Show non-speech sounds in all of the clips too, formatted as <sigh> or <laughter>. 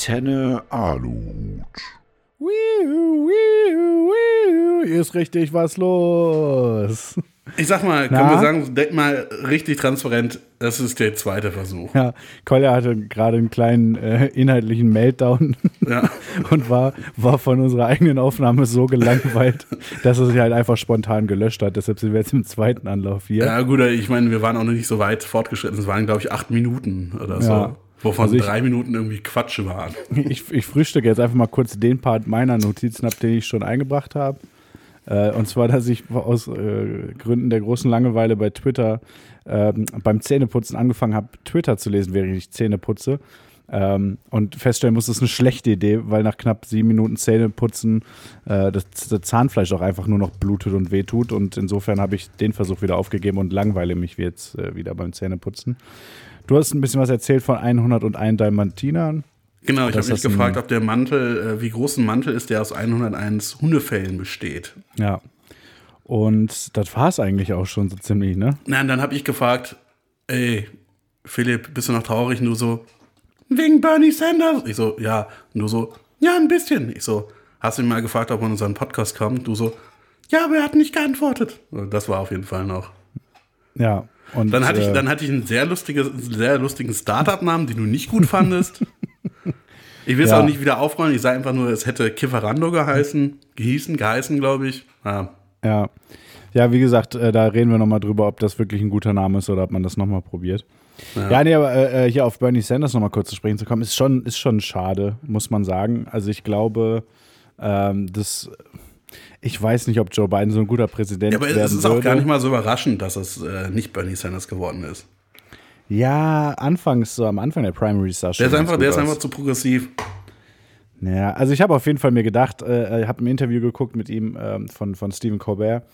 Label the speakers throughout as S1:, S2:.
S1: Antenne Aluhut.
S2: Hier ist richtig was los.
S3: Ich sag mal, können
S2: Na?
S3: wir sagen, denk mal richtig transparent, das ist der zweite Versuch.
S2: Ja, Kolja hatte gerade einen kleinen äh, inhaltlichen Meltdown
S3: Ja. <laughs>
S2: und war, war von unserer eigenen Aufnahme so gelangweilt, <laughs> dass er sich halt einfach spontan gelöscht hat. Deshalb sind wir jetzt im zweiten Anlauf hier.
S3: ja, gut, ich meine, wir waren auch noch nicht so weit fortgeschritten. Es waren, glaube ich, acht Minuten oder so.
S2: Ja.
S3: Wovon
S2: Also ich-
S3: drei Minuten irgendwie Quatsch waren. <laughs>
S2: Ich, ich frühstücke jetzt einfach mal kurz den Part meiner Notizen ab, den ich schon eingebracht habe. Äh, und zwar, dass ich aus äh, Gründen der großen Langeweile bei Twitter ähm, beim Zähneputzen angefangen habe, Twitter zu lesen, während ich Zähne putze. Ähm, und feststellen muss, das ist eine schlechte Idee, weil nach knapp sieben Minuten Zähneputzen äh, das, das Zahnfleisch auch einfach nur noch blutet und wehtut. Und insofern habe ich den Versuch wieder aufgegeben und langweile mich jetzt äh, wieder beim Zähneputzen. Du hast ein bisschen was erzählt von 101 Dalmatinern.
S3: Genau, ich habe mich gefragt, ob der Mantel, äh, wie groß ein Mantel ist, der aus 101 Hundefällen besteht.
S2: Ja. Und das war es eigentlich auch schon so ziemlich, ne?
S3: Und dann habe ich gefragt, ey, Philipp, bist du noch traurig? Nur so, wegen Bernie Sanders? Ich so, ja, nur so, ja, ein bisschen. Ich so, hast du ihn mal gefragt, ob er in unseren Podcast kommt? Du so, ja, aber er hat nicht geantwortet. Das war auf jeden Fall noch.
S2: Ja. Und,
S3: Dann hatte ich,
S2: äh,
S3: dann hatte ich einen sehr, lustiges, sehr lustigen Startup-Namen, den du nicht gut fandest. Ich will es
S2: Ja.
S3: auch nicht wieder aufrollen. Ich sage einfach nur, es hätte Kifferando geheißen, gehießen, geheißen, glaube ich. Ja.
S2: Ja. Ja, wie gesagt, äh, da reden wir nochmal drüber, ob das wirklich ein guter Name ist oder ob man das nochmal probiert. Ja, nee, aber äh, äh, hier auf Bernie Sanders nochmal kurz zu sprechen zu kommen, ist schon, ist schon schade, muss man sagen. Also ich glaube, ähm, das, ich weiß nicht, ob Joe Biden so ein guter Präsident
S3: ja, aber es ist auch
S2: würde.
S3: gar nicht mal so überraschend, dass es äh, nicht Bernie Sanders geworden ist.
S2: Ja, anfangs, so am Anfang der Primaries sah schon
S3: Der ist einfach, der ist einfach zu progressiv.
S2: Ja, also ich habe auf jeden Fall mir gedacht, äh, ich habe ein Interview geguckt mit ihm ähm, von, von Stephen Colbert,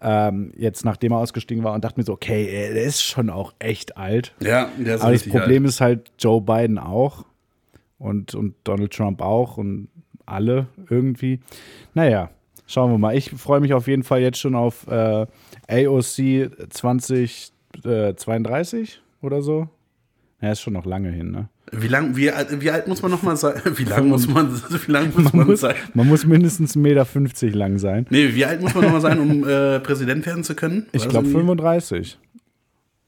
S2: ähm, jetzt nachdem er ausgestiegen war und dachte mir so, okay, äh, der ist schon auch echt alt.
S3: Ja, der ist
S2: Aber das Problem
S3: alt.
S2: ist halt, Joe Biden auch und, und Donald Trump auch und alle irgendwie. Naja, schauen wir mal. Ich freue mich auf jeden Fall jetzt schon auf äh, AOC 2032 oder so. Ja, ist schon noch lange hin, ne?
S3: Wie lang, wie, alt- wie alt muss man noch mal sein? Wie lang muss man, <laughs> wie lang muss man,
S2: muss,
S3: sein?
S2: man muss mindestens 1,50 Meter lang sein.
S3: Nee, wie alt muss man noch mal sein, um äh, Präsident werden zu können?
S2: Ich
S3: War das
S2: glaube
S3: irgendwie-
S2: 35.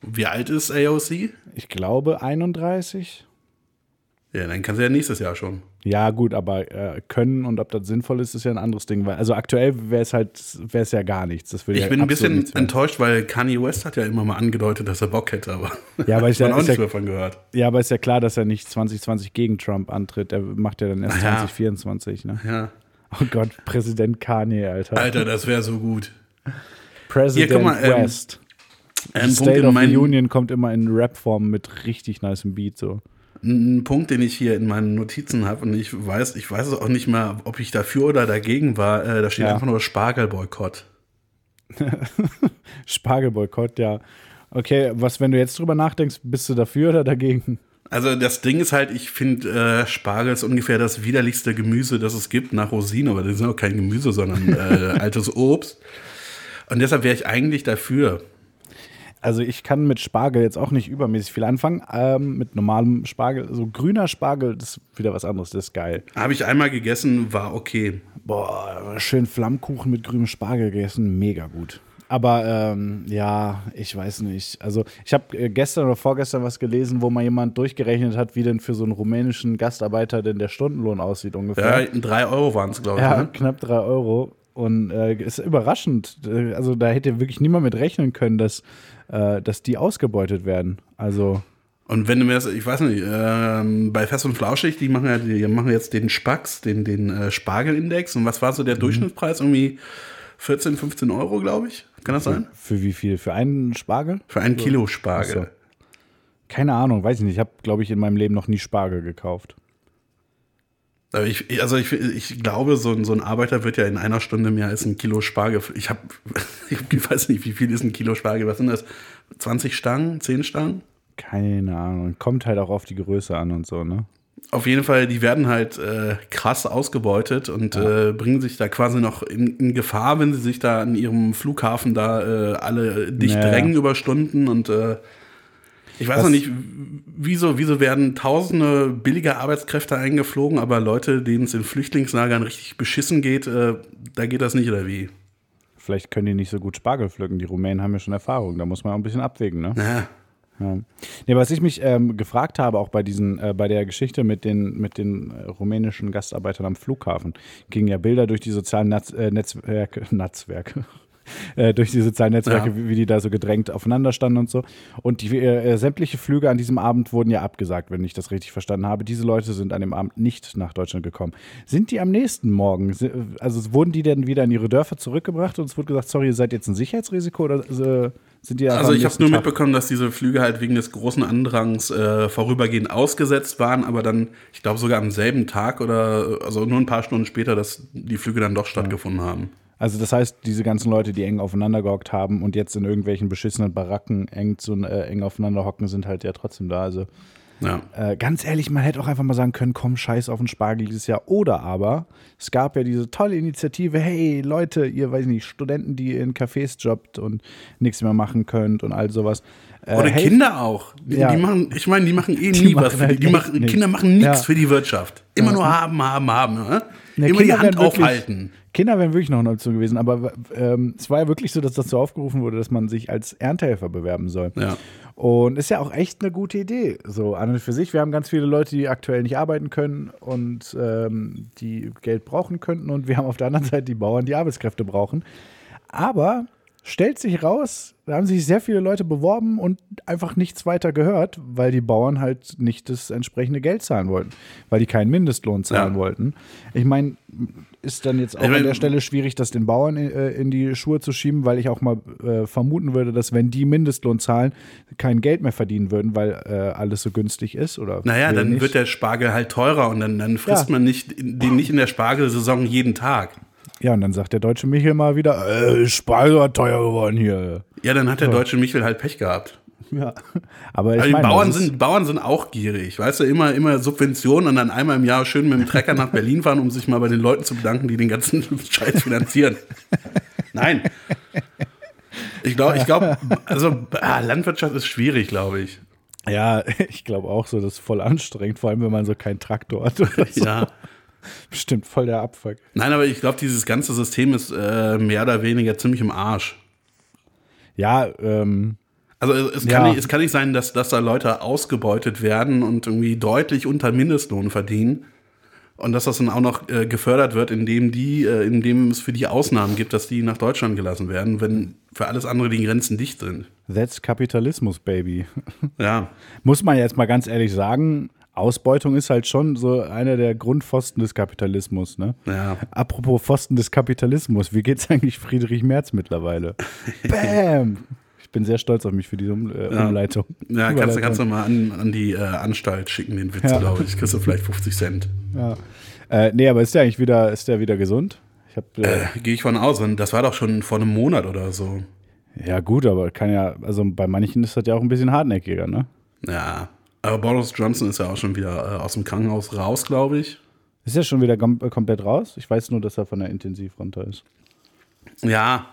S3: Wie alt ist AOC?
S2: Ich glaube 31.
S3: Ja, dann kann sie ja nächstes Jahr schon.
S2: Ja, gut, aber äh, können und ob das sinnvoll ist, ist ja ein anderes Ding. Weil, also aktuell wäre es halt, wäre es ja gar nichts. Das würde
S3: Ich
S2: ja
S3: bin ein bisschen enttäuscht, weil Kanye West hat ja immer mal angedeutet, dass er Bock hätte, aber <laughs>
S2: Ja, aber ja,
S3: man auch nichts
S2: ja,
S3: mehr von gehört.
S2: ja, aber ist ja klar, dass er nicht 2020 gegen Trump antritt. Er macht ja dann erst
S3: ja.
S2: 2024. Ne?
S3: Ja.
S2: Oh Gott, Präsident Kanye, Alter.
S3: Alter, das wäre so gut.
S2: Präsident
S3: Hier, mal, ähm,
S2: West.
S3: Punkt,
S2: State
S3: in
S2: of the Union kommt immer in Rap-Form mit richtig nicem Beat. So.
S3: Ein Punkt, den ich hier in meinen Notizen habe und ich weiß, ich weiß es auch nicht mehr, ob ich dafür oder dagegen war. Äh, da steht
S2: Ja.
S3: einfach nur Spargelboykott. <laughs>
S2: Spargelboykott, ja. Okay, was, wenn du jetzt drüber nachdenkst, bist du dafür oder dagegen?
S3: Also das Ding ist halt, ich finde äh, Spargel ist ungefähr das widerlichste Gemüse, das es gibt nach Rosinen, aber das ist auch kein Gemüse, sondern äh, <laughs> altes Obst. Und deshalb wäre ich eigentlich dafür.
S2: Also ich kann mit Spargel jetzt auch nicht übermäßig viel anfangen. Ähm, mit normalem Spargel, so grüner Spargel, das ist wieder was anderes, das ist geil.
S3: Habe ich einmal gegessen, war okay.
S2: Boah, schön Flammkuchen mit grünem Spargel gegessen, mega gut. Aber ähm, ja, ich weiß nicht. Also ich habe äh, gestern oder vorgestern was gelesen, wo mal jemand durchgerechnet hat, wie denn für so einen rumänischen Gastarbeiter denn der Stundenlohn aussieht ungefähr.
S3: Ja, drei Euro waren es, glaube ich.
S2: Ja,
S3: Ne?
S2: knapp drei Euro. Und äh, ist überraschend. Äh, Also da hätte wirklich niemand mit rechnen können, dass, äh, dass die ausgebeutet werden. Also
S3: Und wenn du mir das, ich weiß nicht, ähm, bei Fest und Flauschig, die machen ja, die machen jetzt den Spax, den, den äh, Spargelindex. Und was war so der
S2: Mhm.
S3: Durchschnittspreis? Irgendwie 14, 15 Euro, glaube ich. Kann das sein?
S2: für wie viel? Für einen Spargel?
S3: Für ein Kilo Spargel.
S2: so. Keine Ahnung, weiß ich nicht. Ich habe, glaube ich, in meinem Leben noch nie Spargel gekauft.
S3: Aber ich, also ich, ich glaube, so ein, so ein Arbeiter wird ja in einer Stunde mehr als ein Kilo Spargel. Ich habe, <laughs> ich weiß nicht, wie viel ist ein Kilo Spargel? Was sind das? 20 Stangen? 10 Stangen?
S2: Keine Ahnung. Kommt halt auch auf die Größe an und so, ne?
S3: Auf jeden Fall, die werden halt äh, krass ausgebeutet und äh, bringen sich da quasi noch in, in Gefahr, wenn sie sich da an ihrem Flughafen da äh, alle dicht
S2: Ja.
S3: drängen über Stunden und äh, ich weiß noch nicht, wieso, wieso werden tausende billige Arbeitskräfte eingeflogen, aber Leute, denen es in Flüchtlingslagern richtig beschissen geht, äh, da geht das nicht, oder wie?
S2: Vielleicht können die nicht so gut Spargel pflücken. Die Rumänen haben ja schon Erfahrung. Da muss man auch ein bisschen abwägen, ne?
S3: Ja.
S2: Ja. Nee, was ich mich ähm, gefragt habe, auch bei diesen, äh, bei der Geschichte mit den, mit den äh, rumänischen Gastarbeitern am Flughafen, gingen ja Bilder durch die sozialen Netz, äh, Netzwerke, <laughs> Netzwerke, <laughs> äh, durch die sozialen Netzwerke,
S3: Ja.
S2: wie, wie die da so gedrängt aufeinander standen und so. Und die äh, sämtliche Flüge an diesem Abend wurden ja abgesagt, wenn ich das richtig verstanden habe. Diese Leute sind an dem Abend nicht nach Deutschland gekommen. Sind die am nächsten Morgen, also wurden die denn wieder in ihre Dörfer zurückgebracht und es wurde gesagt, sorry, ihr seid jetzt ein Sicherheitsrisiko oder äh, sind die
S3: Also ich habe nur
S2: Tag-
S3: mitbekommen, dass diese Flüge halt wegen des großen Andrangs äh, vorübergehend ausgesetzt waren, aber dann, ich glaube sogar am selben Tag oder also nur ein paar Stunden später, dass die Flüge dann doch stattgefunden haben.
S2: Also das heißt, diese ganzen Leute, die eng aufeinander gehockt haben und jetzt in irgendwelchen beschissenen Baracken eng, zu, äh, eng aufeinander hocken, sind halt ja trotzdem da. Also
S3: Ja.
S2: äh, ganz ehrlich, man hätte auch einfach mal sagen können, komm, scheiß auf den Spargel dieses Jahr. Oder aber, es gab ja diese tolle Initiative, hey Leute, ihr weiß nicht, Studenten, die in Cafés jobbt und nichts mehr machen könnt und all sowas. Äh,
S3: Oder
S2: helft-
S3: Kinder auch. Die,
S2: Ja.
S3: die machen, ich meine, die machen eh
S2: Die
S3: nie
S2: machen
S3: was. Für die,
S2: halt
S3: die
S2: echt
S3: machen,
S2: nichts.
S3: Kinder machen nichts
S2: Ja.
S3: für die Wirtschaft. Immer nur haben, haben, haben. Ne? Immer die
S2: Kinder
S3: Hand
S2: wären wirklich-
S3: aufhalten.
S2: Kinder wären wirklich noch eine Option gewesen, aber ähm, es war ja wirklich so, dass dazu aufgerufen wurde, dass man sich als Erntehelfer bewerben soll.
S3: Ja.
S2: Und ist ja auch echt eine gute Idee. So an und für sich. Wir haben ganz viele Leute, die aktuell nicht arbeiten können und ähm, die Geld brauchen könnten. Und wir haben auf der anderen Seite die Bauern, die Arbeitskräfte brauchen. Aber stellt sich raus, da haben sich sehr viele Leute beworben und einfach nichts weiter gehört, weil die Bauern halt nicht das entsprechende Geld zahlen wollten, weil die keinen Mindestlohn zahlen
S3: Ja.
S2: wollten. Ich meine, ist dann jetzt auch
S3: Ich
S2: an der Stelle schwierig, das den Bauern äh, in die Schuhe zu schieben, weil ich auch mal äh, vermuten würde, dass wenn die Mindestlohn zahlen, kein Geld mehr verdienen würden, weil äh, alles so günstig ist oder
S3: Naja, dann
S2: wenig.
S3: wird der Spargel halt teurer und dann, dann frisst
S2: Ja.
S3: man nicht, den nicht in der Spargelsaison jeden Tag.
S2: ja und dann sagt der deutsche Michel mal wieder, äh, Spargel war teuer geworden hier.
S3: Ja, dann hat der deutsche Michel halt Pech gehabt.
S2: Ja, aber ich
S3: die
S2: meine,
S3: Bauern
S2: das ist-
S3: sind, Bauern sind auch gierig. Weißt du, immer, immer Subventionen und dann einmal im Jahr schön mit dem Trecker nach Berlin fahren, um sich mal bei den Leuten zu bedanken, die den ganzen <laughs> Scheiß finanzieren. Nein. Ich glaube, ich glaube, also ah, Landwirtschaft ist schwierig, glaube ich.
S2: Ja, <laughs> ich glaube auch so, das ist voll anstrengend, vor allem wenn man so keinen Traktor hat. Oder so.
S3: Ja.
S2: Bestimmt voll der Abfuck.
S3: Nein, aber ich glaube, dieses ganze System ist äh, mehr oder weniger ziemlich im Arsch.
S2: Ja, ähm,
S3: Also es, kann
S2: Ja.
S3: nicht, es kann nicht sein, dass, dass da Leute ausgebeutet werden und irgendwie deutlich unter Mindestlohn verdienen. Und dass das dann auch noch äh, gefördert wird, indem die, äh, indem es für die Ausnahmen gibt, dass die nach Deutschland gelassen werden, wenn für alles andere die Grenzen dicht sind.
S2: that's Kapitalismus, Baby. <laughs>
S3: Ja.
S2: Muss man jetzt mal ganz ehrlich sagen, Ausbeutung ist halt schon so einer der Grundpfosten des Kapitalismus. Ne?
S3: Ja.
S2: Apropos Pfosten des Kapitalismus, wie geht's <laughs> eigentlich Friedrich Merz mittlerweile? <laughs> Bam! Ich bin sehr stolz auf mich für diese um, äh,
S3: Ja.
S2: Umleitung.
S3: Ja, kannst, du- kannst du mal an, an die äh, Anstalt schicken, den Witz,
S2: Ja.
S3: glaube ich. Kriegst du vielleicht 50 Cent.
S2: Ja. Äh, nee, aber ist der eigentlich wieder, ist der wieder gesund? Ich hab, äh,
S3: Äh, Gehe ich von aus. Das war doch schon vor einem Monat oder so.
S2: ja, gut, aber kann ja, also bei manchen ist das ja auch ein bisschen hartnäckiger, ne?
S3: Ja. Aber Boris Johnson ist ja auch schon wieder aus dem Krankenhaus raus, glaube ich.
S2: Ist er schon wieder kom komplett raus? Ich weiß nur, dass er von der Intensiv runter ist.
S3: Ja,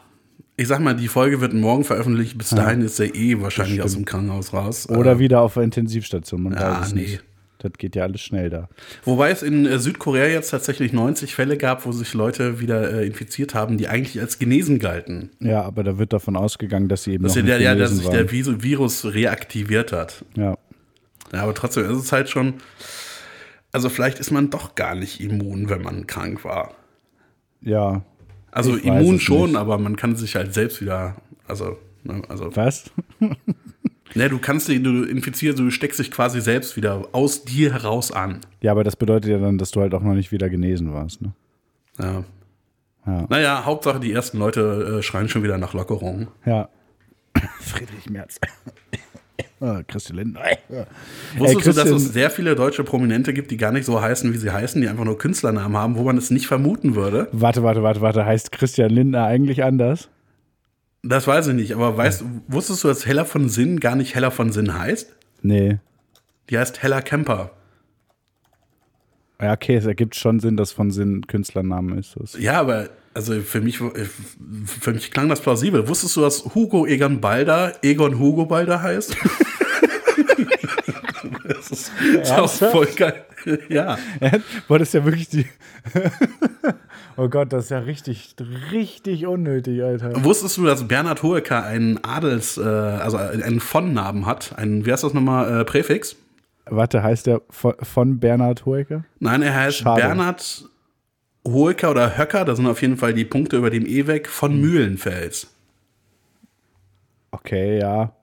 S3: ich sag mal, die Folge wird morgen veröffentlicht. Bis dahin ist er eh wahrscheinlich aus dem Krankenhaus raus.
S2: Oder
S3: Äh,
S2: wieder auf der Intensivstation, man
S3: ja,
S2: weiß es
S3: nee.
S2: nicht. Das geht ja alles schnell da.
S3: Wobei es in äh, Südkorea jetzt tatsächlich 90 Fälle gab, wo sich Leute wieder äh, infiziert haben, die eigentlich als genesen galten.
S2: Ja, aber da wird davon ausgegangen, dass sie eben
S3: Dass,
S2: noch
S3: der, ja, dass sich der Virus reaktiviert hat.
S2: Ja.
S3: Ja, aber trotzdem ist es halt schon. Also, vielleicht ist man doch gar nicht immun, wenn man krank war.
S2: Ja.
S3: Also,
S2: Ich
S3: immun schon,
S2: nicht.
S3: aber man kann sich halt selbst wieder. Also, ne, also
S2: Was? <laughs>
S3: ne, du kannst dich, du infizierst, du steckst dich quasi selbst wieder aus dir heraus an.
S2: Ja, aber das bedeutet ja dann, dass du halt auch noch nicht wieder genesen warst, ne?
S3: Ja.
S2: Ja.
S3: Naja, Hauptsache, die ersten Leute äh, schreien schon wieder nach Lockerung.
S2: Ja. <laughs> Friedrich Merz. Ah, Christian Lindner.
S3: Wusstest du, dass es sehr viele deutsche Prominente gibt, die gar nicht so heißen, wie sie heißen, die einfach nur Künstlernamen haben, wo man es nicht vermuten würde?
S2: Warte, warte, warte, warte. Heißt Christian Lindner eigentlich anders?
S3: Das weiß ich nicht, aber weißt, wusstest du, dass Hella von Sinn gar nicht Hella von Sinn heißt?
S2: Nee.
S3: Die heißt Hella Kemper.
S2: Ja, okay, es ergibt schon Sinn, dass von Sinn Künstlernamen ist. Das
S3: Ja, aber also für mich, für mich klang das plausibel. Wusstest du, dass Hugo Egon Balder Egon Hugo Balder heißt? <laughs> ist, ist auch voll geil. Ja.
S2: Boah, das ist ja wirklich die. <laughs> oh Gott, das ist ja richtig, richtig unnötig, Alter.
S3: Wusstest du, dass Bernhard Hoeker einen Adels, äh, also einen Von-Namen hat? Einen, wie heißt das nochmal, äh, Präfix?
S2: Warte, heißt der von, Bernhard Hoeker?
S3: Nein, er heißt
S2: Schade.
S3: Bernhard Hoeker oder Höcker, da sind auf jeden Fall die Punkte über dem E weg, von Mühlenfels.
S2: Okay, ja.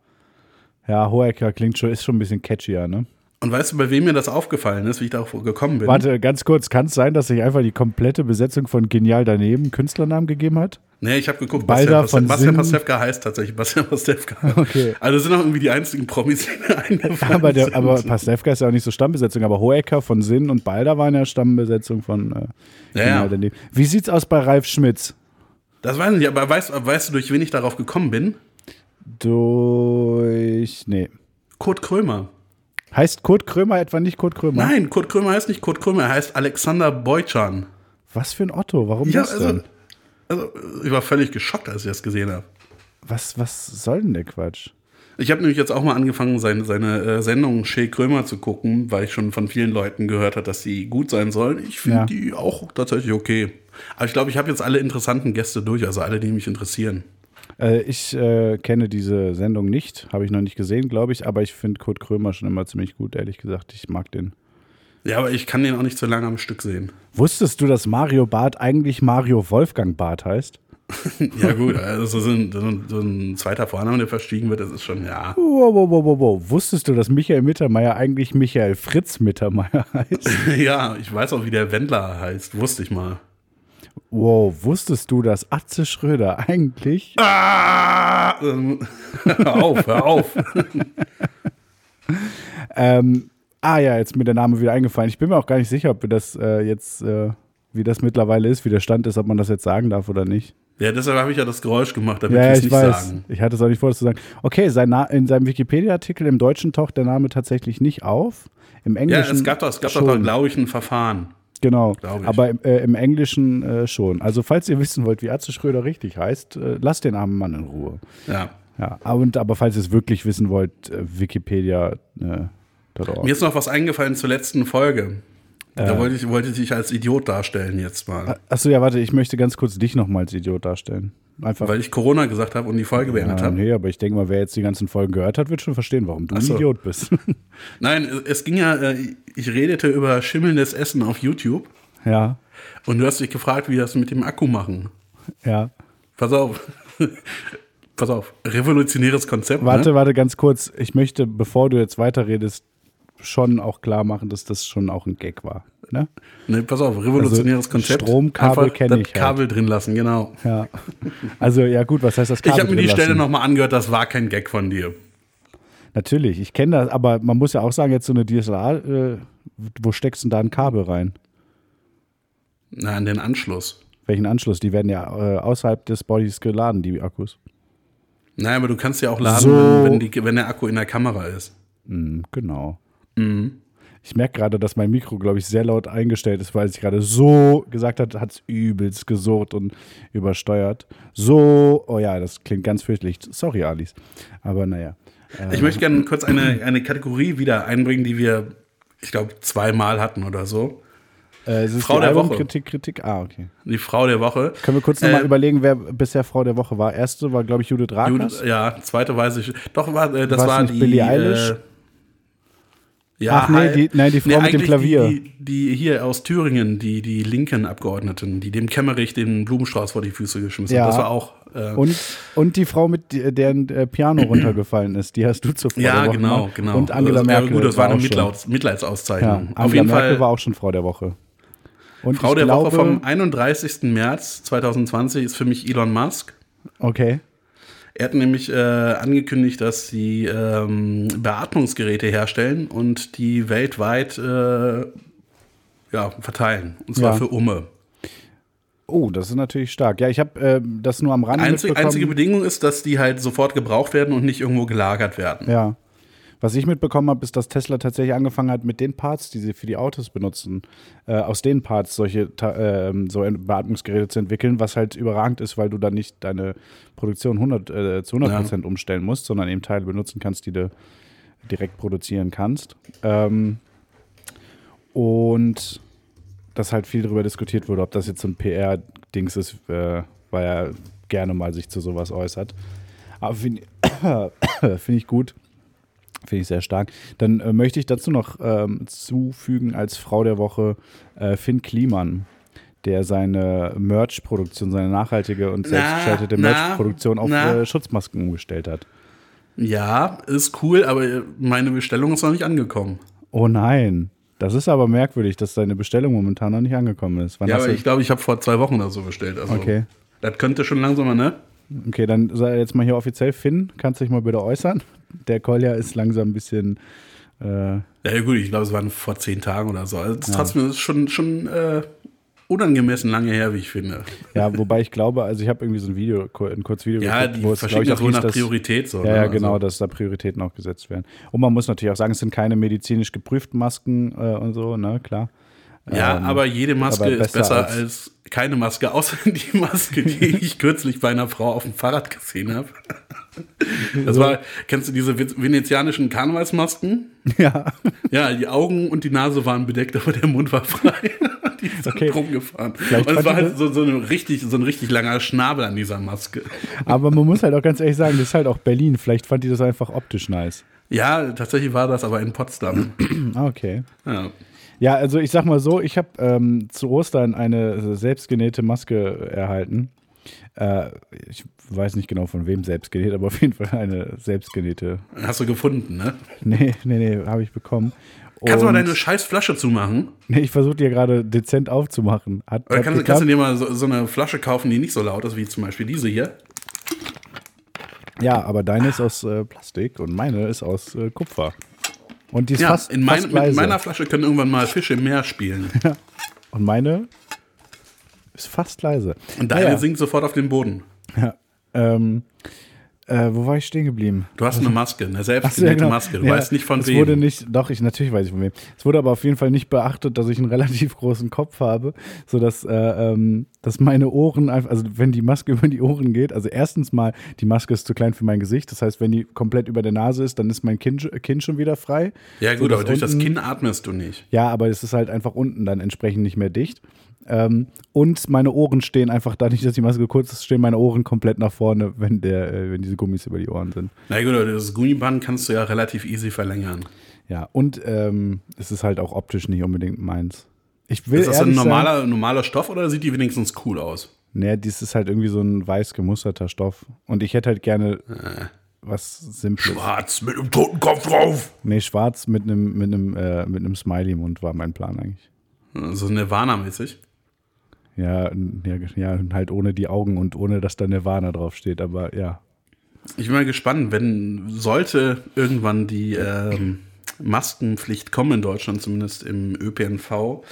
S2: Ja, Hoeker klingt schon, ist schon ein bisschen catchier, ne?
S3: Und weißt du, bei wem mir das aufgefallen ist, wie ich darauf gekommen bin?
S2: Warte, ganz kurz, kann es sein, dass sich einfach die komplette Besetzung von Genial daneben Künstlernamen gegeben hat?
S3: Nee, ich habe geguckt,
S2: Balder
S3: Bastian, Bastian. Pastewka heißt tatsächlich Bastian Pastewka.
S2: Okay.
S3: Also sind auch irgendwie die einzigen Promis, die mir <laughs> eingefallen
S2: Aber, der,
S3: sind.
S2: aber Pastewka ist ja auch nicht so Stammbesetzung, aber Hoeker von Sinn und Balder waren ja Stammbesetzung von äh,
S3: Ja,
S2: Genial
S3: ja.
S2: daneben. Wie sieht's aus bei Ralf Schmitz?
S3: Das weiß ich nicht, aber weißt, weißt du, durch wen ich darauf gekommen bin?
S2: Durch. Nee.
S3: Kurt Krömer.
S2: Heißt Kurt Krömer etwa nicht Kurt Krömer?
S3: Nein, Kurt Krömer heißt nicht Kurt Krömer, er heißt Alexander Beutschan.
S2: Was für ein Otto? Warum
S3: Ja,
S2: das
S3: also,
S2: denn?
S3: also, ich war völlig geschockt, als ich das gesehen habe.
S2: Was, was soll denn der Quatsch?
S3: Ich habe nämlich jetzt auch mal angefangen, seine, seine äh, Sendung Shea Krömer zu gucken, weil ich schon von vielen Leuten gehört habe, dass sie gut sein sollen. Ich finde
S2: Ja.
S3: die auch tatsächlich okay. Aber ich glaube, ich habe jetzt alle interessanten Gäste durch, also alle, die mich interessieren.
S2: Äh, ich äh, kenne diese Sendung nicht, habe ich noch nicht gesehen, glaube ich, aber ich finde Kurt Krömer schon immer ziemlich gut, ehrlich gesagt. Ich mag den.
S3: Ja, aber ich kann den auch nicht so lange am Stück sehen.
S2: Wusstest du, dass Mario Barth eigentlich Mario Wolfgang Barth heißt? <laughs>
S3: Ja, gut, also so ein, so ein, so ein zweiter Vorname, der verschwiegen wird, das ist schon, ja.
S2: Wow, wow, wow, wow, wow. Wusstest du, dass Michael Mittermeier eigentlich Michael Fritz Mittermeier <laughs> heißt? <laughs>
S3: Ja, ich weiß auch, wie der Wendler heißt, wusste ich mal.
S2: Wow, wusstest du, dass Atze Schröder eigentlich
S3: Ah! Ähm, hör <laughs> auf, hör auf.
S2: Ähm, ah ja, jetzt ist mir der Name wieder eingefallen. Ich bin mir auch gar nicht sicher, ob wir das äh, jetzt, äh, wie das mittlerweile ist, wie der Stand ist, ob man das jetzt sagen darf oder nicht.
S3: Ja, deshalb habe ich ja das Geräusch gemacht, damit
S2: Ja, ja,
S3: es
S2: ich
S3: nicht
S2: weiß.
S3: sagen.
S2: Ich hatte es auch nicht vor, das zu sagen. Okay, sein Na in seinem Wikipedia-Artikel im Deutschen taucht der Name tatsächlich nicht auf. Im
S3: Ja,
S2: Englischen.
S3: es gab doch, es gab doch,
S2: schon.
S3: glaube ich, ein Verfahren.
S2: Genau, aber im, äh, im Englischen äh, schon. Also falls ihr wissen wollt, wie Atze Schröder richtig heißt, äh, lasst den armen Mann in Ruhe.
S3: Ja.
S2: Ja, aber- und, aber falls ihr es wirklich wissen wollt, äh, Wikipedia. Äh.
S3: Mir ist noch was eingefallen zur letzten Folge.
S2: Äh.
S3: Da wollte ich, wollte ich dich als Idiot darstellen jetzt mal.
S2: Achso, ja, warte, ich möchte ganz kurz dich nochmal als Idiot darstellen. Einfach.
S3: Weil ich Corona gesagt habe und die Folge beendet
S2: ja,
S3: habe.
S2: nee, aber ich denke mal, wer jetzt die ganzen Folgen gehört hat, wird schon verstehen, warum du
S3: Ach
S2: ein
S3: so.
S2: Idiot bist. <laughs>
S3: Nein, es ging ja, äh, ich redete über schimmelndes Essen auf YouTube
S2: ja,
S3: und du hast dich gefragt, wie wir das mit dem Akku machen.
S2: ja.
S3: Pass auf. <laughs> Pass auf. Revolutionäres Konzept.
S2: Warte,
S3: Ne?
S2: warte, ganz kurz. Ich möchte, bevor du jetzt weiterredest, schon auch klar machen, dass das schon auch ein Gag war. Ne?
S3: Ne, pass auf, revolutionäres
S2: Also,
S3: Konzept.
S2: Stromkabel
S3: Einfach
S2: kenn
S3: das
S2: ich halt.
S3: Kabel drin lassen, genau.
S2: Ja. Also, ja, gut, was heißt das
S3: Ich
S2: Kabel
S3: habe mir die
S2: drin
S3: Stelle
S2: lassen?
S3: nochmal angehört, das war kein Gag von dir.
S2: Natürlich, ich kenne das, aber man muss ja auch sagen, jetzt so eine DSLR, äh, wo steckst du denn da ein Kabel rein?
S3: Na, an den Anschluss.
S2: Welchen Anschluss? Die werden ja äh, außerhalb des Bodies geladen, die Akkus.
S3: Nein, aber du kannst ja auch laden,
S2: So.
S3: wenn, wenn, die, wenn der Akku in der Kamera ist.
S2: Mhm, genau. Ich merke gerade, dass mein Mikro, glaube ich, sehr laut eingestellt ist, weil es gerade so gesagt hat, hat es übelst gesurrt und übersteuert. So, oh ja, das klingt ganz fürchterlich. Sorry, Alice. Aber naja.
S3: Ich möchte gerne kurz eine, eine Kategorie wieder einbringen, die wir, ich glaube, zweimal hatten oder so.
S2: Äh,
S3: Frau der Woche.
S2: Albumkritik, Kritik. Ah, okay.
S3: Die Frau der Woche.
S2: Können wir kurz nochmal
S3: Äh,
S2: überlegen, wer bisher Frau der Woche war? Erste war, glaube ich, Judith Rakers.
S3: Judith, ja, zweite weiß ich. Doch, war, äh, das
S2: War's
S3: war
S2: nicht
S3: die.
S2: Billie Eilish?
S3: Äh, ja,
S2: Ach, nee,
S3: halt-
S2: die- nein, die Frau mit dem Klavier.
S3: Die, die, hier aus Thüringen, die, die linken Abgeordneten, die dem Kemmerich den Blumenstrauß vor die Füße geschmissen
S2: Ja.
S3: hat. Das war auch. Äh,
S2: Und, und die Frau, mit deren äh, Piano <clears throat> runtergefallen ist, die hast du zur Frau
S3: ja,
S2: der Woche
S3: genau,
S2: gemacht.
S3: genau.
S2: Und Angela
S3: Also,
S2: Merkel.
S3: Ja, gut, das war eine. Mitleids Mitleidsauszeichnung.
S2: Ja,
S3: Auf
S2: Angela
S3: jeden
S2: Merkel
S3: Fall.
S2: war auch schon Frau der Woche. Und
S3: Frau der
S2: glaube,
S3: Woche vom 31. März 2020 ist für mich Elon Musk.
S2: Okay.
S3: Er hat nämlich äh, angekündigt, dass sie ähm, Beatmungsgeräte herstellen und die weltweit äh, ja, verteilen. Und zwar
S2: Ja.
S3: für Umme.
S2: Oh, das ist natürlich stark. Ja, ich habe äh, das nur am Rande
S3: Einzig, einzige Bedingung ist, dass die halt sofort gebraucht werden und nicht irgendwo gelagert werden.
S2: Ja. Was ich mitbekommen habe, ist, dass Tesla tatsächlich angefangen hat, mit den Parts, die sie für die Autos benutzen, äh, aus den Parts solche ähm, so Beatmungsgeräte zu entwickeln, was halt überragend ist, weil du dann nicht deine Produktion 100, äh, zu 100 Prozent umstellen musst, sondern eben Teile benutzen kannst, die du direkt produzieren kannst. Ähm, und dass halt viel darüber diskutiert wurde, ob das jetzt so ein PR-Dings ist, äh, weil er gerne mal sich zu sowas äußert. Aber finde <coughs> find ich gut. Finde ich sehr stark. Dann äh, möchte ich dazu noch ähm, zufügen als Frau der Woche äh, Finn Kliman, der seine Merch-Produktion, seine nachhaltige und selbstgestaltete Merch-Produktion auf äh, Schutzmasken umgestellt hat.
S3: Ja, ist cool, aber meine Bestellung ist noch nicht angekommen.
S2: Oh nein. Das ist aber merkwürdig, dass deine Bestellung momentan noch nicht angekommen ist. Wann
S3: Ja, aber ich glaube, ich habe vor zwei Wochen oder so bestellt. Also,
S2: Okay.
S3: Das könnte schon langsamer, ne?
S2: Okay, dann sei jetzt mal hier offiziell Finn, kannst du dich mal bitte äußern? Der Kolja ist langsam ein bisschen. Äh,
S3: Ja, gut, ich glaube, es waren vor zehn Tagen oder so. Also, trotzdem ist es schon, schon äh, unangemessen lange her, wie ich finde.
S2: ja, wobei ich glaube, also ich habe irgendwie so ein Video, ein kurzes Video
S3: Ja,
S2: geguckt,
S3: die
S2: wo es,
S3: verschicken
S2: glaub ich, auch
S3: wohl
S2: hieß,
S3: nach
S2: dass-
S3: Priorität so.
S2: Ja,
S3: ne?
S2: ja, genau,
S3: Also,
S2: dass da Prioritäten auch gesetzt werden. Und man muss natürlich auch sagen, es sind keine medizinisch geprüften Masken äh, und so, ne, klar.
S3: Ja,
S2: Ähm,
S3: aber jede Maske
S2: aber
S3: ist
S2: besser
S3: besser
S2: als-
S3: als, keine Maske, außer <laughs> die Maske, die <laughs> ich kürzlich bei einer Frau auf dem Fahrrad gesehen habe. <laughs> Das war, kennst du diese venezianischen Karnevalsmasken?
S2: Ja.
S3: Ja, die Augen und die Nase waren bedeckt, aber der Mund war frei. Die sind
S2: Okay.
S3: rumgefahren.
S2: Vielleicht
S3: und es war halt so, so, eine richtig, so ein richtig langer Schnabel an dieser Maske.
S2: Aber man muss halt auch ganz ehrlich sagen, das ist halt auch Berlin. Vielleicht fand die das einfach optisch nice.
S3: Ja, tatsächlich war das aber in Potsdam.
S2: Ah, Okay.
S3: Ja.
S2: Ja, also ich sag mal so, ich habe ähm, zu Ostern eine selbstgenähte Maske erhalten. Äh, ich weiß nicht genau von wem selbstgenäht, aber auf jeden Fall eine selbstgenähte.
S3: Hast du gefunden, ne?
S2: Nee, nee, nee, habe ich bekommen.
S3: Kannst du mal deine scheiß Flasche zumachen?
S2: Nee, ich versuche ja gerade dezent aufzumachen. Hat,
S3: Oder
S2: geklappt.
S3: kannst du dir mal so, so eine Flasche kaufen, die nicht so laut ist, wie zum Beispiel diese hier?
S2: ja, aber deine ist aus äh, Plastik und meine ist aus äh, Kupfer. Und die ist
S3: Ja,
S2: fast,
S3: in mein,
S2: fast
S3: mit
S2: leise.
S3: meiner Flasche können irgendwann mal Fische im Meer spielen. <laughs>
S2: und meine ist fast leise.
S3: Und deine
S2: Naja,
S3: sinkt sofort auf den Boden.
S2: ja, ähm, äh, wo war ich stehen geblieben?
S3: Du hast eine Maske, eine
S2: so, ja,
S3: selbstgenähte
S2: genau.
S3: Maske. Du
S2: Ja,
S3: weißt nicht von
S2: es
S3: wem.
S2: Wurde nicht, doch, ich natürlich weiß ich von wem. Es wurde aber auf jeden Fall nicht beachtet, dass ich einen <laughs> relativ großen Kopf habe, sodass äh, ähm, dass meine Ohren einfach, also wenn die Maske <laughs> über die Ohren geht, also erstens mal, die Maske ist zu klein für mein Gesicht. Das heißt, wenn die komplett über der Nase ist, dann ist mein Kinn, Kinn schon wieder frei.
S3: ja, gut,
S2: Sodass
S3: aber durch das
S2: unten-
S3: Kinn atmest du nicht.
S2: Ja, aber es ist halt einfach unten dann entsprechend nicht mehr dicht. Ähm, und meine Ohren stehen einfach, dadurch, dass die Maske kurz ist, stehen meine Ohren komplett nach vorne, wenn, der, äh, wenn diese Gummis über die Ohren sind.
S3: Na gut, das Gummiband kannst du ja relativ easy verlängern.
S2: Ja, und ähm, es ist halt auch optisch nicht unbedingt meins. Ich will
S3: Ist das ein normaler, normaler Stoff oder sieht die wenigstens cool aus?
S2: Nee, dies ist halt irgendwie so ein weiß gemusterter Stoff. Und ich hätte halt gerne was Simples.
S3: Schwarz mit einem toten Kopf drauf.
S2: Nee, schwarz mit einem mit einem äh, mit einem Smiley-Mund war mein Plan eigentlich.
S3: So Nirvana-mäßig.
S2: Ja, ja, halt ohne die Augen und ohne, dass da Nirvana draufsteht, aber ja.
S3: Ich bin mal gespannt, wenn sollte irgendwann die ähm, Maskenpflicht kommen in Deutschland, zumindest im ÖPNV,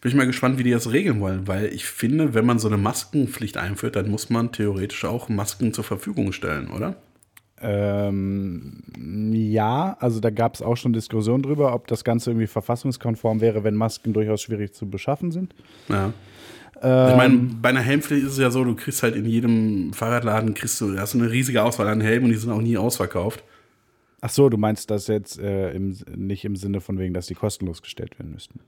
S3: bin ich mal gespannt, wie die das regeln wollen, weil ich finde, wenn man so eine Maskenpflicht einführt, dann muss man theoretisch auch Masken zur Verfügung stellen, oder?
S2: Ähm, ja, also da gab es auch schon Diskussionen drüber, ob das Ganze irgendwie verfassungskonform wäre, wenn Masken durchaus schwierig zu beschaffen sind.
S3: Ja.
S2: Ähm,
S3: Ich meine, bei einer Helmpflicht ist es ja so, du kriegst halt in jedem Fahrradladen, kriegst du, da hast du eine riesige Auswahl an Helmen und die sind auch nie ausverkauft.
S2: Ach so, du meinst das jetzt äh, im, nicht im Sinne von wegen, dass die kostenlos gestellt werden müssten.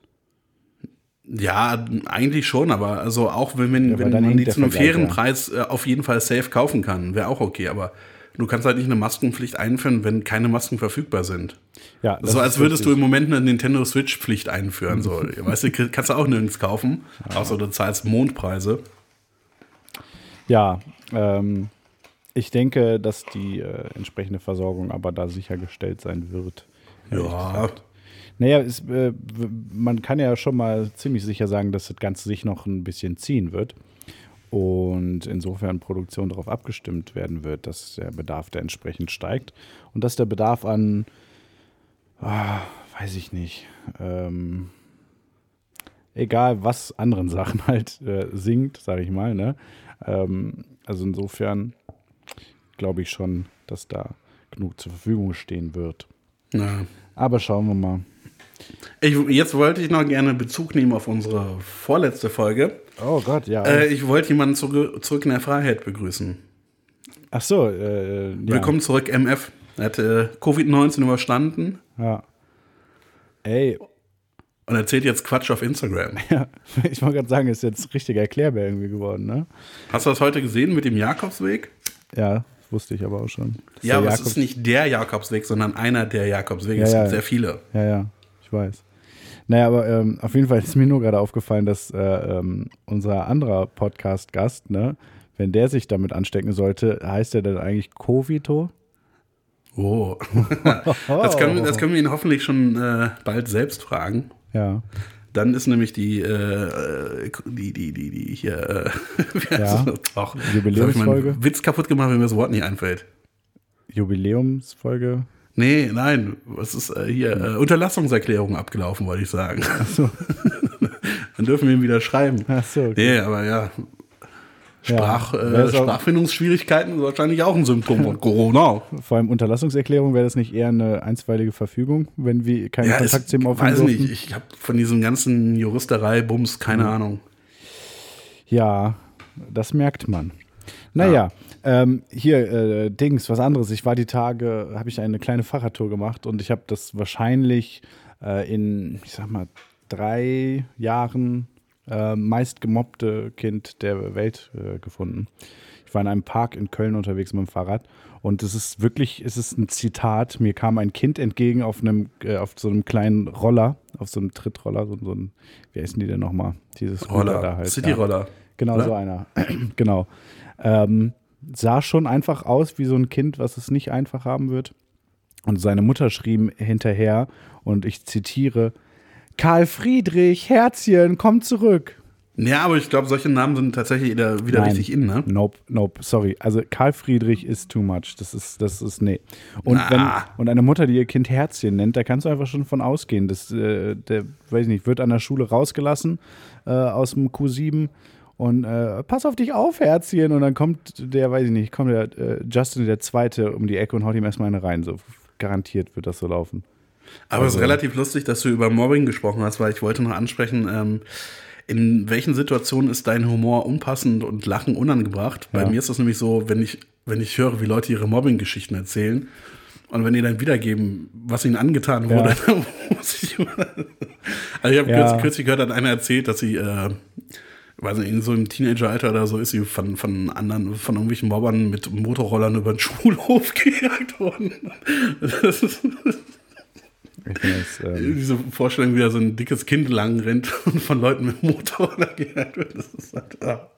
S3: Ja, eigentlich schon, aber also auch wenn, wenn,
S2: Ja,
S3: wenn man die zu einem fairen. Preis äh, auf jeden Fall safe kaufen kann, wäre auch okay, aber du kannst halt nicht eine Maskenpflicht einführen, wenn keine Masken verfügbar sind.
S2: Ja,
S3: so als würdest du
S2: richtig.
S3: im Moment eine Nintendo Switch-Pflicht einführen. So, <laughs> weißt du, kannst du auch nirgends kaufen, außer du zahlst Mondpreise.
S2: Ja, ähm, ich denke, dass die äh, entsprechende Versorgung aber da sichergestellt sein wird.
S3: Ja.
S2: Naja, es, äh, man kann ja schon mal ziemlich sicher sagen, dass das Ganze sich noch ein bisschen ziehen wird. Und insofern Produktion darauf abgestimmt werden wird, dass der Bedarf da entsprechend steigt. Und dass der Bedarf an, ah, weiß ich nicht, ähm, egal was anderen <laughs> Sachen halt äh, sinkt, sage ich mal. Ne? Ähm, also insofern glaube ich schon, dass da genug zur Verfügung stehen wird.
S3: na.
S2: Aber schauen wir mal.
S3: Ich, jetzt wollte ich noch gerne Bezug nehmen auf unsere vorletzte Folge.
S2: Oh Gott, ja.
S3: Äh, ich wollte jemanden zurück, zurück in der Freiheit begrüßen.
S2: Ach so, äh, ja.
S3: Willkommen zurück, MF. Er hat äh, Covid-19 überstanden
S2: Ja. Ey,
S3: und erzählt jetzt Quatsch auf Instagram. <laughs>
S2: ja, ich wollte gerade sagen, ist jetzt richtiger Erklärbär irgendwie geworden, ne?
S3: Hast du das heute gesehen mit dem Jakobsweg?
S2: Ja, das wusste ich aber auch schon. Das
S3: Ja, aber es
S2: Jakobs-
S3: ist nicht der Jakobsweg, sondern einer der Jakobswege.
S2: Ja,
S3: es
S2: ja.
S3: gibt sehr viele.
S2: Ja, ja, ich weiß. Naja, aber ähm, auf jeden Fall ist mir nur gerade aufgefallen, dass äh, ähm, unser anderer Podcast-Gast, ne, wenn der sich damit anstecken sollte, heißt er dann eigentlich Covito?
S3: Oh. <laughs> Das können, das können wir ihn hoffentlich schon äh, bald selbst fragen.
S2: Ja,
S3: Dann ist nämlich die, äh, die, die, die, die hier, äh, <laughs>
S2: Ja.
S3: das? Ach,
S2: Jubiläumsfolge.
S3: Witz kaputt gemacht, wenn mir das Wort nicht einfällt.
S2: Jubiläumsfolge.
S3: Nee, nein, was ist äh, hier? Äh, Unterlassungserklärung abgelaufen, wollte ich sagen. <laughs> Dann dürfen wir ihm wieder schreiben.
S2: Ach so, okay.
S3: Nee, aber ja. Sprach,
S2: Ja,
S3: äh, Sprachfindungsschwierigkeiten ist wahrscheinlich auch ein Symptom von Corona.
S2: Vor allem Unterlassungserklärung wäre das nicht eher eine einstweilige Verfügung, wenn wir keinen Kontakt zu ihm
S3: ich
S2: aufnehmen
S3: weiß
S2: durften?
S3: nicht, ich habe von diesem ganzen Juristerei-Bums keine
S2: Mhm.
S3: Ahnung.
S2: Ja, das merkt man. Naja, ähm, hier, äh, Dings, was anderes. Ich war die Tage, habe ich eine kleine Fahrradtour gemacht und ich habe das wahrscheinlich äh, in, ich sag mal, drei Jahren äh, meist gemobbte Kind der Welt äh, gefunden. Ich war in einem Park in Köln unterwegs mit dem Fahrrad und es ist wirklich, es ist ein Zitat. Mir kam ein Kind entgegen auf einem, äh, auf so einem kleinen Roller, auf so einem Trittroller, so, so ein, wie heißen die denn nochmal? Dieses Scooter
S3: Roller,
S2: da halt. ja.
S3: City-Roller.
S2: Genau
S3: Oder?
S2: so einer. <clears throat> genau. Ähm, sah schon einfach aus wie so ein Kind, was es nicht einfach haben wird. Und seine Mutter schrieb hinterher, und ich zitiere: Karl Friedrich, Herzchen, komm zurück.
S3: Ja, aber ich glaube, solche Namen sind tatsächlich wieder, wieder richtig in, ne?
S2: Nope, nope, sorry. Also Karl Friedrich ist too much. Das ist, das ist, nee. Und,
S3: Na.
S2: wenn, und eine Mutter, die ihr Kind Herzchen nennt, da kannst du einfach schon von ausgehen. Das, äh, der, weiß ich nicht, wird an der Schule rausgelassen äh, aus dem Q7 und äh, pass auf dich auf, Herzchen. Und dann kommt der, weiß ich nicht, kommt der äh, Justin der Zweite um die Ecke und haut ihm erstmal eine rein. So garantiert wird das so laufen.
S3: Aber es
S2: Also-
S3: ist relativ lustig, dass du über Mobbing gesprochen hast, weil ich wollte noch ansprechen, ähm, in welchen Situationen ist dein Humor unpassend und Lachen unangebracht? Bei
S2: Ja.
S3: mir ist das nämlich so, wenn ich, wenn ich höre, wie Leute ihre Mobbing-Geschichten erzählen und wenn die dann wiedergeben, was ihnen angetan wurde,
S2: Ja. <laughs>
S3: dann muss ich Also ich habe
S2: Ja.
S3: kürzlich, kürzlich gehört, hat einer erzählt, dass sie, äh, weiß nicht, in so im Teenageralter oder so ist sie von, von anderen, von irgendwelchen Mobbern mit Motorrollern über den <laughs> Schulhof gejagt worden. Das ist,
S2: Ich das, ähm,
S3: diese Vorstellung, wie da so ein dickes Kind lang rennt und von Leuten mit Motorroller <laughs> gejagt wird, das ist halt, ah.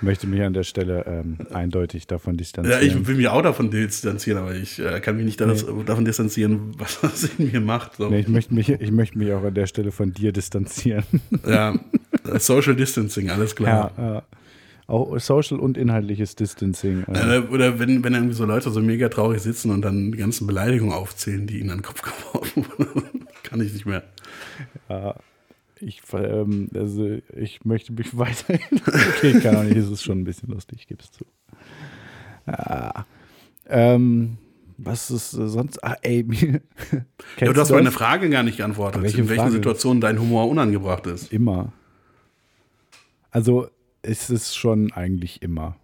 S2: möchte mich an der Stelle ähm, eindeutig davon
S3: Ja,
S2: distanzieren.
S3: ich will mich auch davon distanzieren, aber ich äh, kann mich nicht das, davon distanzieren, was <laughs> das in mir macht. So.
S2: Nee, ich, möchte mich, ich möchte mich auch an der Stelle von dir distanzieren.
S3: Ja, Social Distancing, alles klar.
S2: Ja, ja. Auch Social und inhaltliches Distancing. äh.
S3: Äh, Oder wenn, wenn irgendwie so Leute so mega traurig sitzen und dann die ganzen Beleidigungen aufzählen, die ihnen an den Kopf <laughs> geworfen wurden, kann ich nicht mehr.
S2: Ich, ähm, also ich möchte mich <laughs> weiterhin. Okay, kann auch nicht, es ist schon ein bisschen lustig, ich gebe es zu. Ah, ähm, was ist äh, sonst? Ah, ey, <laughs> mir,
S3: Ja, du hast meine Frage gar nicht geantwortet,
S2: Welche
S3: in welchen
S2: Frage?
S3: Situationen dein Humor unangebracht ist.
S2: Immer. Also, es ist schon eigentlich immer.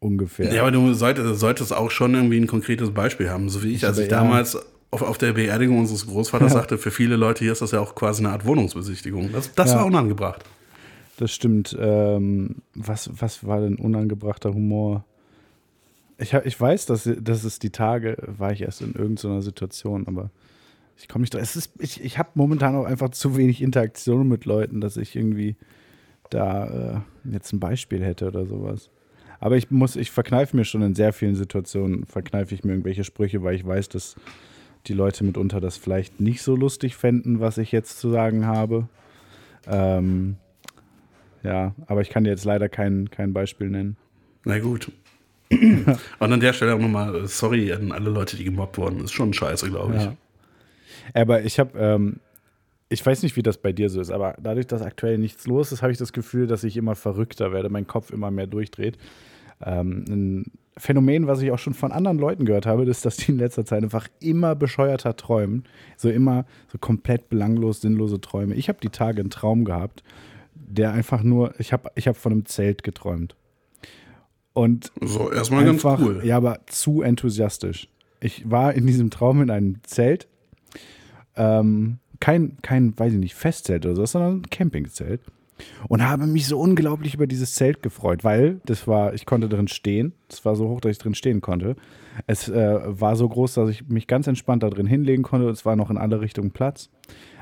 S2: Ungefähr.
S3: Ja, aber du solltest, solltest auch schon irgendwie ein konkretes Beispiel haben. So wie ich, als ich
S2: ja.
S3: damals auf, auf der Beerdigung unseres Großvaters <laughs> sagte, für viele Leute hier ist das ja auch quasi eine Art Wohnungsbesichtigung. Das, das
S2: Ja.
S3: war unangebracht.
S2: Das stimmt. Ähm, was, was war denn unangebrachter Humor? Ich, ich weiß, dass, dass es die Tage war ich erst in irgendeiner Situation, aber ich komme nicht drauf. Es ist, ich ich habe momentan auch einfach zu wenig Interaktion mit Leuten, dass ich irgendwie da äh, jetzt ein Beispiel hätte oder sowas. Aber ich muss, ich verkneife mir schon in sehr vielen Situationen, verkneife ich mir irgendwelche Sprüche, weil ich weiß, dass die Leute mitunter das vielleicht nicht so lustig fänden, was ich jetzt zu sagen habe. Ähm, ja, aber ich kann dir jetzt leider kein, kein Beispiel nennen.
S3: Na gut. Und an der Stelle auch nochmal sorry an alle Leute, die gemobbt wurden. Ist schon scheiße, glaube ich.
S2: Ja. Aber ich habe, ähm, ich weiß nicht, wie das bei dir so ist, aber dadurch, dass aktuell nichts los ist, habe ich das Gefühl, dass ich immer verrückter werde, mein Kopf immer mehr durchdreht. Ähm, ein Phänomen, was ich auch schon von anderen Leuten gehört habe, ist, dass die in letzter Zeit einfach immer bescheuerter träumen. So immer so komplett belanglos, sinnlose Träume. Ich habe die Tage einen Traum gehabt, der einfach nur, ich habe ich hab von einem Zelt geträumt. Und
S3: So, erstmal ganz
S2: einfach,
S3: cool.
S2: ja, aber zu enthusiastisch. ich war in diesem Traum in einem Zelt. Ähm, kein, kein, weiß ich nicht, Festzelt oder so, sondern ein Campingzelt. Und habe mich so unglaublich über dieses Zelt gefreut, weil das war, ich konnte drin stehen. Es war so hoch, dass ich drin stehen konnte. Es äh, war so groß, dass ich mich ganz entspannt da drin hinlegen konnte. Es war noch in alle Richtungen Platz.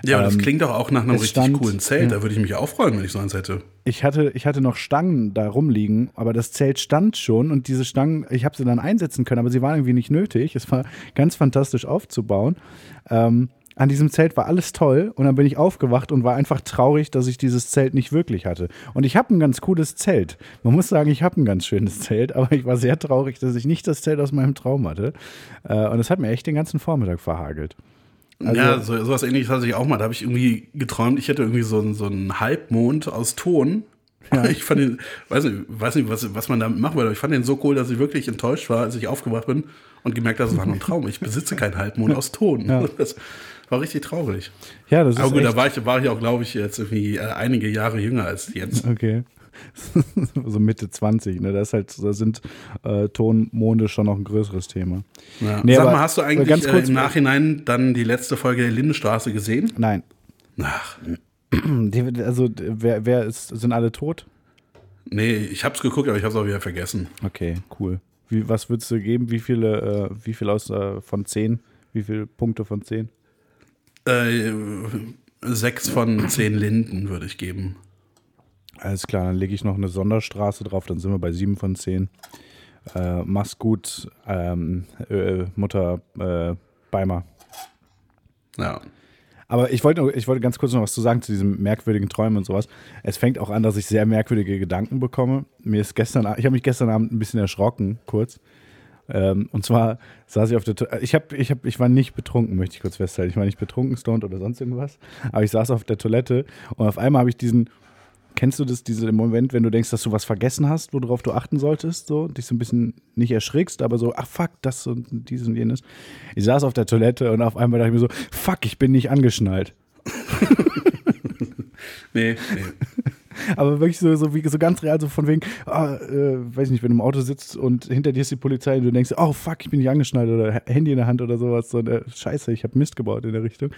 S3: Ja, aber das
S2: Ähm,
S3: klingt doch auch nach einem richtig
S2: stand-
S3: coolen Zelt. Da würde ich mich auch freuen, wenn ich so eins hätte.
S2: Ich hatte, ich hatte noch Stangen da rumliegen, aber das Zelt stand schon und diese Stangen, ich habe sie dann einsetzen können, aber sie waren irgendwie nicht nötig. Es war ganz fantastisch aufzubauen. Ähm, an diesem Zelt war alles toll und dann bin ich aufgewacht und war einfach traurig, dass ich dieses Zelt nicht wirklich hatte. Und ich habe ein ganz cooles Zelt. Man muss sagen, ich habe ein ganz schönes Zelt, aber ich war sehr traurig, dass ich nicht das Zelt aus meinem Traum hatte. Äh, und es hat mir echt den ganzen Vormittag verhagelt. Also-
S3: ja, so, sowas ähnliches hatte ich auch mal. Da habe ich irgendwie geträumt, ich hätte irgendwie so einen, so einen Halbmond aus Ton. <laughs> Ich fand den, weiß nicht, weiß nicht was, was man damit machen würde, aber ich fand den so cool, dass ich wirklich enttäuscht war, als ich aufgewacht bin und gemerkt habe, es war nur ein Traum. Ich besitze keinen Halbmond aus Ton.
S2: Ja. <laughs>
S3: Das war richtig traurig.
S2: Ja, das ist
S3: Aber gut,
S2: echt
S3: da war ich, war ich auch, glaube ich, jetzt irgendwie äh, einige Jahre jünger als jetzt.
S2: Okay. <laughs> so Mitte 20, ne? Das ist halt, da sind äh, Tonmonde schon noch ein größeres Thema.
S3: Ja.
S2: Nee,
S3: Sag
S2: aber-
S3: mal, hast du eigentlich
S2: ganz
S3: äh,
S2: kurz-
S3: im Nachhinein dann die letzte Folge der Lindenstraße gesehen?
S2: Nein.
S3: Ach,
S2: also, wer, wer ist, sind alle tot?
S3: nee, ich hab's geguckt, aber ich hab's auch wieder vergessen.
S2: Okay, cool. Wie, was würdest du geben? Wie viele, äh, wie viel aus äh, von 10? Wie viele Punkte von 10?
S3: Äh, sechs von zehn Linden würde ich geben.
S2: Alles klar, dann lege ich noch eine Sonderstraße drauf, dann sind wir bei 7 von 10. Äh, mach's gut, ähm, äh, Mutter äh, Beimer.
S3: Ja.
S2: Aber ich wollte, ich wollte ganz kurz noch was zu sagen zu diesem merkwürdigen Träumen und sowas. Es fängt auch an, dass ich sehr merkwürdige Gedanken bekomme. Mir ist gestern, ich habe mich gestern Abend ein bisschen erschrocken, kurz. Ähm, und zwar saß ich auf der, To- ich habe, ich habe, ich war nicht betrunken, möchte ich kurz festhalten. Ich war nicht betrunken, stoned oder sonst irgendwas. Aber ich saß auf der Toilette und auf einmal habe ich diesen, kennst du das, diesen Moment, wenn du denkst, dass du was vergessen hast, worauf du achten solltest, so, dich so ein bisschen nicht erschrickst, aber so, ach fuck, das und dies und jenes. Ich saß auf der Toilette und auf einmal dachte ich mir so, fuck, ich bin nicht angeschnallt. <laughs>
S3: Nee, nee. <laughs>
S2: Aber wirklich so, so, wie, so ganz real, so von wegen, ah, äh, weiß nicht, wenn du im Auto sitzt und hinter dir ist die Polizei und du denkst, oh fuck, ich bin nicht angeschnallt oder Handy in der Hand oder sowas. So, äh, scheiße, ich habe Mist gebaut in der Richtung.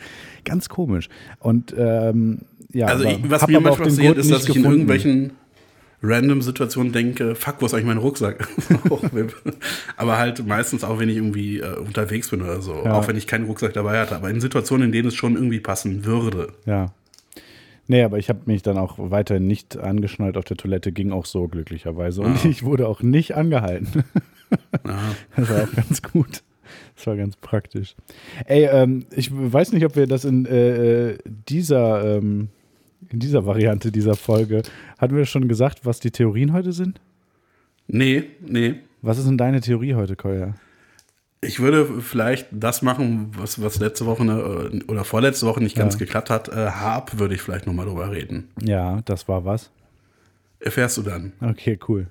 S2: Ganz komisch. Und ähm, ja,
S3: Also, ich, was mir manchmal passiert,
S2: Gurt
S3: ist, dass ich in irgendwelchen random Situationen denke, fuck, wo ist eigentlich mein Rucksack? <laughs> aber halt meistens auch, wenn ich irgendwie äh, unterwegs bin oder so.
S2: Ja.
S3: Auch wenn ich keinen Rucksack dabei hatte. Aber in Situationen, in denen es schon irgendwie passen würde.
S2: Ja. Nee, aber ich habe mich dann auch weiterhin nicht angeschnallt auf der Toilette, ging auch so glücklicherweise. Und
S3: Ah.
S2: ich wurde auch nicht angehalten.
S3: Ja. <laughs>
S2: Das war auch ganz gut. Das war ganz praktisch. Ey, ähm, ich weiß nicht, ob wir das in äh, äh, dieser, ähm, in dieser Variante dieser Folge, hatten wir schon gesagt, was die Theorien heute sind?
S3: Nee, nee.
S2: Was ist denn deine Theorie heute, Kolja?
S3: Ich würde vielleicht das machen, was, was letzte Woche ne, äh, oder vorletzte Woche nicht ganz
S2: Ja.
S3: geklappt hat. Äh, Harp würde ich vielleicht nochmal drüber reden.
S2: Ja, das war was.
S3: Erfährst du dann.
S2: Okay, cool.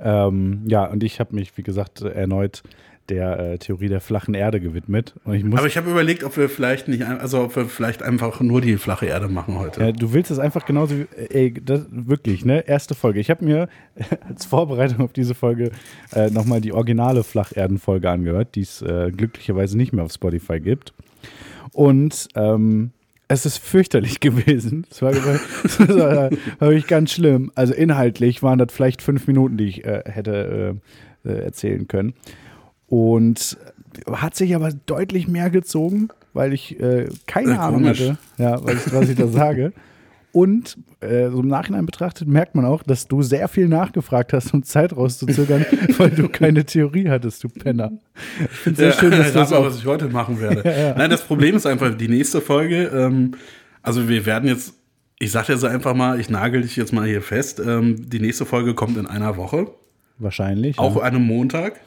S2: Ähm, ja, und ich habe mich, wie gesagt, erneut der äh, Theorie der flachen Erde gewidmet. Ich
S3: Aber ich habe überlegt, ob wir vielleicht nicht, also ob wir vielleicht einfach nur die flache Erde machen heute.
S2: Ja, du willst es einfach genauso wie, ey, das, wirklich, ne? Erste Folge. Ich habe mir <laughs> als Vorbereitung auf diese Folge äh, nochmal die originale Flacherden-Folge angehört, die es äh, glücklicherweise nicht mehr auf Spotify gibt. Und ähm, es ist fürchterlich <laughs> gewesen. Es war, das war wirklich ganz schlimm. Also inhaltlich waren das vielleicht fünf Minuten, die ich äh, hätte äh, äh, erzählen können. Und hat sich aber deutlich mehr gezogen, weil ich äh, keine
S3: Äh,
S2: Ahnung
S3: komisch.
S2: hatte, ja, was, was ich da sage. Und äh, so im Nachhinein betrachtet merkt man auch, dass du sehr viel nachgefragt hast, um Zeit rauszuzögern, <laughs> weil du keine Theorie hattest, du Penner. Ich finde es sehr schön, dass du das auch.
S3: was ich heute machen werde. Nein, das Problem ist einfach, die nächste Folge, ähm, also wir werden jetzt, ich sag dir so einfach mal, ich nagel dich jetzt mal hier fest, ähm, die nächste Folge kommt in einer Woche,
S2: Wahrscheinlich.
S3: auch
S2: ja.
S3: an einem Montag.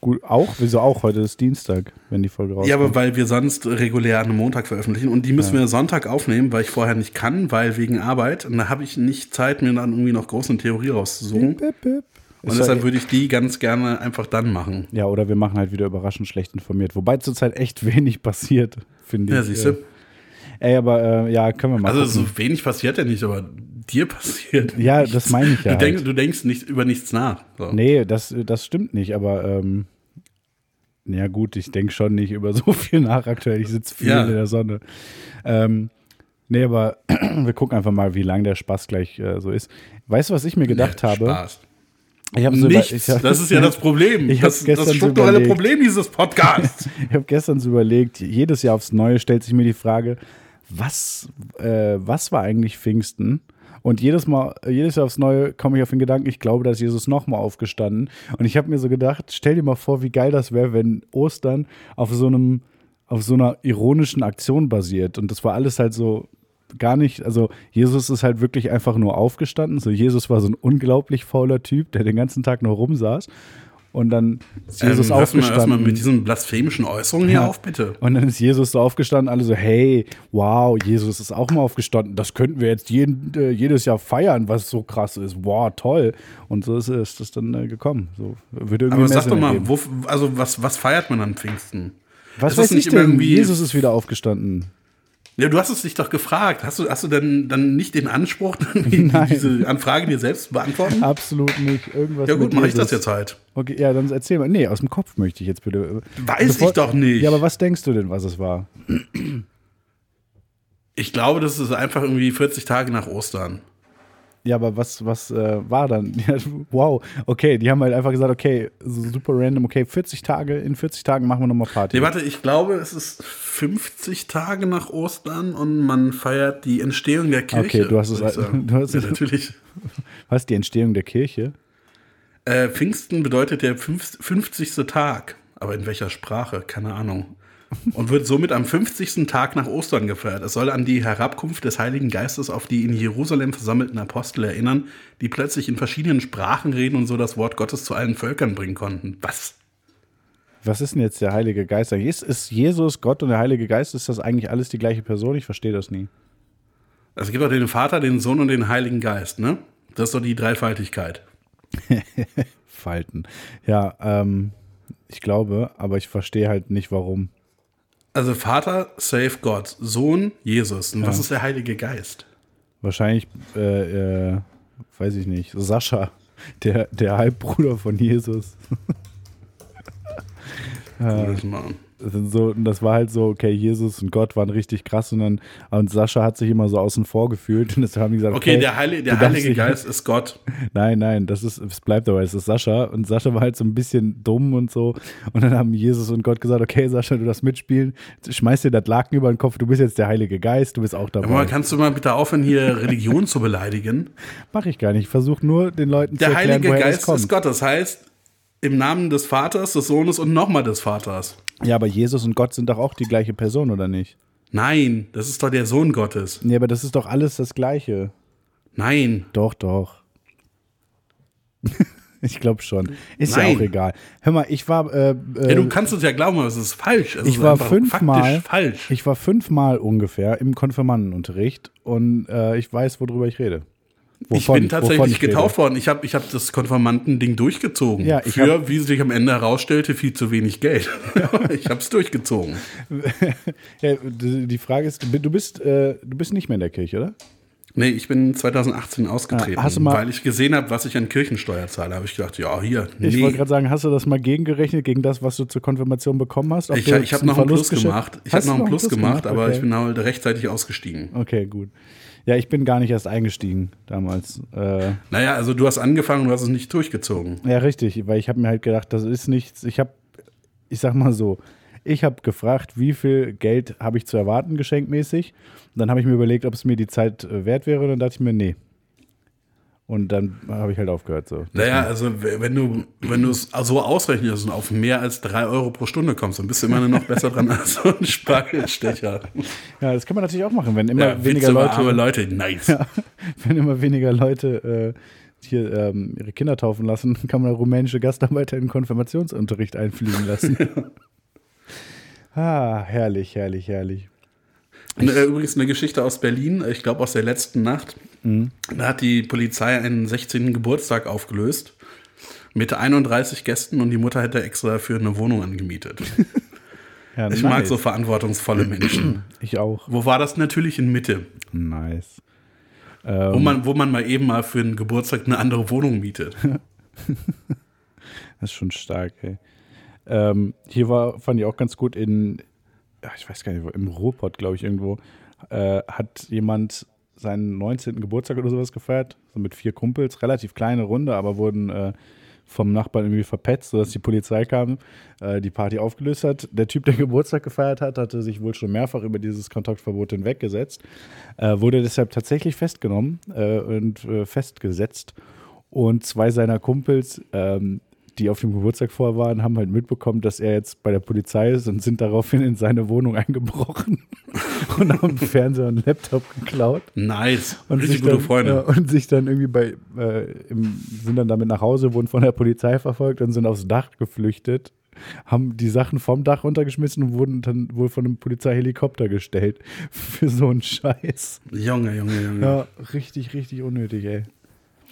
S2: Gut, auch? Wieso auch? Heute ist Dienstag, wenn die Folge rauskommt.
S3: Ja, aber weil wir sonst regulär an einem Montag veröffentlichen und die müssen wir Sonntag aufnehmen, weil ich vorher nicht kann, weil wegen Arbeit. Und da habe ich nicht Zeit, mir dann irgendwie noch groß eine Theorie rauszusuchen.
S2: Bip, bip.
S3: Und
S2: Ist
S3: deshalb
S2: ja-
S3: würde ich die ganz gerne einfach dann machen.
S2: Ja, oder wir machen halt wieder überraschend schlecht informiert. Wobei zurzeit echt <laughs> wenig passiert, finde ich.
S3: Ja, siehst du?
S2: Ey, aber äh, ja, können wir mal
S3: Also
S2: gucken.
S3: so wenig passiert ja nicht, aber dir passiert. <laughs>
S2: Ja,
S3: nichts.
S2: das meine ich ja
S3: Du, denk,
S2: halt.
S3: du denkst nicht über nichts nach. So.
S2: Nee, das, das stimmt nicht, aber ähm, Ja, gut, ich denke schon nicht über <laughs> so viel nach aktuell. Ich sitze viel
S3: Ja.
S2: in der Sonne. Ähm, nee, aber <clears throat> wir gucken einfach mal, wie lang der Spaß gleich äh, so ist. Weißt du, was ich mir gedacht
S3: Nee,
S2: habe?
S3: Spaß.
S2: Ich habe so über-
S3: Nichts.
S2: ich hab-
S3: das ist ja das Problem. <laughs>
S2: Ich
S3: das, das strukturelle
S2: überlegt.
S3: Problem dieses Podcasts.
S2: Ich habe gestern so überlegt, jedes Jahr aufs Neue stellt sich mir die Frage, was, äh, was war eigentlich Pfingsten? Und jedes Mal, jedes Jahr aufs Neue komme ich auf den Gedanken, ich glaube, dass Jesus nochmal aufgestanden. Und ich habe mir so gedacht, stell dir mal vor, wie geil das wäre, wenn Ostern auf so einem, auf so einer ironischen Aktion basiert. Und das war alles halt so gar nicht, also Jesus ist halt wirklich einfach nur aufgestanden. So, Jesus war so ein unglaublich fauler Typ, der den ganzen Tag nur rumsaß. Und dann ist Jesus
S3: ähm, du mal
S2: aufgestanden.
S3: erstmal mit diesen blasphemischen Äußerungen hier
S2: Ja.
S3: auf, bitte.
S2: Und dann ist Jesus so aufgestanden, alle so, hey, wow, Jesus ist auch mal aufgestanden. Das könnten wir jetzt jeden, äh, jedes Jahr feiern, was so krass ist. Wow, toll. Und so ist, ist das dann äh, gekommen. So wird irgendwie
S3: Aber sag doch mal, wo, also was, was feiert man an Pfingsten?
S2: was
S3: ist
S2: weiß ich denn?
S3: irgendwie-
S2: Jesus ist wieder aufgestanden.
S3: Ja, du hast es dich doch gefragt. Hast du, hast du denn dann nicht den Anspruch, die,
S2: Nein.
S3: diese Anfrage dir selbst zu beantworten?
S2: Absolut nicht. Irgendwas
S3: Ja gut, mache ich das jetzt halt.
S2: Okay, ja, dann erzähl mal. Nee, aus dem Kopf möchte ich jetzt bitte.
S3: Weiß ich doch nicht.
S2: Ja, aber was denkst du denn, was es war?
S3: Ich glaube, das ist einfach irgendwie 40 Tage nach Ostern.
S2: Ja, aber was, was äh, war dann? <laughs> Ja, wow, okay, die haben halt einfach gesagt, okay, so super random, okay, 40 Tage, in 40 Tagen machen wir nochmal Party.
S3: Nee, warte, ich glaube, es ist 50 Tage nach Ostern und man feiert die Entstehung der Kirche.
S2: Okay, du hast es- <laughs> du hast
S3: ja, natürlich. <laughs>
S2: Was, die Entstehung der Kirche?
S3: Äh, Pfingsten bedeutet der fünf- 50. Tag. Aber in welcher Sprache? Keine Ahnung. Und wird somit am 50. Tag nach Ostern gefeiert. Es soll an die Herabkunft des Heiligen Geistes auf die in Jerusalem versammelten Apostel erinnern, die plötzlich in verschiedenen Sprachen reden und so das Wort Gottes zu allen Völkern bringen konnten. Was?
S2: Was ist denn jetzt der Heilige Geist? Ist, ist Jesus, Gott und der Heilige Geist, ist das eigentlich alles die gleiche Person? Ich verstehe das nie.
S3: Also es gibt auch den Vater, den Sohn und den Heiligen Geist, ne? Das ist doch die Dreifaltigkeit. <laughs>
S2: Falten. Ja, ähm, ich glaube, aber ich verstehe halt nicht, warum.
S3: Also Vater, save Gott. Sohn, Jesus. Und was ist der Heilige Geist?
S2: Wahrscheinlich, äh, äh, weiß ich nicht, Sascha, der, der Halbbruder von Jesus. <laughs>
S3: Gutes Mann.
S2: Sind So, und das war halt so, okay, Jesus und Gott waren richtig krass und dann, und Sascha hat sich immer so außen vor gefühlt und deshalb haben die gesagt,
S3: Okay, der, Heili der
S2: du darfst
S3: Heilige
S2: nicht-
S3: Geist ist Gott. <laughs>
S2: Nein, nein, das ist, es bleibt dabei, es ist Sascha. Und Sascha war halt so ein bisschen dumm und so. Und dann haben Jesus und Gott gesagt, okay, Sascha, du darfst mitspielen, schmeiß dir das Laken über den Kopf, du bist jetzt der Heilige Geist, du bist auch
S3: Aber
S2: dabei.
S3: kannst du mal bitte aufhören, hier Religion zu beleidigen? <laughs>
S2: Mach ich gar nicht, ich versuche nur den Leuten
S3: Der
S2: zu erklären,
S3: Heilige
S2: woher
S3: Geist ist Gott. Das heißt, im Namen des Vaters, des Sohnes und nochmal des Vaters.
S2: Ja, aber Jesus und Gott sind doch auch die gleiche Person, oder nicht?
S3: Nein, das ist doch der Sohn Gottes.
S2: Nee, aber das ist doch alles das Gleiche.
S3: Nein.
S2: Doch, doch. <laughs> ich glaube schon. Ist ja
S3: Nein.
S2: auch egal. Hör mal, ich war. Äh,
S3: Ja,
S2: äh,
S3: du kannst es ja glauben, aber es ist falsch. Es
S2: ich
S3: ist
S2: war fünfmal.
S3: falsch.
S2: Ich war fünfmal ungefähr im Konfirmandenunterricht und äh, ich weiß, worüber ich rede.
S3: Ich
S2: Wovon-
S3: bin
S2: wovon
S3: tatsächlich
S2: ich rede.
S3: getauft worden. Ich habe ich hab das Konfirmandending durchgezogen.
S2: Ja, ich
S3: Für,
S2: hab-
S3: wie sich am Ende herausstellte, viel zu wenig Geld. <laughs> ich habe es durchgezogen. <laughs>
S2: Ja, die die Frage ist, du bist, äh, du bist nicht mehr in der Kirche, oder?
S3: Nee, ich bin 2018 ausgetreten,
S2: Ah, hast du mal-
S3: weil ich gesehen habe, was ich an Kirchensteuer zahle. habe ich gedacht, ja, hier,
S2: Ich
S3: nee.
S2: wollte gerade sagen, hast du das mal gegengerechnet gegen das, was du zur Konfirmation bekommen hast?
S3: Ich, ich habe noch einen Plus gemacht. Ich habe noch einen Plus gemacht, aber
S2: Okay.
S3: ich bin halt rechtzeitig ausgestiegen.
S2: Okay, gut. Ja, ich bin gar nicht erst eingestiegen damals. Äh,
S3: Naja, also du hast angefangen, du hast es nicht durchgezogen.
S2: ja, richtig, weil ich habe mir halt gedacht, das ist nichts. Ich habe, ich sag mal so, ich habe gefragt, wie viel Geld habe ich zu erwarten, geschenkmäßig. Und dann habe ich mir überlegt, ob es mir die Zeit äh, wert wäre. Und dann dachte ich mir, nee. Und dann habe ich halt aufgehört. So.
S3: Naja, also wenn du wenn du es so ausrechnest und auf mehr als drei Euro pro Stunde kommst, dann bist du immer noch besser dran als so ein Spargelstecher.
S2: Ja, das kann man natürlich auch machen, wenn immer
S3: Ja,
S2: weniger Leute.
S3: arme Leute, nice. <laughs>
S2: wenn immer weniger Leute äh, hier ähm, ihre Kinder taufen lassen, kann man rumänische Gastarbeiter in den Konfirmationsunterricht einfliegen lassen. Ah, herrlich, herrlich, herrlich.
S3: Und, äh, übrigens eine Geschichte aus Berlin, ich glaube aus der letzten Nacht.
S2: Mhm.
S3: Da hat die Polizei einen 16. Geburtstag aufgelöst mit 31 Gästen und die Mutter hätte extra für eine Wohnung angemietet. <laughs>
S2: Ja,
S3: Ich
S2: nice.
S3: mag so verantwortungsvolle Menschen. <clears throat>
S2: Ich auch.
S3: Wo war das? Natürlich in Mitte.
S2: Nice.
S3: Wo man, wo man mal eben mal für einen Geburtstag eine andere Wohnung mietet. <laughs>
S2: Das ist schon stark, ey. Ähm, hier war, fand ich auch ganz gut in, ich weiß gar nicht, im Ruhrpott, glaube ich, irgendwo, äh, hat jemand seinen 19. Geburtstag oder sowas gefeiert, so mit vier Kumpels, relativ kleine Runde, aber wurden äh, vom Nachbarn irgendwie verpetzt, sodass die Polizei kam, äh, die Party aufgelöst hat. Der Typ, der <laughs> Geburtstag gefeiert hat, hatte sich wohl schon mehrfach über dieses Kontaktverbot hinweggesetzt, äh, wurde deshalb tatsächlich festgenommen äh, und äh, festgesetzt. Und zwei seiner Kumpels, ähm, die auf dem Geburtstag vor waren, haben halt mitbekommen, dass er jetzt bei der Polizei ist und sind daraufhin in seine Wohnung <laughs> eingebrochen und haben Fernseher und Laptop geklaut.
S3: Nice.
S2: Und
S3: Richtig
S2: sich
S3: gute
S2: dann,
S3: Freunde.
S2: Ja, und sich dann irgendwie bei, äh, im, sind dann damit nach Hause, wurden von der Polizei verfolgt und sind aufs Dach geflüchtet, haben die Sachen vom Dach runtergeschmissen und wurden dann wohl von einem Polizeihelikopter gestellt. Für so einen Scheiß.
S3: Junge, Junge, Junge.
S2: Ja, richtig, richtig unnötig, ey.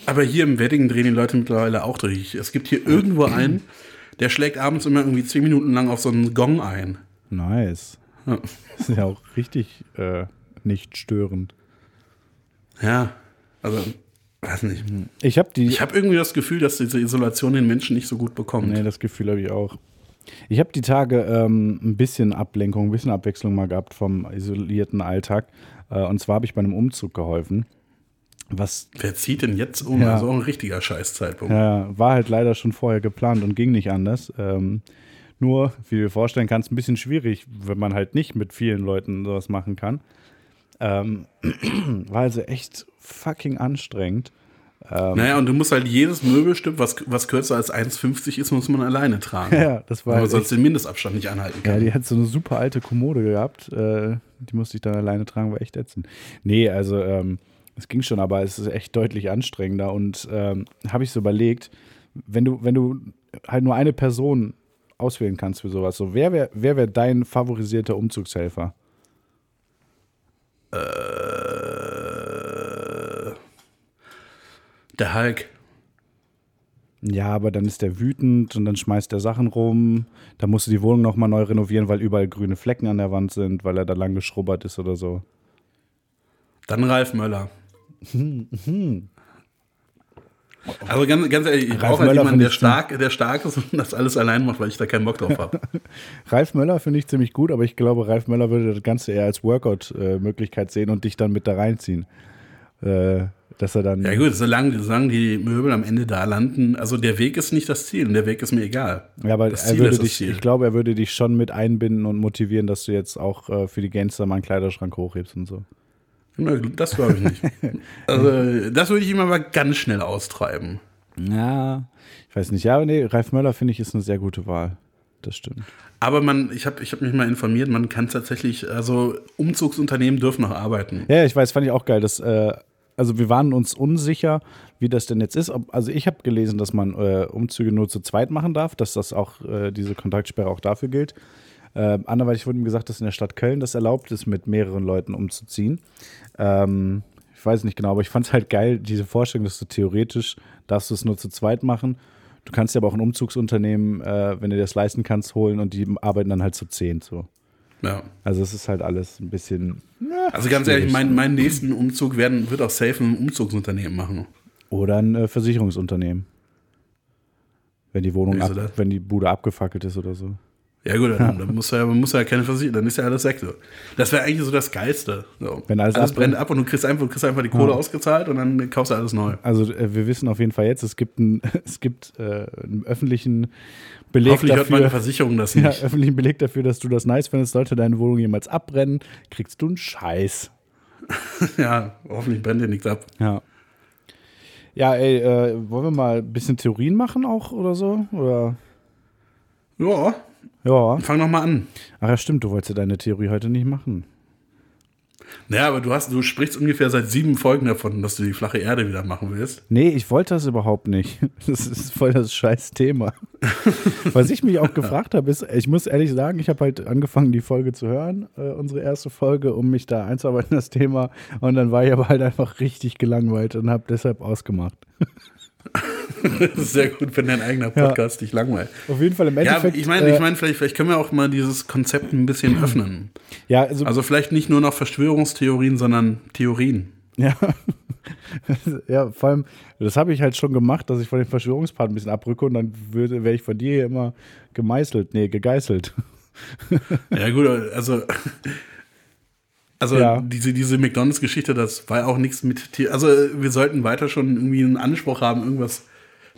S3: Aber hier im Wedding drehen die Leute mittlerweile auch durch. Es gibt hier irgendwo einen, der schlägt abends immer irgendwie zehn Minuten lang auf so einen Gong ein.
S2: Nice.
S3: Ja.
S2: Das ist ja auch richtig äh, nicht störend.
S3: Ja, also, weiß nicht.
S2: Ich habe die.
S3: Ich habe irgendwie das Gefühl, dass diese Isolation den Menschen nicht so gut bekommt.
S2: Nee, das Gefühl habe ich auch. Ich habe die Tage ähm, ein bisschen Ablenkung, ein bisschen Abwechslung mal gehabt vom isolierten Alltag. Äh, und zwar habe ich bei einem Umzug geholfen. Was
S3: Wer zieht denn jetzt um?
S2: Ja.
S3: Also auch ein richtiger Scheißzeitpunkt.
S2: ja, war halt leider schon vorher geplant und ging nicht anders. Ähm, nur, wie du dir vorstellen kannst, ein bisschen schwierig, wenn man halt nicht mit vielen Leuten sowas machen kann. Ähm, <clears throat> war also echt fucking anstrengend.
S3: Naja, und du musst halt jedes Möbelstück, was, was kürzer als 1,50 ist, muss man alleine tragen. <laughs>
S2: Ja, das war
S3: Weil man
S2: halt
S3: sonst den Mindestabstand nicht anhalten
S2: Ja,
S3: kann.
S2: die hat so eine super alte Kommode gehabt. Äh, die musste ich dann alleine tragen, war echt ätzend. Nee, also ähm, es ging schon, aber es ist echt deutlich anstrengender. Und ähm, habe ich so überlegt, wenn du, wenn du halt nur eine Person auswählen kannst für sowas, so wer wäre wer wär dein favorisierter Umzugshelfer?
S3: Äh, der Hulk.
S2: Ja, aber dann ist der wütend und dann schmeißt er Sachen rum. Da musst du die Wohnung nochmal neu renovieren, weil überall grüne Flecken an der Wand sind, weil er da lang geschrubbert ist oder so.
S3: Dann Ralf Möller. Also ganz, ganz ehrlich, ich
S2: Ralf
S3: brauche halt
S2: Möller
S3: jemanden, der stark, der stark ist und das alles allein macht, weil ich da keinen Bock drauf habe. <laughs>
S2: Ralf Möller finde ich ziemlich gut, aber ich glaube, Ralf Möller würde das Ganze eher als Workout-Möglichkeit sehen und dich dann mit da reinziehen. Äh, dass er dann.
S3: Ja gut, solange, solange die Möbel am Ende da landen, also der Weg ist nicht das Ziel und der Weg ist mir egal.
S2: Ja, aber
S3: das
S2: er
S3: Ziel
S2: würde
S3: ist das
S2: dich, ich glaube, er würde dich schon mit einbinden und motivieren, dass du jetzt auch äh, für die Gangster mal einen Kleiderschrank hochhebst und so.
S3: Das glaube ich nicht. <laughs> Also das würde ich ihm aber ganz schnell austreiben.
S2: Ja, ich weiß nicht. Ja, aber nee, Ralf Möller finde ich ist eine sehr gute Wahl. Das stimmt.
S3: Aber man, ich habe ich hab mich mal informiert, man kann tatsächlich, also Umzugsunternehmen dürfen noch arbeiten.
S2: Ja, ich weiß, fand ich auch geil. Dass, äh, also wir waren uns unsicher, wie das denn jetzt ist. Also ich habe gelesen, dass man äh, Umzüge nur zu zweit machen darf, dass das auch äh, diese Kontaktsperre auch dafür gilt. Äh, anderweitig wurde mir gesagt, dass in der Stadt Köln das erlaubt ist, mit mehreren Leuten umzuziehen. Ähm, ich weiß nicht genau, aber ich fand es halt geil, diese Vorstellung, dass du theoretisch darfst du es nur zu zweit machen. Du kannst dir aber auch ein Umzugsunternehmen, äh, wenn du dir das leisten kannst, holen und die arbeiten dann halt zu zehn. So.
S3: Ja.
S2: Also es ist halt alles ein bisschen.
S3: Also ganz ehrlich, mein, meinen nächsten Umzug werden, wird auch safe ein Umzugsunternehmen machen.
S2: Oder ein äh, Versicherungsunternehmen. Wenn die Wohnung, ab, wenn die Bude abgefackelt ist oder so.
S3: Ja gut, dann, dann <laughs> muss ja, man muss ja keine Versicherung, dann ist ja alles weg. So. Das wäre eigentlich so das Geilste. So.
S2: Wenn alles
S3: brennt
S2: abbrennt.
S3: ab und du kriegst einfach, du kriegst einfach die Kohle ausgezahlt und dann kaufst du alles neu.
S2: Also äh, wir wissen auf jeden Fall jetzt, es gibt, ein, <laughs> es gibt äh, einen öffentlichen Beleg
S3: Hoffentlich hört meine
S2: dafür.
S3: Versicherung das
S2: Ja,
S3: nicht.
S2: öffentlichen Beleg dafür, dass du das nice findest. Sollte deine Wohnung jemals abbrennen, kriegst du einen Scheiß. <laughs>
S3: Ja, hoffentlich brennt dir nichts ab.
S2: Ja. Ja, ey, äh, wollen wir mal ein bisschen Theorien machen auch oder so? Oder?
S3: Ja,
S2: Ja.
S3: fang noch mal an.
S2: Ach ja, stimmt, du wolltest ja deine Theorie heute nicht machen.
S3: Naja, aber du hast, du sprichst ungefähr seit sieben Folgen davon, dass du die flache Erde wieder machen willst.
S2: Nee, ich wollte das überhaupt nicht. <laughs> Das ist voll das scheiß Thema. <laughs> Was ich mich auch gefragt habe, ist, ich muss ehrlich sagen, ich habe halt angefangen, die Folge zu hören, äh, unsere erste Folge, um mich da einzuarbeiten, in das Thema. Und dann war ich aber halt einfach richtig gelangweilt und habe deshalb ausgemacht. <laughs> <laughs>
S3: Das ist sehr gut, wenn dein eigener Podcast dich langweilt.
S2: Auf jeden Fall im
S3: Ja,
S2: Endeffekt.
S3: ich meine,
S2: äh,
S3: ich meine, vielleicht, vielleicht können wir auch mal dieses Konzept ein bisschen <clears throat> öffnen.
S2: ja, also,
S3: Also vielleicht nicht nur noch Verschwörungstheorien, sondern Theorien.
S2: ja. <laughs> ja, vor allem, das habe ich halt schon gemacht, dass ich von den Verschwörungspart ein bisschen abrücke und dann wäre ich von dir hier immer gemeißelt, nee, gegeißelt.
S3: Ja, gut, also. Also
S2: Ja.
S3: diese, diese McDonalds-Geschichte, das war auch nichts mit Tier. Also wir sollten weiter schon irgendwie einen Anspruch haben, irgendwas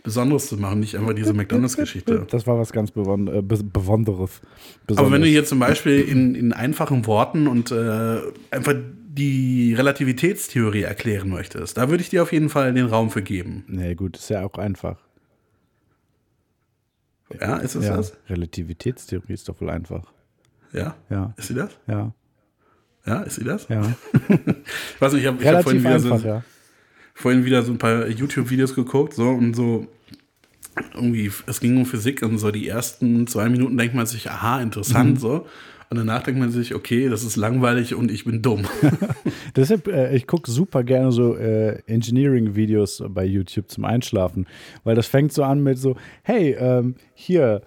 S3: Besonderes zu machen, nicht einfach diese McDonalds-Geschichte. <laughs>
S2: Das war was ganz Bewon äh, Bes- Besonderes.
S3: Aber wenn du hier zum Beispiel in, in einfachen Worten und äh, einfach die Relativitätstheorie erklären möchtest, da würde ich dir auf jeden Fall den Raum für geben.
S2: Nee, gut, ist ja auch einfach.
S3: Ja, ist es
S2: Ja,
S3: das?
S2: Relativitätstheorie ist doch wohl einfach.
S3: Ja?
S2: Ja,
S3: Ist sie das?
S2: ja,
S3: Ja, ist sie das?
S2: ja.
S3: Ich <laughs> weiß nicht, ich habe hab vorhin, wieder
S2: einfach,
S3: so,
S2: ja.
S3: vorhin wieder so ein paar YouTube-Videos geguckt, so und so irgendwie, es ging um Physik und so die ersten zwei Minuten denkt man sich, aha,
S2: Mhm.
S3: interessant, so. Und danach denkt man sich, okay, das ist langweilig und ich bin dumm. <laughs>
S2: Deshalb, äh, ich gucke super gerne so äh, Engineering-Videos bei YouTube zum Einschlafen, weil das fängt so an mit so, hey, ähm, hier,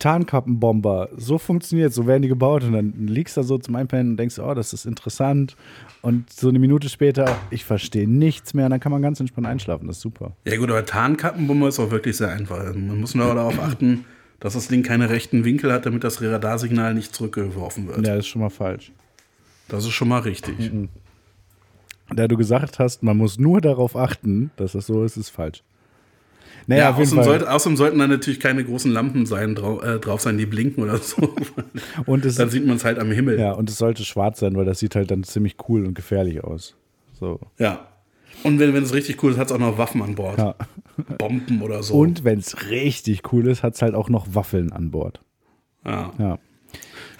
S2: Tarnkappenbomber, so funktioniert, so werden die gebaut und dann liegst du da so zum Einpennen und denkst, oh, das ist interessant und so eine Minute später, ich verstehe nichts mehr und dann kann man ganz entspannt einschlafen, das ist super.
S3: Ja gut, aber Tarnkappenbombe ist auch wirklich sehr einfach. Man muss nur <laughs> darauf achten, dass das Ding keine rechten Winkel hat, damit das Radarsignal nicht zurückgeworfen wird.
S2: Ja, das ist schon mal falsch.
S3: Das ist schon mal richtig.
S2: Mhm. Da du gesagt hast, man muss nur darauf achten, dass das so ist, ist falsch. Naja,
S3: Ja, außerdem,
S2: Fall.
S3: sollte, außerdem sollten da natürlich keine großen Lampen sein, drau äh, drauf sein, die blinken oder so. <laughs>
S2: Und es,
S3: Dann sieht man es halt am Himmel.
S2: ja, und es sollte schwarz sein, weil das sieht halt dann ziemlich cool und gefährlich aus. So.
S3: Ja. Und wenn, wenn es richtig cool ist, hat es auch noch Waffen an Bord.
S2: Ja.
S3: Bomben oder so.
S2: Und wenn es richtig cool ist, hat es halt auch noch Waffeln an Bord.
S3: ja.
S2: Ja.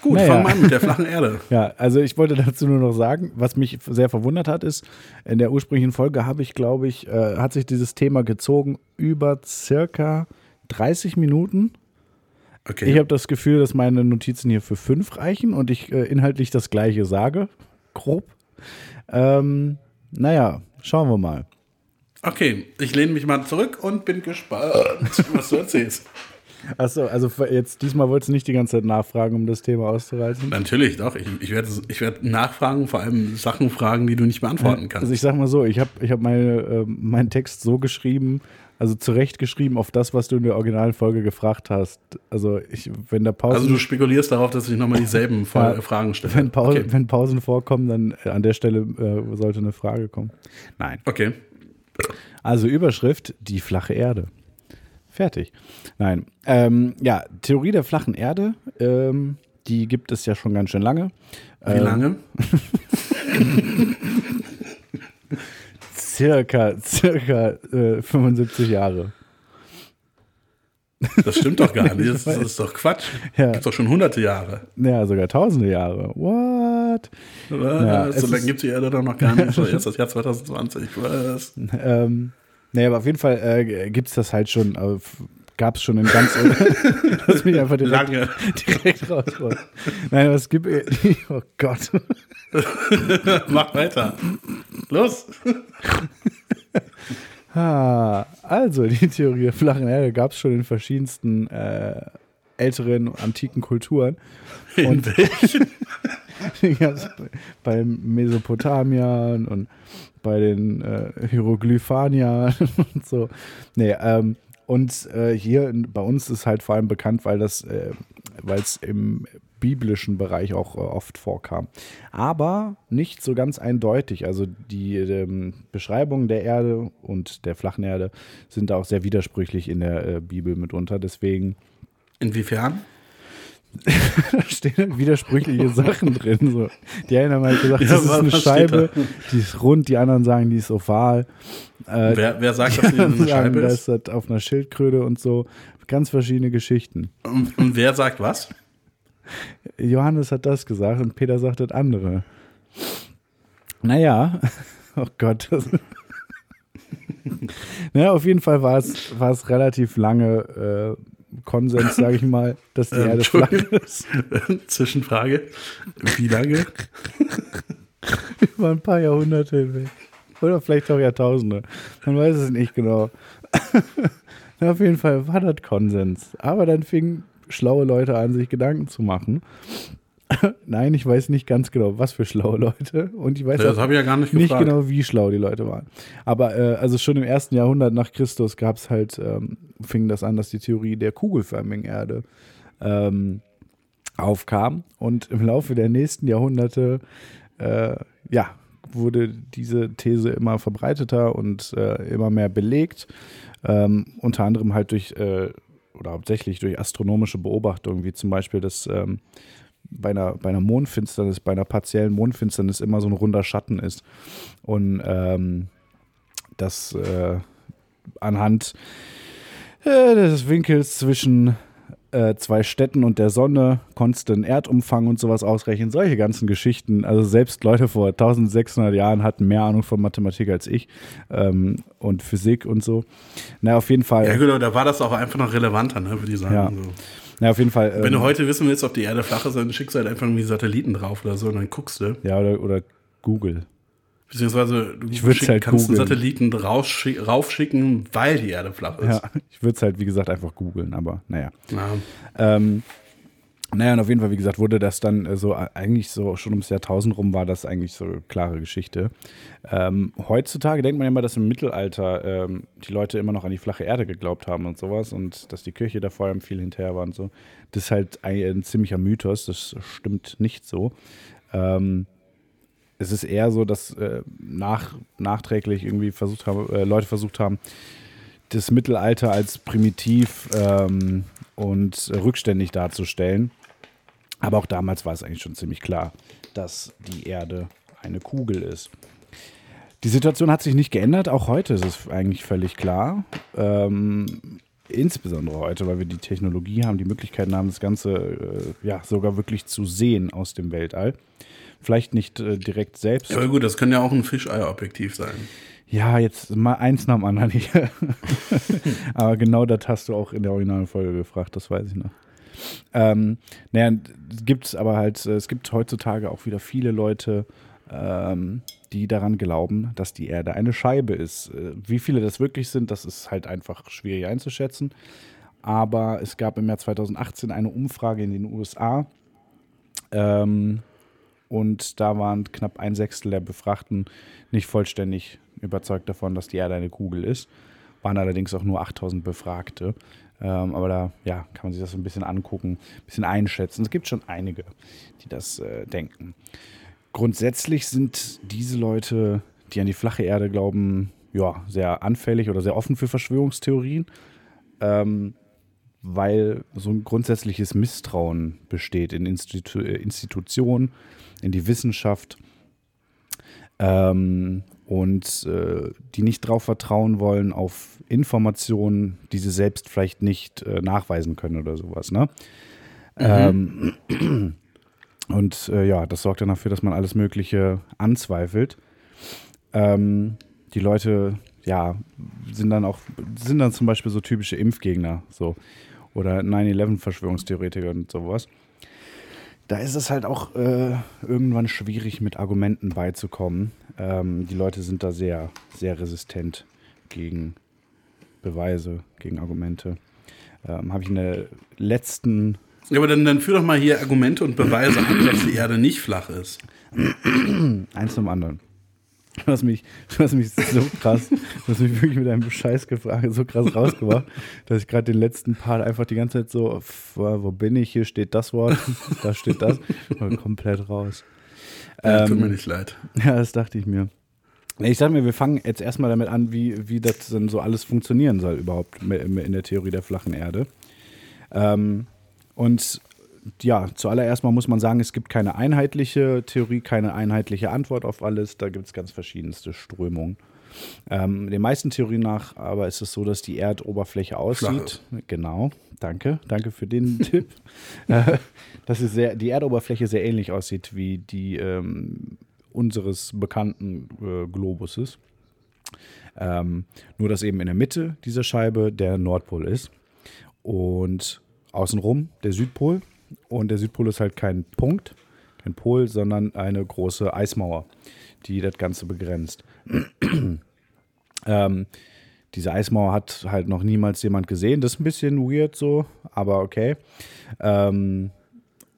S3: Gut,
S2: Naja.
S3: fangen wir an mit der flachen Erde. <laughs>
S2: Ja, also ich wollte dazu nur noch sagen, was mich sehr verwundert hat, ist, in der ursprünglichen Folge habe ich, glaube ich, äh, hat sich dieses Thema gezogen über circa 30 Minuten.
S3: Okay.
S2: Ich habe das Gefühl, dass meine Notizen hier für fünf reichen und ich äh, inhaltlich das gleiche sage, grob. Ähm, naja, schauen wir mal.
S3: okay, ich lehne mich mal zurück und bin gespannt, was du erzählst. <laughs>
S2: Achso, also jetzt diesmal wolltest du nicht die ganze Zeit nachfragen, um das Thema auszureißen.
S3: Natürlich, doch. Ich, ich werde ich werd nachfragen, vor allem Sachen fragen, die du nicht beantworten kannst.
S2: Also ich sag mal so, ich habe ich hab meine, äh, meinen Text so geschrieben, also zurecht geschrieben auf das, was du in der originalen Folge gefragt hast. Also ich, wenn da Pausen,
S3: Also du spekulierst darauf, dass ich nochmal dieselben <laughs>
S2: Ja.
S3: Fragen stelle.
S2: wenn, Pausen
S3: okay.
S2: wenn Pausen vorkommen, dann äh, an der Stelle äh, sollte eine Frage kommen. Nein.
S3: okay.
S2: Also Überschrift, die flache Erde. Fertig. Nein. Ähm, ja, Theorie der flachen Erde, ähm, die gibt es ja schon ganz schön lange.
S3: Wie lange? <laughs>
S2: Circa, circa äh, 75 Jahre.
S3: Das stimmt doch gar nicht. Das, <laughs> das ist doch Quatsch.
S2: Ja.
S3: Gibt's doch schon hunderte Jahre.
S2: Ja, sogar tausende Jahre. What? Ja,
S3: Was?
S2: es
S3: so lange gibt es die Erde doch noch gar nicht. Erst das Jahr 2020. Was? <laughs>
S2: Ähm, naja, aber auf jeden Fall äh, gibt es das halt schon, gab es schon in ganz. <laughs> Lass mich einfach direkt,
S3: Lange.
S2: direkt rausholen. Nein, aber es gibt. äh, <laughs> Oh Gott. <laughs>
S3: Mach weiter. Los.
S2: Ah, also, die Theorie der flachen Erde gab es schon in verschiedensten äh, älteren, antiken Kulturen.
S3: In welchen?
S2: Die gab's bei den Mesopotamiern und bei den äh, Hieroglyphaniern <laughs> und so. Nee, ähm, und äh, hier in, bei uns ist halt vor allem bekannt, weil das, äh, weil es im biblischen Bereich auch äh, oft vorkam. Aber nicht so ganz eindeutig. Also die ähm, Beschreibungen der Erde und der flachen Erde sind da auch sehr widersprüchlich in der äh, Bibel mitunter. Deswegen
S3: Inwiefern? <laughs>
S2: da stehen widersprüchliche Sachen drin. So. Die einen haben halt gesagt,
S3: Ja,
S2: das ist eine Scheibe, die ist rund, die anderen sagen, die ist oval. Äh,
S3: Wer, wer sagt,
S2: die <laughs>
S3: dass
S2: anderen
S3: eine
S2: sagen,
S3: Scheibe
S2: das
S3: ist?
S2: ist halt auf einer Schildkröte und so. Ganz verschiedene Geschichten.
S3: Und, und wer sagt was?
S2: Johannes hat das gesagt und Peter sagt das andere. Naja, <laughs> oh Gott. Das naja, auf jeden Fall war es, war es relativ lange äh, Konsens, sage ich mal, dass die
S3: Ähm,
S2: Erde flach ist. <laughs>
S3: Zwischenfrage. Wie lange? <laughs>
S2: Über ein paar Jahrhunderte hinweg. Oder vielleicht auch Jahrtausende. Man weiß es nicht genau. <laughs> Na, auf jeden Fall war das Konsens. Aber dann fingen schlaue Leute an, sich Gedanken zu machen. <laughs> Nein, ich weiß nicht ganz genau, was für schlaue Leute. Und ich weiß
S3: Das
S2: auch
S3: ja gar nicht
S2: nicht genau, wie schlau die Leute waren. Aber äh, also schon im ersten Jahrhundert nach Christus gab es halt, ähm, fing das an, dass die Theorie der kugelförmigen Erde ähm, aufkam. Und im Laufe der nächsten Jahrhunderte, äh, ja, wurde diese These immer verbreiteter und äh, immer mehr belegt. Ähm, unter anderem halt durch, äh, oder hauptsächlich durch astronomische Beobachtungen, wie zum Beispiel das ähm, bei einer, bei einer Mondfinsternis, bei einer partiellen Mondfinsternis immer so ein runder Schatten ist. Und ähm, das äh, anhand äh, des Winkels zwischen äh, zwei Städten und der Sonne konntest du den Erdumfang und sowas ausrechnen. Solche ganzen Geschichten. Also selbst Leute vor 1600 Jahren hatten mehr Ahnung von Mathematik als ich ähm, und Physik und so. Na, auf jeden Fall.
S3: Ja, genau, da war das auch einfach noch relevanter, ne, würde ich sagen.
S2: Ja.
S3: So.
S2: Na, auf jeden Fall.
S3: Wenn
S2: ähm,
S3: du heute wissen willst, ob die Erde flach ist, dann schickst du halt einfach irgendwie Satelliten drauf oder so und dann guckst du.
S2: ja, oder, oder Google.
S3: Beziehungsweise du
S2: Ich
S3: schick-
S2: halt
S3: kannst einen. Satelliten rausschi- raufschicken, weil die Erde flach ist.
S2: Ja, <laughs> ich würde es halt, wie gesagt, einfach googeln, aber naja.
S3: Ja.
S2: Ähm, naja, und auf jeden Fall, wie gesagt, wurde das dann äh, so, eigentlich so, schon ums Jahrtausend rum war das eigentlich so eine klare Geschichte. Ähm, heutzutage denkt man ja immer, dass im Mittelalter ähm, die Leute immer noch an die flache Erde geglaubt haben und sowas und dass die Kirche da vor allem viel hinterher war und so. Das ist halt ein, ein ziemlicher Mythos, das stimmt nicht so. Ähm, es ist eher so, dass äh, nach, nachträglich irgendwie versucht haben, äh, Leute versucht haben, das Mittelalter als primitiv ähm, und rückständig darzustellen. Aber auch damals war es eigentlich schon ziemlich klar, dass die Erde eine Kugel ist. Die Situation hat sich nicht geändert, auch heute ist es eigentlich völlig klar. Ähm, insbesondere heute, weil wir die Technologie haben, die Möglichkeiten haben, das Ganze äh, ja sogar wirklich zu sehen aus dem Weltall. Vielleicht nicht äh, direkt selbst.
S3: Aber gut, das kann ja auch ein Fischeierobjektiv sein.
S2: Ja, jetzt mal eins nach dem anderen hier. <laughs> Aber genau das hast du auch in der originalen Folge gefragt, das weiß ich noch. Ähm, naja, es gibt aber halt, äh, es gibt heutzutage auch wieder viele Leute, ähm, die daran glauben, dass die Erde eine Scheibe ist. Äh, Wie viele das wirklich sind, das ist halt einfach schwierig einzuschätzen. Aber es gab im Jahr 2018 eine Umfrage in den USA. Ähm, und da waren knapp ein Sechstel der Befragten nicht vollständig überzeugt davon, dass die Erde eine Kugel ist. Waren allerdings auch nur 8000 Befragte. Ähm, aber da ja, kann man sich das so ein bisschen angucken, ein bisschen einschätzen. Es gibt schon einige, die das äh, denken. Grundsätzlich sind diese Leute, die an die flache Erde glauben, ja, sehr anfällig oder sehr offen für Verschwörungstheorien, ähm, weil so ein grundsätzliches Misstrauen besteht in Institu äh, Institutionen, in die Wissenschaft ähm, und äh, die nicht darauf vertrauen wollen auf Informationen, die sie selbst vielleicht nicht äh, nachweisen können oder sowas. Ne? Ähm, <clears throat> und äh, ja, das sorgt dann dafür, dass man alles Mögliche anzweifelt. Ähm, die Leute, ja, sind dann auch, sind dann zum Beispiel so typische Impfgegner, so. Oder 9-11-Verschwörungstheoretiker und sowas. Da ist es halt auch äh, irgendwann schwierig, mit Argumenten beizukommen. Ähm, die Leute sind da sehr, sehr resistent gegen Beweise, gegen Argumente. Ähm, Habe ich in der letzten
S3: Ja, aber dann, dann führ doch mal hier Argumente und Beweise an, dass die Erde nicht flach ist.
S2: Eins zum anderen. Du hast mich, du hast mich so krass, du hast mich wirklich mit einem Scheiß gefragt, so krass rausgebracht, dass ich gerade den letzten Part einfach die ganze Zeit so, wo bin ich, hier steht das Wort, da steht das, komplett raus.
S3: Ja, tut
S2: Ähm,
S3: mir nicht leid. <laughs>
S2: Ja, das dachte ich mir. Ich dachte mir, wir fangen jetzt erstmal damit an, wie, wie das denn so alles funktionieren soll überhaupt in der Theorie der flachen Erde. Ähm, und ja, zuallererst mal muss man sagen, es gibt keine einheitliche Theorie, keine einheitliche Antwort auf alles. Da gibt es ganz verschiedenste Strömungen. Ähm, den meisten Theorien nach aber ist es so, dass die Erdoberfläche aussieht. Genau, danke, danke für den <laughs> Tipp. Äh, dass es sehr, die Erdoberfläche sehr ähnlich aussieht wie die ähm, unseres bekannten äh, Globuses. Ähm, nur, dass eben in der Mitte dieser Scheibe der Nordpol ist und außenrum der Südpol. Und der Südpol ist halt kein Punkt, kein Pol, sondern eine große Eismauer, die das Ganze begrenzt. Ähm, diese Eismauer hat halt noch niemals jemand gesehen. Das ist ein bisschen weird so, aber okay. Ähm,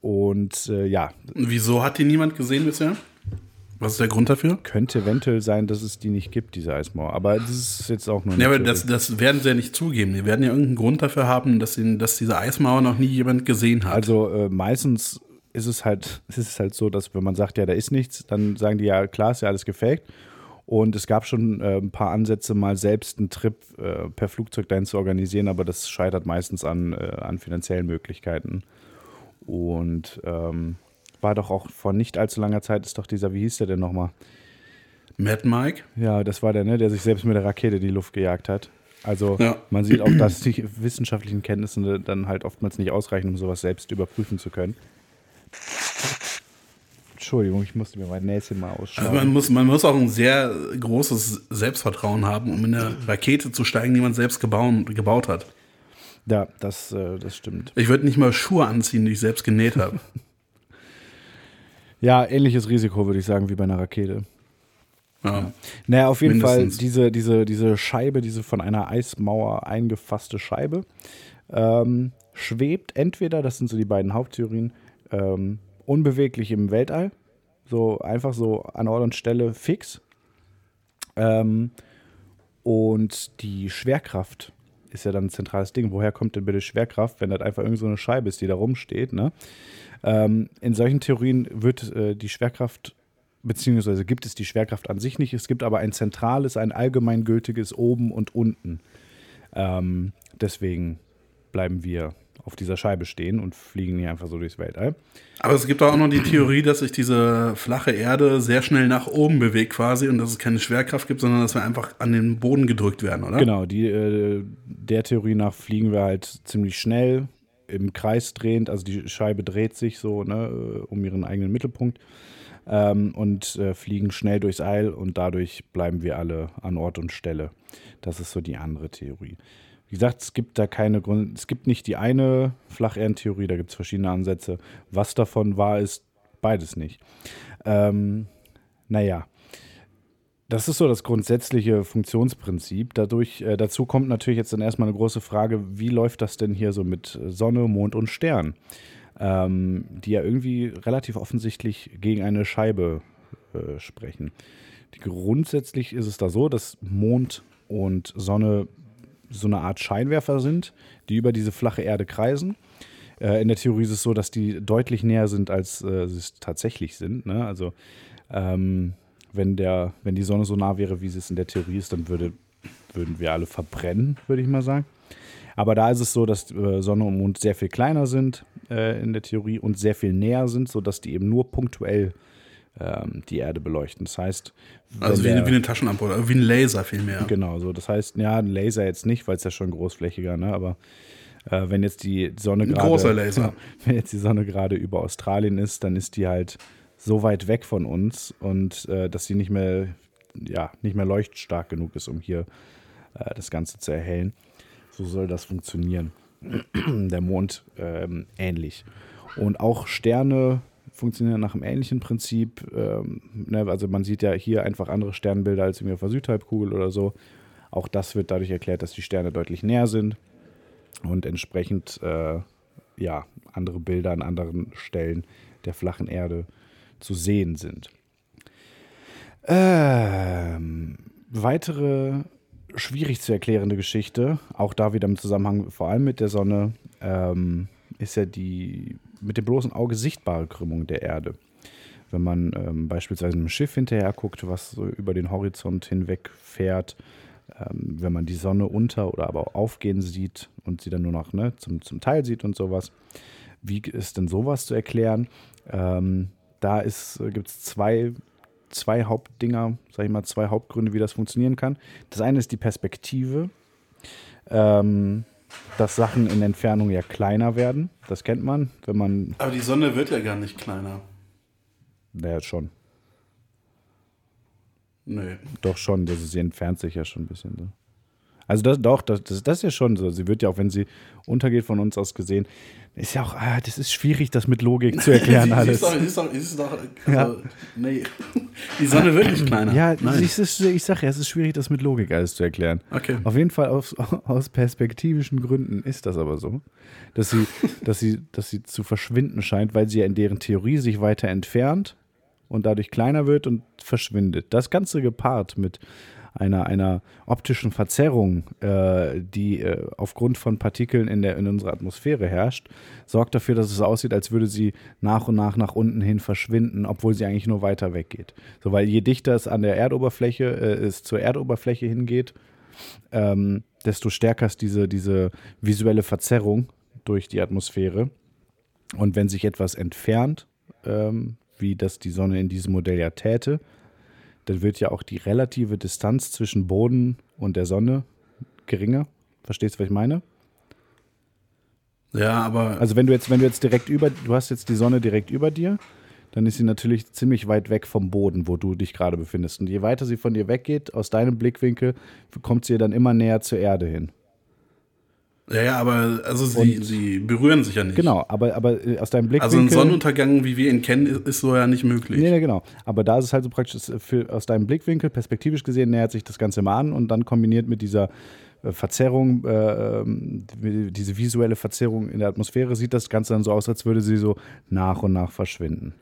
S2: und äh, ja,
S3: Wieso hat die niemand gesehen bisher? Was ist der Grund dafür?
S2: könnte eventuell sein, dass es die nicht gibt, diese Eismauer. Aber das ist jetzt auch nur
S3: Ja, aber das, das werden sie ja nicht zugeben. Die werden ja irgendeinen Grund dafür haben, dass, ihn, dass diese Eismauer noch nie jemand gesehen hat.
S2: Also äh, meistens ist es halt, <laughs> ist es halt so, dass wenn man sagt, ja, da ist nichts, dann sagen die ja, klar, ist ja alles gefaked. Und es gab schon äh, ein paar Ansätze, mal selbst einen Trip äh, per Flugzeug dahin zu organisieren, aber das scheitert meistens an, äh, an finanziellen Möglichkeiten. Und ähm, war doch auch vor nicht allzu langer Zeit, ist doch dieser, wie hieß der denn nochmal?
S3: Mad Mike?
S2: Ja, das war der, ne, der sich selbst mit der Rakete in die Luft gejagt hat. Also
S3: Ja.
S2: man sieht auch, dass die wissenschaftlichen Kenntnisse dann halt oftmals nicht ausreichen, um sowas selbst überprüfen zu können. Entschuldigung, ich musste mir mein Näschen mal
S3: Also
S2: ausschauen.
S3: man, muss, man muss auch ein sehr großes Selbstvertrauen haben, um in eine Rakete zu steigen, die man selbst gebaut, gebaut hat.
S2: Ja, das, äh, das stimmt.
S3: Ich würde nicht mal Schuhe anziehen, die ich selbst genäht habe. <laughs>
S2: Ja, ähnliches Risiko, würde ich sagen, wie bei einer Rakete.
S3: Ja.
S2: Naja, auf jeden
S3: Mindestens.
S2: Fall diese, diese, diese Scheibe, diese von einer Eismauer eingefasste Scheibe, ähm, schwebt entweder, das sind so die beiden Haupttheorien, ähm, unbeweglich im Weltall, so einfach so an Ort und Stelle fix. Ähm, und die Schwerkraft ist ja dann ein zentrales Ding. Woher kommt denn bitte Schwerkraft, wenn das einfach irgend so eine Scheibe ist, die da rumsteht? Ne? Ähm, in solchen Theorien wird äh, die Schwerkraft, beziehungsweise gibt es die Schwerkraft an sich nicht. Es gibt aber ein zentrales, ein allgemeingültiges Oben und Unten. Ähm, deswegen bleiben wir auf dieser Scheibe stehen und fliegen nicht einfach so durchs Weltall.
S3: Aber es gibt auch noch die Theorie, dass sich diese flache Erde sehr schnell nach oben bewegt quasi und dass es keine Schwerkraft gibt, sondern dass wir einfach an den Boden gedrückt werden, oder?
S2: Genau, die, äh, der Theorie nach fliegen wir halt ziemlich schnell im Kreis drehend, also die Scheibe dreht sich so ne, äh, um ihren eigenen Mittelpunkt ähm, und äh, fliegen schnell durchs All und dadurch bleiben wir alle an Ort und Stelle. Das ist so die andere Theorie. Wie gesagt, es gibt da keine Grund, es gibt nicht die eine Flacherdentheorie, da gibt es verschiedene Ansätze. Was davon wahr ist, beides nicht. Ähm, naja, das ist so das grundsätzliche Funktionsprinzip. Dadurch, äh, dazu kommt natürlich jetzt dann erstmal eine große Frage, wie läuft das denn hier so mit Sonne, Mond und Stern? Ähm, die ja irgendwie relativ offensichtlich gegen eine Scheibe äh, sprechen. Grundsätzlich ist es da so, dass Mond und Sonne so eine Art Scheinwerfer sind, die über diese flache Erde kreisen. Äh, in der Theorie ist es so, dass die deutlich näher sind, als äh, sie es tatsächlich sind. Ne? Also ähm, wenn, der, wenn die Sonne so nah wäre, wie sie es in der Theorie ist, dann würde, würden wir alle verbrennen, würde ich mal sagen. Aber da ist es so, dass äh, Sonne und Mond sehr viel kleiner sind äh, in der Theorie und sehr viel näher sind, sodass die eben nur punktuell ähm, die Erde beleuchten. Das heißt,
S3: Also wie,
S2: der-
S3: wie eine Taschenlampe oder wie ein Laser vielmehr.
S2: Genau, so. Das heißt, ja, ein Laser jetzt nicht, weil es ja schon großflächiger, ne? Aber äh, wenn jetzt die Sonne gerade. <laughs> Wenn jetzt die Sonne gerade über Australien ist, dann ist die halt so weit weg von uns und äh, dass sie nicht mehr, ja, nicht mehr leuchtstark genug ist, um hier äh, das Ganze zu erhellen. So soll das funktionieren. <clears throat> Der Mond ähm, ähnlich. Und auch Sterne funktionieren nach einem ähnlichen Prinzip. Ähm, ne, also man sieht ja hier einfach andere Sternbilder als irgendwie auf der Südhalbkugel oder so. Auch das wird dadurch erklärt, dass die Sterne deutlich näher sind und entsprechend äh, ja, andere Bilder an anderen Stellen der flachen Erde zu sehen sind. Ähm, weitere schwierig zu erklärende Geschichte, auch da wieder im Zusammenhang vor allem mit der Sonne, ähm, ist ja die mit dem bloßen Auge sichtbare Krümmung der Erde. Wenn man ähm, beispielsweise einem Schiff hinterher guckt, was so über den Horizont hinweg fährt, ähm, wenn man die Sonne unter oder aber aufgehen sieht und sie dann nur noch ne, zum, zum Teil sieht und sowas. Wie ist denn sowas zu erklären? Ähm, da gibt es zwei, zwei Hauptdinger, sag ich mal, zwei Hauptgründe, wie das funktionieren kann. Das eine ist die Perspektive, ähm, dass Sachen in Entfernung ja kleiner werden. Das kennt man, wenn man,
S3: Aber die Sonne wird ja gar nicht kleiner.
S2: naja, schon,
S3: Nö.
S2: doch schon, das ist, sie entfernt sich ja schon ein bisschen. So. Also das, doch, das, das, das ist ja schon so. Sie wird ja auch, wenn sie untergeht, von uns aus gesehen, ist ja auch, ah, das ist schwierig, das mit Logik zu erklären <laughs> alles.
S3: Ist doch, ist doch, ist doch, also, nee. Die Sonne wird nicht kleiner.
S2: Ja,
S3: Nein.
S2: ich, ich sag ja, es ist schwierig, das mit Logik alles zu erklären.
S3: Okay.
S2: Auf jeden Fall aus, aus perspektivischen Gründen ist das aber so, dass sie, <laughs> dass, sie, dass sie zu verschwinden scheint, weil sie ja in deren Theorie sich weiter entfernt und dadurch kleiner wird und verschwindet. Das Ganze gepaart mit einer, einer optischen Verzerrung, äh, die äh, aufgrund von Partikeln in, der, in unserer Atmosphäre herrscht, sorgt dafür, dass es aussieht, als würde sie nach und nach nach unten hin verschwinden, obwohl sie eigentlich nur weiter weggeht. So, weil je dichter es an der Erdoberfläche, äh, es zur Erdoberfläche hingeht, ähm, desto stärker ist diese, diese visuelle Verzerrung durch die Atmosphäre. Und wenn sich etwas entfernt, ähm, wie das die Sonne in diesem Modell ja täte, dann wird ja auch die relative Distanz zwischen Boden und der Sonne geringer. Verstehst du, was ich meine?
S3: Ja, aber
S2: Also wenn du jetzt, wenn du jetzt direkt über, du hast jetzt die Sonne direkt über dir, dann ist sie natürlich ziemlich weit weg vom Boden, wo du dich gerade befindest. Und je weiter sie von dir weggeht, aus deinem Blickwinkel, kommt sie dann immer näher zur Erde hin.
S3: Ja, ja, aber also sie,
S2: Und-
S3: sie berühren sich ja nicht.
S2: Genau, aber, aber äh, aus deinem Blickwinkel.
S3: Also ein Sonnenuntergang, wie wir ihn kennen, ist, ist so ja nicht möglich.
S2: Nee, nee, genau. Aber da ist es halt so praktisch, dass für, aus deinem Blickwinkel, perspektivisch gesehen, nähert sich das Ganze mal an und dann kombiniert mit dieser äh, Verzerrung, äh, ähm, diese visuelle Verzerrung in der Atmosphäre, sieht das Ganze dann so aus, als würde sie so nach und nach verschwinden.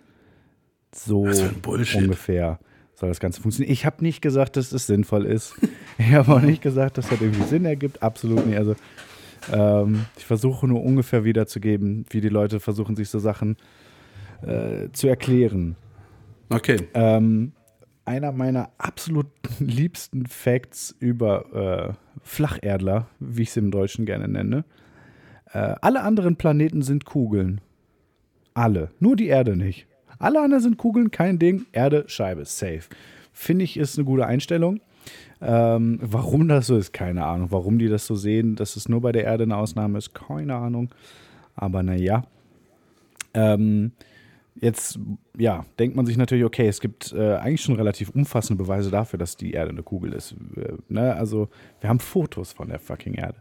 S2: So
S3: Bullshit.
S2: ungefähr soll das Ganze funktionieren. Ich habe nicht gesagt, dass es sinnvoll ist. Ich habe auch nicht gesagt, dass das irgendwie Sinn ergibt. Absolut nicht. Also ähm, ich versuche nur ungefähr wiederzugeben, wie die Leute versuchen, sich so Sachen äh, zu erklären.
S3: Okay.
S2: Ähm, einer meiner absolut <laughs> liebsten Facts über äh, Flacherdler, wie ich sie im Deutschen gerne nenne. Äh, alle anderen Planeten sind Kugeln. Alle. Nur die Erde nicht. Alle anderen sind Kugeln, kein Ding. Erde, Scheibe, safe. Finde ich, ist eine gute Einstellung. Ähm, warum das so ist, keine Ahnung. Warum die das so sehen, dass es nur bei der Erde eine Ausnahme ist, keine Ahnung. Aber naja. Ähm, Jetzt, ja, denkt man sich natürlich, okay, es gibt äh, eigentlich schon relativ umfassende Beweise dafür, dass die Erde eine Kugel ist. Äh, ne? Also, wir haben Fotos von der fucking Erde.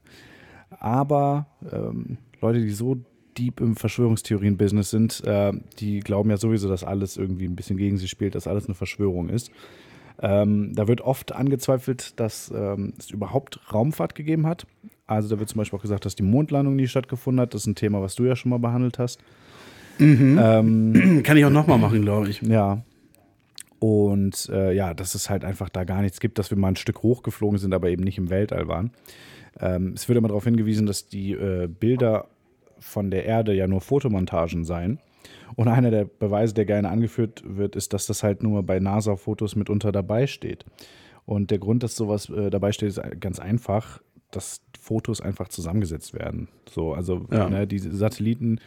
S2: Aber ähm, Leute, die so deep im Verschwörungstheorien-Business sind, äh, die glauben ja sowieso, dass alles irgendwie ein bisschen gegen sie spielt, dass alles eine Verschwörung ist. Ähm, da wird oft angezweifelt, dass ähm, es überhaupt Raumfahrt gegeben hat. Also da wird zum Beispiel auch gesagt, dass die Mondlandung nie stattgefunden hat. Das ist ein Thema, was du ja schon mal behandelt hast. Ähm, <clears throat>
S3: Kann ich auch nochmal machen, glaube ich.
S2: ja. Und äh, ja, dass es halt einfach da gar nichts gibt, dass wir mal ein Stück hochgeflogen sind, aber eben nicht im Weltall waren. Ähm, es wird immer darauf hingewiesen, dass die äh, Bilder von der Erde ja nur Fotomontagen seien. Und einer der Beweise, der gerne angeführt wird, ist, dass das halt nur bei NASA-Fotos mitunter dabei steht. Und der Grund, dass sowas äh, dabei steht, ist ganz einfach, dass Fotos einfach zusammengesetzt werden. So, also
S3: Ja.
S2: ne, diese Satelliten,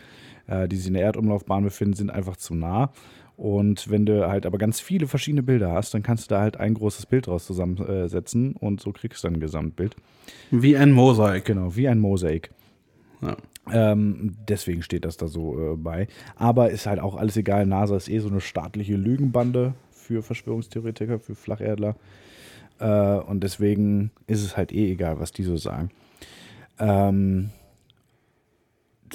S2: äh, die sich in der Erdumlaufbahn befinden, sind einfach zu nah. Und wenn du halt aber ganz viele verschiedene Bilder hast, dann kannst du da halt ein großes Bild draus zusammensetzen und so kriegst du dann ein Gesamtbild.
S3: Wie ein Mosaik.
S2: Genau, wie ein Mosaik.
S3: Ja.
S2: Ähm, deswegen steht das da so äh, bei. Aber ist halt auch alles egal. NASA ist eh so eine staatliche Lügenbande für Verschwörungstheoretiker, für Flacherdler. Äh, und deswegen ist es halt eh egal, was die so sagen. Ähm,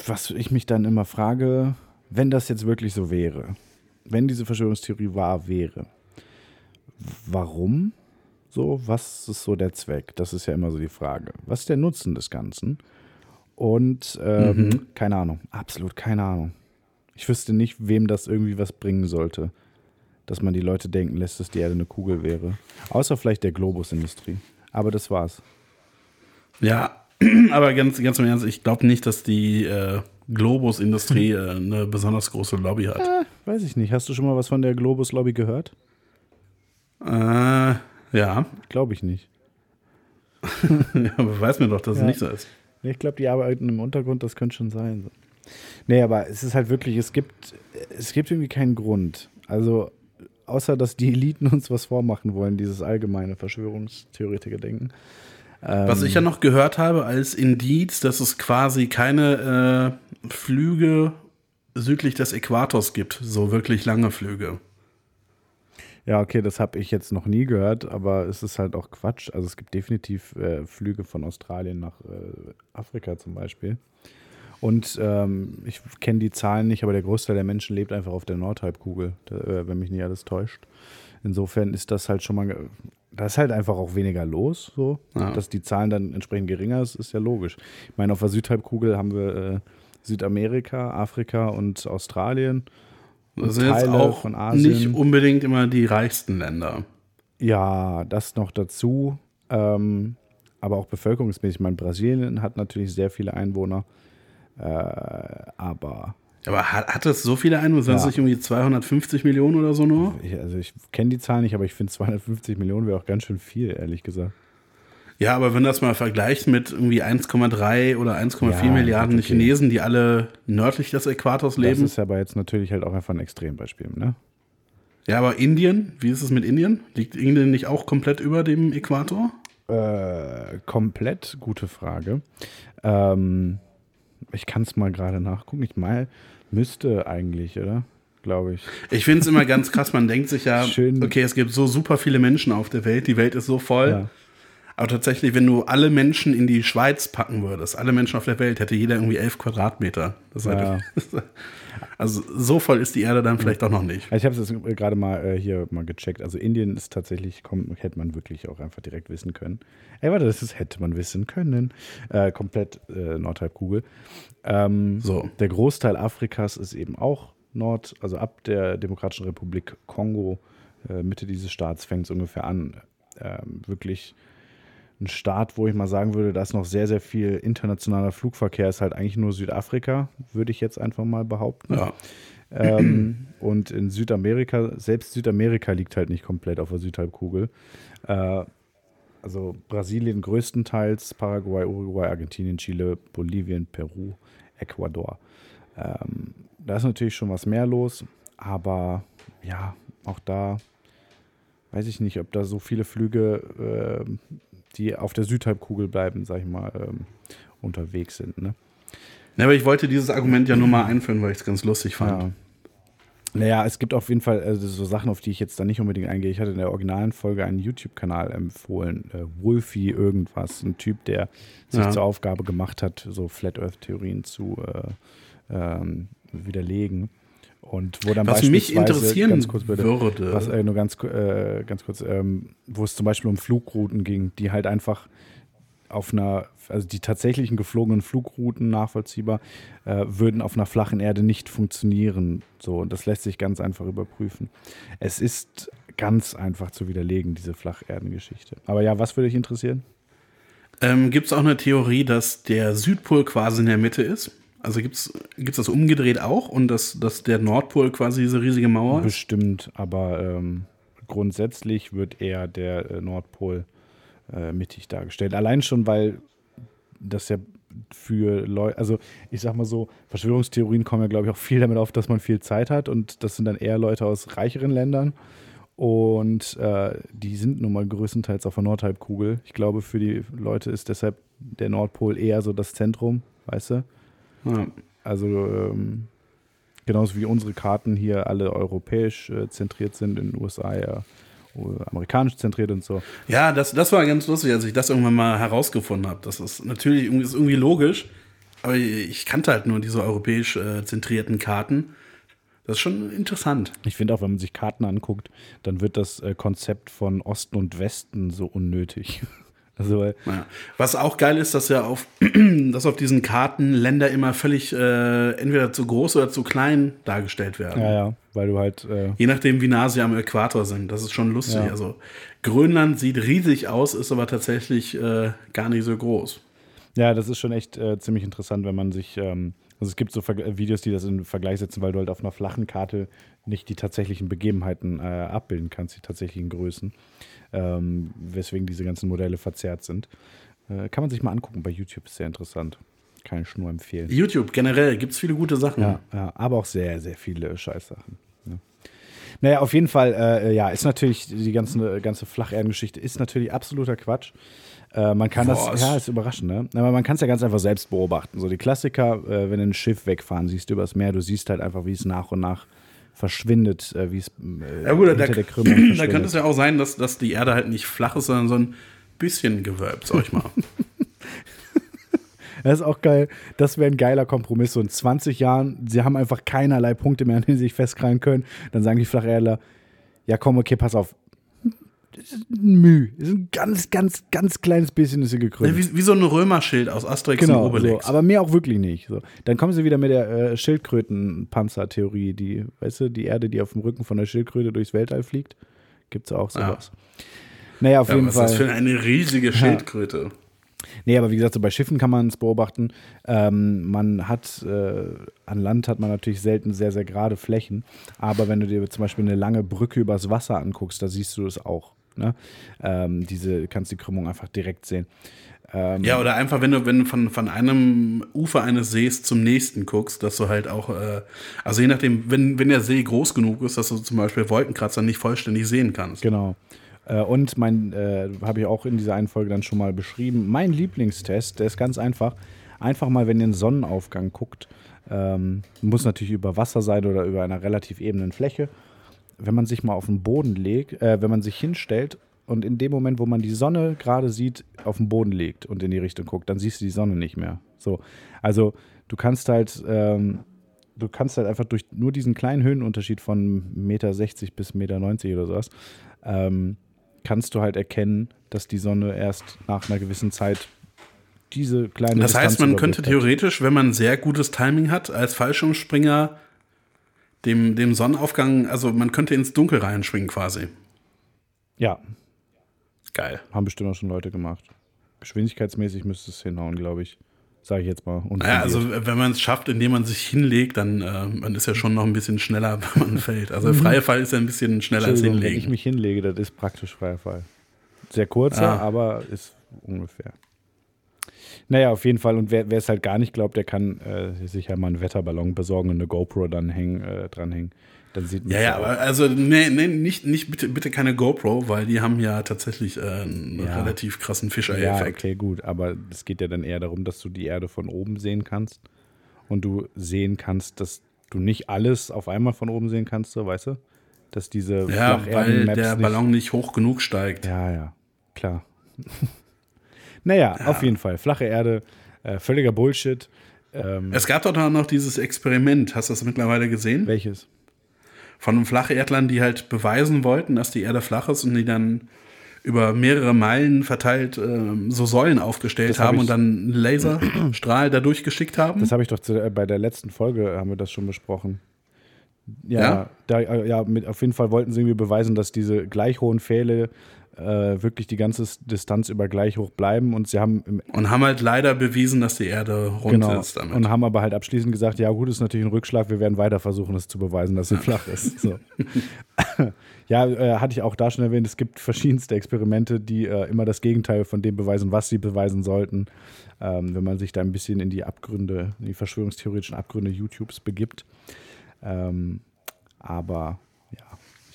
S2: was ich mich dann immer frage, wenn das jetzt wirklich so wäre, wenn diese Verschwörungstheorie wahr wäre, warum so? Was ist so der Zweck? Das ist ja immer so die Frage. Was ist der Nutzen des Ganzen? Und ähm, keine Ahnung, absolut keine Ahnung. Ich wüsste nicht, wem das irgendwie was bringen sollte, dass man die Leute denken lässt, dass die Erde eine Kugel wäre. Außer vielleicht der Globusindustrie. Aber das war's.
S3: Ja, <clears throat> aber ganz, ganz im Ernst, ich glaube nicht, dass die äh, Globus-Industrie äh, eine besonders große Lobby hat.
S2: Äh, weiß ich nicht. Hast du schon mal was von der Globus-Lobby gehört?
S3: Äh, ja,
S2: Glaube ich nicht. <laughs>
S3: aber weiß mir doch, dass
S2: Ja.
S3: es nicht so ist.
S2: Nee, ich glaube, die arbeiten im Untergrund, das könnte schon sein. Nee, aber es ist halt wirklich, es gibt, es gibt irgendwie keinen Grund. Also, außer dass die Eliten uns was vormachen wollen, dieses allgemeine Verschwörungstheoretiker-Denken.
S3: Was
S2: Ähm.
S3: ich ja noch gehört habe als Indiz, dass es quasi keine äh, Flüge südlich des Äquators gibt, so wirklich lange Flüge.
S2: Ja, okay, das habe ich jetzt noch nie gehört, aber es ist halt auch Quatsch. Also es gibt definitiv äh, Flüge von Australien nach äh, Afrika zum Beispiel. Und ähm, ich kenne die Zahlen nicht, aber der Großteil der Menschen lebt einfach auf der Nordhalbkugel, äh, wenn mich nicht alles täuscht. Insofern ist das halt schon mal, da ist halt einfach auch weniger los, so.
S3: Ja.
S2: Dass die Zahlen dann entsprechend geringer ist, ist ja logisch. Ich meine, auf der Südhalbkugel haben wir äh, Südamerika, Afrika und Australien.
S3: Das
S2: und
S3: sind jetzt
S2: Teile
S3: auch
S2: von Asien.
S3: nicht unbedingt immer die reichsten Länder.
S2: Ja, das noch dazu. Ähm, aber auch bevölkerungsmäßig. Ich meine, Brasilien hat natürlich sehr viele Einwohner. Äh, aber
S3: Aber hat, hat das so viele Einwohner? Sind das
S2: Ja.
S3: nicht irgendwie 250 Millionen oder so nur?
S2: ich, also ich kenne die Zahlen nicht, aber ich finde 250 Millionen wäre auch ganz schön viel, ehrlich gesagt.
S3: Ja, aber wenn du das mal vergleichst mit irgendwie 1,3 oder 1,4
S2: Ja,
S3: Milliarden
S2: okay.
S3: Chinesen, die alle nördlich des Äquators
S2: Das
S3: leben.
S2: ist aber jetzt natürlich halt auch einfach ein Extrembeispiel, ne?
S3: Ja, aber Indien, wie ist es mit Indien? Liegt Indien nicht auch komplett über dem Äquator?
S2: Äh, komplett gute Frage. Ähm, ich kann es mal gerade nachgucken. Ich mal müsste eigentlich, oder? Glaube ich.
S3: Ich finde es immer ganz krass, man denkt sich ja, <laughs>
S2: Schön.
S3: okay, es gibt so super viele Menschen auf der Welt, die Welt ist so voll.
S2: Ja.
S3: Aber tatsächlich, wenn du alle Menschen in die Schweiz packen würdest, alle Menschen auf der Welt, hätte jeder irgendwie elf Quadratmeter.
S2: Ja. <laughs>
S3: also so voll ist die Erde dann vielleicht auch noch nicht.
S2: Also ich habe es jetzt gerade mal äh, hier mal gecheckt. Also Indien ist tatsächlich, komm, hätte man wirklich auch einfach direkt wissen können. Ey, warte, das ist, hätte man wissen können. Äh, komplett äh, Nordhalbkugel. Ähm,
S3: So.
S2: Der Großteil Afrikas ist eben auch Nord, also ab der Demokratischen Republik Kongo, äh, Mitte dieses Staats fängt es ungefähr an. Ähm, wirklich ein Staat, wo ich mal sagen würde, da ist noch sehr, sehr viel internationaler Flugverkehr, ist halt eigentlich nur Südafrika, würde ich jetzt einfach mal behaupten.
S3: Ja.
S2: Ähm, und in Südamerika, selbst Südamerika liegt halt nicht komplett auf der Südhalbkugel. Äh, also Brasilien größtenteils, Paraguay, Uruguay, Argentinien, Chile, Bolivien, Peru, Ecuador. Ähm, da ist natürlich schon was mehr los, aber ja, auch da weiß ich nicht, ob da so viele Flüge, ähm, die auf der Südhalbkugel bleiben, sag ich mal, ähm, unterwegs sind. Ne?
S3: Ja, aber ich wollte dieses Argument ja nur mal einführen, weil ich es ganz lustig fand.
S2: Ja. Naja, es gibt auf jeden Fall also so Sachen, auf die ich jetzt da nicht unbedingt eingehe. Ich hatte in der originalen Folge einen YouTube-Kanal empfohlen, äh, Wolfie irgendwas, ein Typ, der sich
S3: Ja.
S2: zur Aufgabe gemacht hat, so Flat Earth-Theorien zu äh, ähm, widerlegen. Und wo dann
S3: Was mich interessieren
S2: ganz kurz bitte,
S3: würde,
S2: was, äh, nur ganz, äh, ganz kurz, ähm, wo es zum Beispiel um Flugrouten ging, die halt einfach auf einer, also die tatsächlichen geflogenen Flugrouten nachvollziehbar, äh, würden auf einer flachen Erde nicht funktionieren. So, und das lässt sich ganz einfach überprüfen. Es ist ganz einfach zu widerlegen, diese Flacherdengeschichte. Aber ja, was würde dich interessieren?
S3: ähm, gibt es auch eine Theorie, dass der Südpol quasi in der Mitte ist? Also gibt es das umgedreht auch und dass, dass der Nordpol quasi diese riesige Mauer?
S2: Bestimmt, aber ähm, grundsätzlich wird eher der äh, Nordpol äh, mittig dargestellt. Allein schon, weil das ja für Leute, also ich sag mal so, Verschwörungstheorien kommen ja, glaube ich, auch viel damit auf, dass man viel Zeit hat und das sind dann eher Leute aus reicheren Ländern und äh, die sind nun mal größtenteils auf der Nordhalbkugel. Ich glaube, für die Leute ist deshalb der Nordpol eher so das Zentrum, weißt du?
S3: Ja.
S2: Also ähm, genauso wie unsere Karten hier alle europäisch äh, zentriert sind, in den USA ja äh, amerikanisch zentriert und so.
S3: Ja, das, das war ganz lustig, als ich das irgendwann mal herausgefunden habe. Das ist natürlich irgendwie, ist irgendwie logisch, aber ich kannte halt nur diese europäisch äh, zentrierten Karten. Das ist schon interessant.
S2: Ich finde auch, wenn man sich Karten anguckt, dann wird das äh, Konzept von Osten und Westen so unnötig. <laughs> Also, weil,
S3: Ja. Was auch geil ist, dass ja auf, <clears throat> dass auf diesen Karten Länder immer völlig äh, entweder zu groß oder zu klein dargestellt werden.
S2: ja, ja, weil du halt, äh,
S3: Je nachdem, wie nah sie am Äquator sind. Das ist schon lustig.
S2: Ja.
S3: Also Grönland sieht riesig aus, ist aber tatsächlich äh, gar nicht so groß.
S2: ja, das ist schon echt äh, ziemlich interessant, wenn man sich, ähm, also es gibt so Ver Videos, die das in Vergleich setzen, weil du halt auf einer flachen Karte nicht die tatsächlichen Begebenheiten äh, abbilden kannst, die tatsächlichen Größen, ähm, weswegen diese ganzen Modelle verzerrt sind. Äh, kann man sich mal angucken bei YouTube, ist sehr interessant. Kann ich nur empfehlen.
S3: YouTube generell gibt es viele gute Sachen.
S2: Ja, ja, aber auch sehr, sehr viele Scheißsachen. Ne? Naja, auf jeden Fall, äh, ja, ist natürlich, die ganze, ganze Flacherdengeschichte ist natürlich absoluter Quatsch. Äh, man kann
S3: Boah,
S2: das, ja, ist überraschend, ne? Aber man kann es ja ganz einfach selbst beobachten. So die Klassiker, äh, wenn du ein Schiff wegfahren siehst übers Meer, du siehst halt einfach, wie es nach und nach verschwindet, äh, wie es äh,
S3: Ja gut, da,
S2: hinter
S3: da,
S2: der Krümmung <clears throat>
S3: da könnte es ja auch sein, dass, dass die Erde halt nicht flach ist, sondern so ein bisschen gewölbt, sag ich mal. <laughs>
S2: Das ist auch geil. Das wäre ein geiler Kompromiss. So in 20 Jahren, sie haben einfach keinerlei Punkte mehr, an denen sie sich festkrallen können. Dann sagen die Flacherdler, ja komm, okay, pass auf. Das ist ein ganz, ganz, ganz kleines bisschen ist sie
S3: Ja,
S2: gekrümmt.
S3: wie, wie so ein Römerschild aus Asterix und
S2: Genau, so,
S3: Obelix.
S2: aber mehr auch wirklich nicht. So. Dann kommen sie wieder mit der äh, Schildkrötenpanzertheorie, die, weißt du, die Erde, die auf dem Rücken von der Schildkröte durchs Weltall fliegt. Gibt es auch sowas. Naja, auf
S3: ja,
S2: jeden
S3: was
S2: Fall.
S3: ist das für eine riesige Schildkröte?
S2: Nee, aber wie gesagt, so bei Schiffen kann man es beobachten. Ähm, man hat, äh, an Land hat man natürlich selten sehr, sehr gerade Flächen. Aber wenn du dir zum Beispiel eine lange Brücke übers Wasser anguckst, da siehst du es auch. Ne? Ähm, diese, kannst die Krümmung einfach direkt sehen. Ähm,
S3: Ja, oder einfach, wenn du, wenn du von, von einem Ufer eines Sees zum nächsten guckst, dass du halt auch, äh, also je nachdem, wenn, wenn der See groß genug ist, dass du zum Beispiel Wolkenkratzer nicht vollständig sehen kannst.
S2: Genau. Äh, Und mein, äh, habe ich auch in dieser einen Folge dann schon mal beschrieben, mein Lieblingstest, der ist ganz einfach. Einfach mal, wenn ihr einen Sonnenaufgang guckt, ähm, muss natürlich über Wasser sein oder über einer relativ ebenen Fläche. Wenn man sich mal auf den Boden legt, äh, wenn man sich hinstellt und in dem Moment, wo man die Sonne gerade sieht, auf den Boden legt und in die Richtung guckt, dann siehst du die Sonne nicht mehr. So, also du kannst halt, ähm, du kannst halt einfach durch nur diesen kleinen Höhenunterschied von 1,60 Meter bis 1,90 Meter oder sowas, ähm, kannst du halt erkennen, dass die Sonne erst nach einer gewissen Zeit diese kleine
S3: Das heißt,
S2: Distanz
S3: man könnte theoretisch, wenn man sehr gutes Timing hat, als Fallschirmspringer dem, dem Sonnenaufgang, also man könnte ins Dunkel reinspringen quasi.
S2: Ja,
S3: Geil.
S2: haben bestimmt auch schon Leute gemacht. Geschwindigkeitsmäßig müsste es hinhauen, glaube ich. Sage ich jetzt mal.
S3: Naja, also wenn man es schafft, indem man sich hinlegt, dann äh, man ist ja schon noch ein bisschen schneller, <laughs> wenn man fällt. Also freie Fall ist ja ein bisschen schneller als
S2: Entschuldigung, wenn ich
S3: hinlegen.
S2: mich hinlege, das ist praktisch freier Fall. Sehr kurzer,
S3: Ah.
S2: aber ist ungefähr. Naja, auf jeden Fall. Und wer es halt gar nicht glaubt, der kann äh, sich ja mal einen Wetterballon besorgen und eine GoPro dann hängen, äh, dranhängen. Dann sieht man
S3: Ja, ja, aber also nee, nee, nicht, nicht bitte, bitte keine GoPro, weil die haben ja tatsächlich äh, einen
S2: Ja.
S3: relativ krassen
S2: Ja,
S3: Fischer-Effekt.
S2: okay, gut. Aber es geht ja dann eher darum, dass du die Erde von oben sehen kannst. Und du sehen kannst, dass du nicht alles auf einmal von oben sehen kannst, so, weißt du? Dass diese
S3: Ja, weil der
S2: nicht-
S3: Ballon nicht hoch genug steigt.
S2: Ja, ja, klar. <laughs> naja, auf jeden Fall. Flache Erde, äh, völliger Bullshit. Ähm,
S3: Es gab doch da noch dieses Experiment, hast du das mittlerweile gesehen?
S2: welches?
S3: Von Flacherdlern, die halt beweisen wollten, dass die Erde flach ist und die dann über mehrere Meilen verteilt ähm, so Säulen aufgestellt
S2: hab
S3: haben
S2: ich-
S3: und dann einen Laserstrahl da durchgeschickt haben.
S2: Das habe ich doch zu, äh, bei der letzten Folge haben wir das schon besprochen. Ja,
S3: Ja?
S2: Da, äh, ja mit, auf jeden Fall wollten sie irgendwie beweisen, dass diese gleich hohen Pfähle äh, wirklich die ganze Distanz über gleich hoch bleiben und sie haben
S3: und haben halt leider bewiesen, dass die Erde rund
S2: genau,
S3: ist damit.
S2: und haben aber halt abschließend gesagt, ja gut, ist natürlich ein Rückschlag, wir werden weiter versuchen, es zu beweisen, dass sie flach ist. So. <laughs> ja, äh, hatte ich auch da schon erwähnt, es gibt verschiedenste Experimente, die äh, immer das Gegenteil von dem beweisen, was sie beweisen sollten. Ähm, wenn man sich da ein bisschen in die Abgründe, in die verschwörungstheoretischen Abgründe YouTubes begibt. Ähm, aber ja,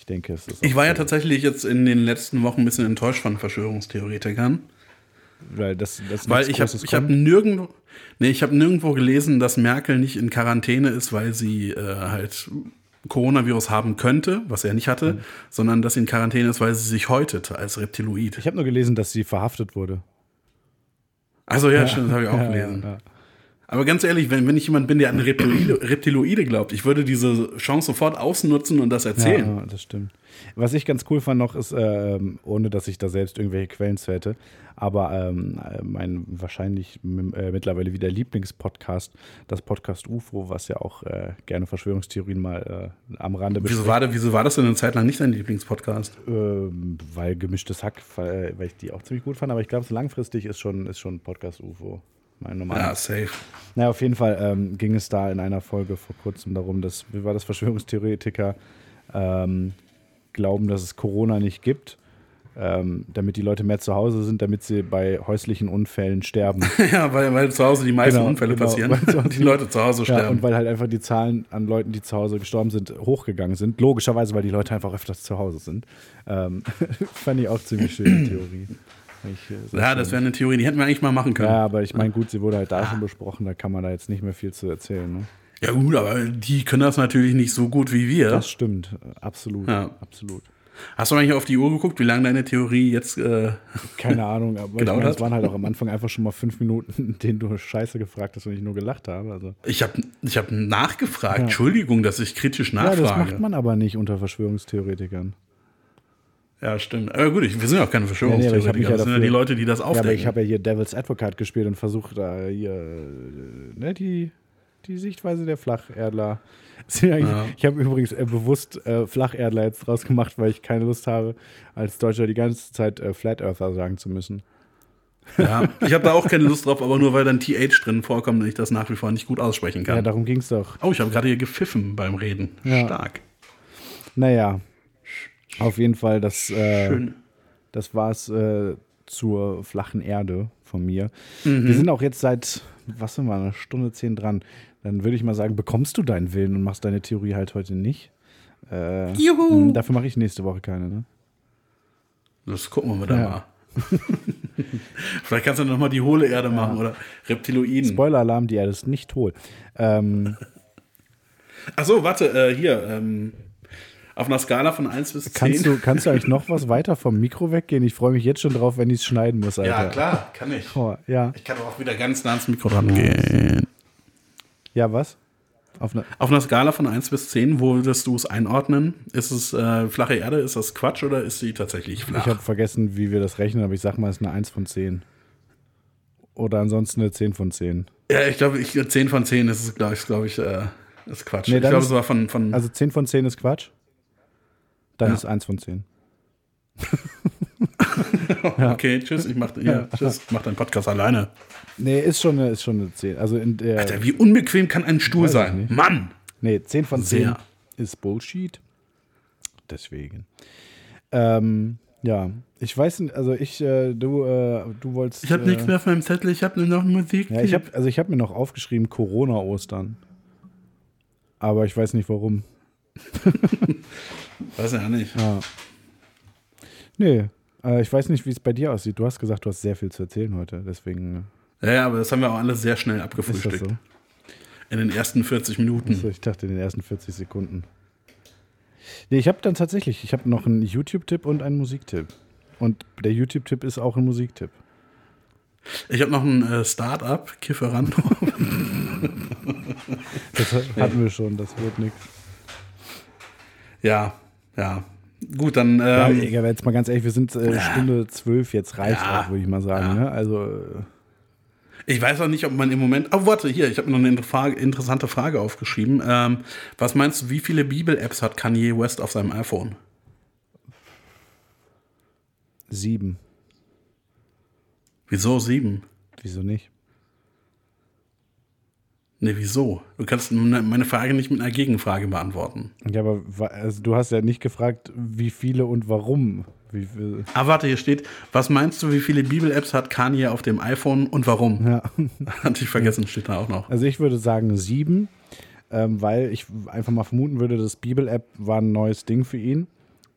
S2: ich denke, es ist.
S3: ich war ja tatsächlich jetzt in den letzten Wochen ein bisschen enttäuscht von Verschwörungstheoretikern.
S2: Weil, das, das
S3: Weil ich habe hab nirgendwo, nee, ich hab nirgendwo gelesen, dass Merkel nicht in Quarantäne ist, weil sie äh, halt Coronavirus haben könnte, was er nicht hatte, sondern dass sie in Quarantäne ist, weil sie sich häutet als Reptiloid.
S2: Ich habe nur gelesen, dass sie verhaftet wurde.
S3: Also ja, stimmt, das habe ich auch <laughs>
S2: Ja,
S3: gelesen.
S2: ja, ja.
S3: Aber ganz ehrlich, wenn, wenn ich jemand bin, der an Reptiloide, Reptiloide glaubt, ich würde diese Chance sofort ausnutzen und das erzählen.
S2: Ja, das stimmt. Was ich ganz cool fand noch ist, ähm, ohne dass ich da selbst irgendwelche Quellen zu hätte, aber ähm, äh, mein wahrscheinlich äh, mittlerweile wieder Lieblingspodcast, das Podcast UFO, was ja auch äh, gerne Verschwörungstheorien mal äh, am Rande
S3: Wieso war, da- wieso war das denn eine Zeit lang nicht dein Lieblingspodcast?
S2: ähm, weil gemischtes Hack, weil, weil ich die auch ziemlich gut fand, aber ich glaube, so langfristig ist schon, ist schon Podcast UFO mein normaler.
S3: Ja, safe.
S2: Naja, auf jeden Fall ähm, ging es da in einer Folge vor kurzem darum, dass, wie war das, Verschwörungstheoretiker ähm, glauben, dass es Corona nicht gibt, ähm, damit die Leute mehr zu Hause sind, damit sie bei häuslichen Unfällen sterben. <laughs>
S3: ja, weil, weil zu Hause die meisten
S2: Genau,
S3: Unfälle
S2: genau.
S3: passieren
S2: Weil <laughs>
S3: die Leute zu Hause
S2: ja,
S3: sterben.
S2: und weil halt einfach die Zahlen an Leuten, die zu Hause gestorben sind, hochgegangen sind. Logischerweise, weil die Leute einfach öfters zu Hause sind. Ähm, <laughs> fand ich auch ziemlich schöne Theorie. Äh, sehr
S3: ja, das wäre eine Theorie, die hätten wir eigentlich mal machen können.
S2: Ja, aber ich meine, gut, sie wurde halt da schon besprochen, da kann man da jetzt nicht mehr viel zu erzählen. Ne?
S3: Ja, gut, aber die können das natürlich nicht so gut wie wir.
S2: Das stimmt, äh, absolut,
S3: Ja.
S2: absolut.
S3: Hast du eigentlich auf die Uhr geguckt, wie lange deine Theorie jetzt. Äh,
S2: Keine Ahnung, <laughs> aber ich meine, es waren halt auch am Anfang einfach schon mal fünf Minuten, <laughs> in denen du Scheiße gefragt hast und ich nur gelacht habe. Also.
S3: ich habe ich hab nachgefragt. Entschuldigung, dass ich kritisch
S2: Ja,
S3: nachfrage.
S2: das macht man aber nicht unter Verschwörungstheoretikern.
S3: Ja, stimmt. Aber gut, ich, wir sind ja auch keine
S2: Ja, nee, aber ich
S3: Verschwörungstheoretiker.
S2: ja
S3: das sind ja
S2: dafür-
S3: die Leute, die das
S2: Ja, aber
S3: aufdecken.
S2: ich habe ja hier Devil's Advocate gespielt und versucht, da hier äh, ne, die, die Sichtweise der Flacherdler. <laughs> Ja
S3: Ja.
S2: Ich habe übrigens äh, bewusst äh, Flacherdler jetzt draus gemacht, weil ich keine Lust habe, als Deutscher die ganze Zeit äh, Flat Earther sagen zu müssen.
S3: ja, ich habe da auch keine Lust drauf, aber nur weil dann TH drin vorkommt und ich das nach wie vor nicht gut aussprechen
S2: Ja,
S3: kann.
S2: darum ging es doch.
S3: oh, ich habe gerade hier gepfiffen beim Reden.
S2: Ja.
S3: Stark.
S2: Naja, auf jeden Fall, das, äh, das war es äh, zur flachen Erde von mir.
S3: Mhm.
S2: Wir sind auch jetzt seit, was sind wir, eine Stunde zehn dran. Dann würde ich mal sagen, bekommst du deinen Willen und machst deine Theorie halt heute nicht. Äh,
S3: Juhu.
S2: mh, dafür mache ich nächste Woche keine, ne?
S3: Das gucken wir mal dann
S2: Ja.
S3: mal. <laughs> Vielleicht kannst du noch mal die hohle Erde machen oder Reptiloiden.
S2: Spoiler-Alarm, die Erde ist nicht hohl. Ähm,
S3: Achso, warte, äh, hier. Ähm, auf einer Skala von 1 bis 10.
S2: kannst, du, kannst du eigentlich noch was weiter vom Mikro weggehen? Ich freue mich jetzt schon drauf, wenn ich es schneiden muss, Alter.
S3: ja, klar, kann ich.
S2: Oh, ja.
S3: Ich kann auch wieder ganz nah ans Mikro dran gehen.
S2: ja, was? Auf eine,
S3: Auf einer Skala von 1 bis 10, wo würdest du es einordnen? Ist es äh, flache Erde, ist das Quatsch oder ist sie tatsächlich flach?
S2: Ich habe vergessen, wie wir das rechnen, aber ich sag mal, es ist eine 1 von 10. Oder ansonsten eine 10 von 10.
S3: ja, ich glaube, ich, 10 von 10 ist glaube ich, glaub ich äh, ist Quatsch.
S2: Nee,
S3: ich glaube, es war von, von
S2: Also 10 von 10 ist Quatsch? Dann
S3: Ja.
S2: ist 1 von 10. <laughs>
S3: okay, tschüss, ich mach, ja, tschüss, mach deinen Podcast alleine.
S2: Nee, ist schon eine, ist schon eine 10. Also in der.
S3: Alter, wie unbequem kann ein Stuhl sein? Mann!
S2: Nee, 10 von 10
S3: Sehr.
S2: ist Bullshit. Deswegen. Ähm, ja, ich weiß nicht, also ich, äh, du, äh, du wolltest.
S3: Ich habe
S2: äh,
S3: nichts mehr auf meinem Zettel, ich habe nur noch Musik.
S2: Ja, ich habe also ich habe mir noch aufgeschrieben Corona-Ostern. Aber ich weiß nicht warum. <laughs>
S3: Weiß ja nicht.
S2: Ja. Nee, äh, ich weiß nicht, wie es bei dir aussieht. Du hast gesagt, du hast sehr viel zu erzählen heute, deswegen
S3: Ja, ja, aber das haben wir auch alles sehr schnell
S2: äh,
S3: abgefrühstückt.
S2: so.
S3: In den ersten 40 Minuten.
S2: Achso, ich dachte in den ersten 40 Sekunden. Nee, ich habe dann tatsächlich, ich habe noch einen YouTube-Tipp und einen Musiktipp. Und der YouTube-Tipp ist auch ein Musiktipp.
S3: Ich habe noch ein äh, Start-up, Kifferando. <laughs>
S2: Das hatten wir schon, das wird nichts.
S3: ja, ja. Gut, dann.
S2: Ja,
S3: Ähm,
S2: Egal, jetzt mal ganz ehrlich, wir sind äh, Stunde zwölf, jetzt reicht
S3: Ja.
S2: auch, würde ich mal sagen. Ne? Also, äh,
S3: ich weiß auch nicht, ob man im Moment. Oh, warte, hier, ich habe mir noch eine interessante Frage aufgeschrieben. Ähm, was meinst du, wie viele Bibel-Apps hat Kanye West auf seinem iPhone?
S2: sieben.
S3: Wieso sieben?
S2: Wieso nicht?
S3: Ne, wieso? Du kannst meine Frage nicht mit einer Gegenfrage beantworten.
S2: Ja, aber also, du hast ja nicht gefragt, wie viele und warum. Wie viel,
S3: Ah, warte, hier steht, was meinst du, wie viele Bibel-Apps hat Kanye auf dem iPhone und warum?
S2: ja. <laughs>
S3: Hatte ich vergessen, steht da auch noch.
S2: Also ich würde sagen sieben, ähm, weil ich einfach mal vermuten würde, das Bibel-App war ein neues Ding für ihn.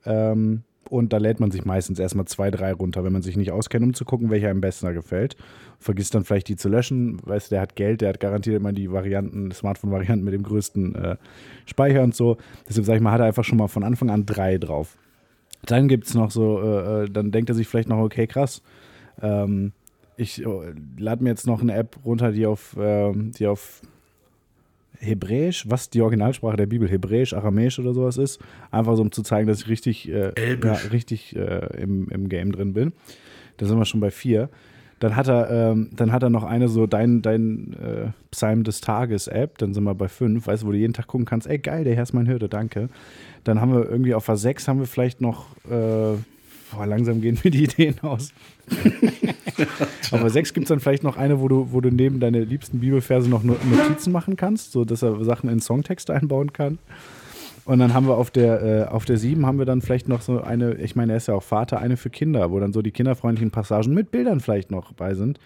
S2: Ähm, und da lädt man sich meistens erstmal zwei, drei runter, wenn man sich nicht auskennt, um zu gucken, welcher einem besser gefällt. Vergisst dann vielleicht die zu löschen. Weißt du, der hat Geld, der hat garantiert immer die Varianten, Smartphone-Varianten mit dem größten äh, Speicher und so. Deshalb sage ich mal, hat er einfach schon mal von Anfang an drei drauf. Dann gibt es noch so, äh, äh, dann denkt er sich vielleicht noch, okay, krass. Ähm, ich äh, lade mir jetzt noch eine App runter, die auf, ähm, die auf Hebräisch, was die Originalsprache der Bibel, Hebräisch, Aramäisch oder sowas ist, einfach so um zu zeigen, dass ich richtig, äh, ja, richtig äh, im, im Game drin bin. Da sind wir schon bei vier. Dann hat er, ähm, dann hat er noch eine so dein, dein äh, Psalm des Tages App, dann sind wir bei fünf, weißt du, wo du jeden Tag gucken kannst, ey geil, der Herr ist mein Hirte, danke. Dann haben wir irgendwie auf der sechs haben wir vielleicht noch, äh, boah, langsam gehen mir die Ideen aus. <laughs> Auf der 6 gibt es dann vielleicht noch eine, wo du, wo du neben deine liebsten Bibelverse noch No- Notizen machen kannst, so dass er Sachen in Songtext einbauen kann. Und dann haben wir auf der, äh, auf der 7 haben wir dann vielleicht noch so eine, ich meine, er ist ja auch Vater, eine für Kinder, wo dann so die kinderfreundlichen Passagen mit Bildern vielleicht noch bei sind.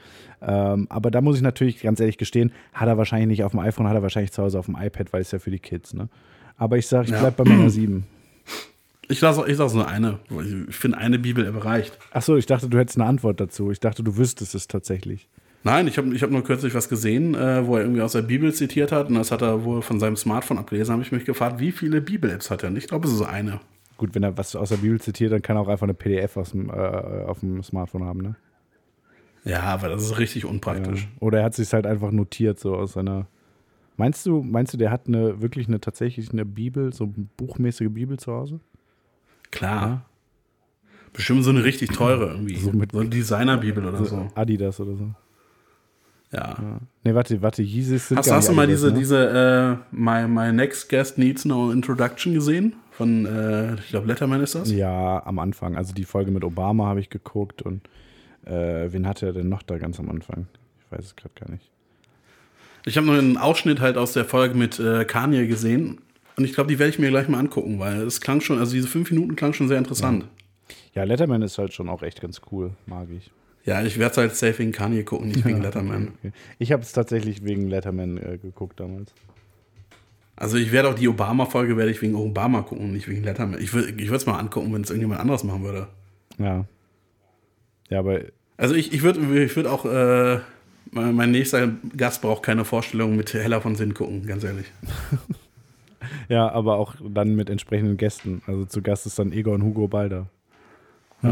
S2: Ähm, aber da muss ich natürlich ganz ehrlich gestehen, hat er wahrscheinlich nicht auf dem iPhone, hat er wahrscheinlich zu Hause auf dem iPad, weil es ja für die Kids, ne? Aber ich sage, ich
S3: Ja.
S2: bleib bei meiner 7. <clears throat>
S3: Ich lasse ich lass nur eine. Ich finde, eine Bibel-App reicht.
S2: Achso, ich dachte, du hättest eine Antwort dazu. Ich dachte, du wüsstest es tatsächlich.
S3: Nein, ich habe ich hab nur kürzlich was gesehen, äh, wo er irgendwie aus der Bibel zitiert hat und das hat er wohl von seinem Smartphone abgelesen. habe ich mich gefragt, wie viele Bibel-Apps hat er? Und ich glaube, es ist eine.
S2: Gut, wenn er was aus der Bibel zitiert, dann kann er auch einfach eine PDF aus dem, äh, auf dem Smartphone haben, ne?
S3: Ja, aber das ist richtig unpraktisch.
S2: Ja. Oder er hat sich halt einfach notiert, so aus seiner. Meinst du, meinst du, der hat eine wirklich eine tatsächlich eine Bibel, so buchmäßige Bibel zu Hause?
S3: Klar. Bestimmt so eine richtig teure irgendwie.
S2: So, mit,
S3: so eine Designer-Bibel oder so, so.
S2: Adidas oder so.
S3: Ja. ja.
S2: Nee, warte, warte, Jesus sind
S3: Hast, hast du mal Adidas, diese, ne? diese äh, my, my Next Guest Needs No Introduction gesehen? Von, äh, ich glaube, Letterman ist das?
S2: Ja, am Anfang. Also die Folge mit Obama habe ich geguckt und äh, wen hatte er denn noch da ganz am Anfang? Ich weiß es gerade gar nicht.
S3: Ich habe nur einen Ausschnitt halt aus der Folge mit Kanye gesehen und ich glaube, die werde ich mir gleich mal angucken, weil es klang schon, also diese fünf Minuten klang schon sehr interessant.
S2: Ja. ja, Letterman ist halt schon auch echt ganz cool, mag ich.
S3: Ja, ich werde es halt safe wegen Kanye gucken, nicht wegen Letterman. Okay, okay.
S2: Ich habe es tatsächlich wegen Letterman äh, geguckt damals.
S3: Also ich werde auch die Obama-Folge werde ich wegen Obama gucken, nicht wegen Letterman. Ich würde ich es mal angucken, wenn es irgendjemand anderes machen würde.
S2: Ja. Ja, aber.
S3: Also ich, ich würde ich würd auch, äh, mein nächster Gast braucht keine Vorstellung mit Heller von Sinn gucken, ganz ehrlich. <laughs>
S2: ja, aber auch dann mit entsprechenden Gästen. Also zu Gast ist dann Egon Hugo Balder. <laughs>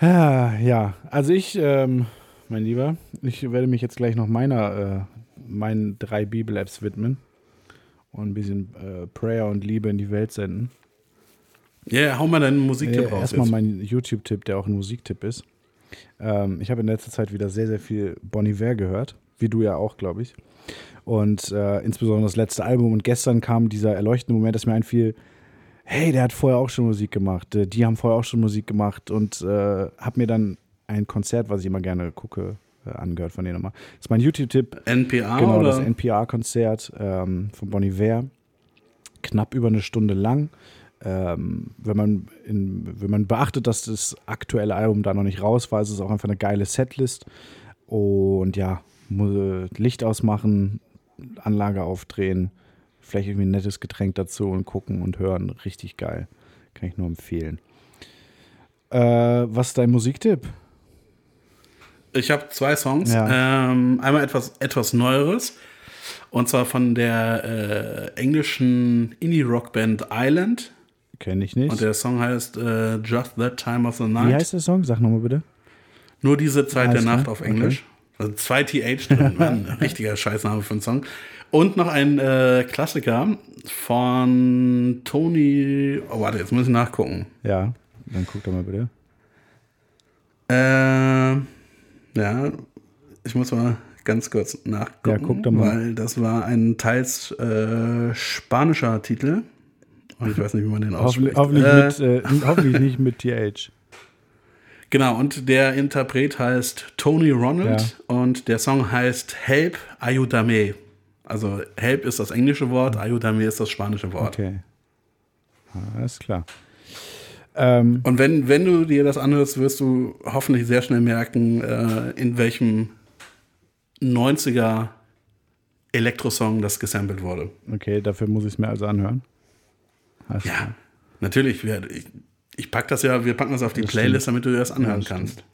S2: Ja. ja, also ich, ähm, mein Lieber, ich werde mich jetzt gleich noch meiner, äh, meinen drei Bibel-Apps widmen und ein bisschen äh, Prayer und Liebe in die Welt senden.
S3: Ja, yeah, hau mal deinen Musiktipp äh, raus.
S2: Erstmal mein YouTube-Tipp, der auch ein Musiktipp ist. Ähm, ich habe in letzter Zeit wieder sehr, sehr viel Bon Iver gehört, wie du ja auch, glaube ich. Und äh, insbesondere das letzte Album. Und gestern kam dieser erleuchtende Moment, dass mir einfiel, hey, der hat vorher auch schon Musik gemacht. Äh, die haben vorher auch schon Musik gemacht. Und äh, habe mir dann ein Konzert, was ich immer gerne gucke, äh, angehört von denen nochmal. Das ist mein YouTube-Tipp.
S3: NPA
S2: Genau,
S3: oder?
S2: das NPA-Konzert ähm, von Bon Iver. Knapp über eine Stunde lang ähm, wenn, man in, wenn man beachtet, dass das aktuelle Album da noch nicht raus war, ist es auch einfach eine geile Setlist. Und ja, Licht ausmachen, Anlage aufdrehen, vielleicht irgendwie ein nettes Getränk dazu und gucken und hören. Richtig geil. Kann ich nur empfehlen. Äh, was ist dein Musiktipp?
S3: Ich habe zwei Songs. Ja. Ähm, einmal etwas, etwas Neueres. Und zwar von der äh, englischen Indie-Rock-Band Island.
S2: Kenne ich nicht.
S3: Und der Song heißt äh, Just That Time of the Night.
S2: Wie heißt der Song? Sag nochmal bitte.
S3: Nur diese Zeit Alles der Nacht auf Englisch. Okay. Also zwei TH drin, <laughs> Mann. Richtiger Scheißname für einen Song. Und noch ein äh, Klassiker von Tony. Oh, warte, jetzt muss ich nachgucken.
S2: Ja, dann guck doch mal bitte.
S3: Äh, ja, ich muss mal ganz kurz nachgucken. Ja. Weil das war ein teils äh, spanischer Titel. Und ich weiß nicht, wie man den ausspricht.
S2: Hoffentlich, hoffentlich, äh, mit, äh, hoffentlich nicht mit TH. <laughs>
S3: Genau, und der Interpret heißt Tony Ronald ja. und der Song heißt Help Ayudame. Also Help ist das englische Wort, Ayudame ist das spanische Wort.
S2: Okay. Alles klar. Ähm,
S3: und wenn, wenn du dir das anhörst, wirst du hoffentlich sehr schnell merken, äh, in welchem 90er Elektrosong das gesampelt wurde.
S2: Okay, dafür muss ich es mir also anhören.
S3: Hast ja, du. natürlich. Ich, ich pack das ja, wir packen das auf die das Playlist, stimmt. damit du dir das anhören ja, das kannst.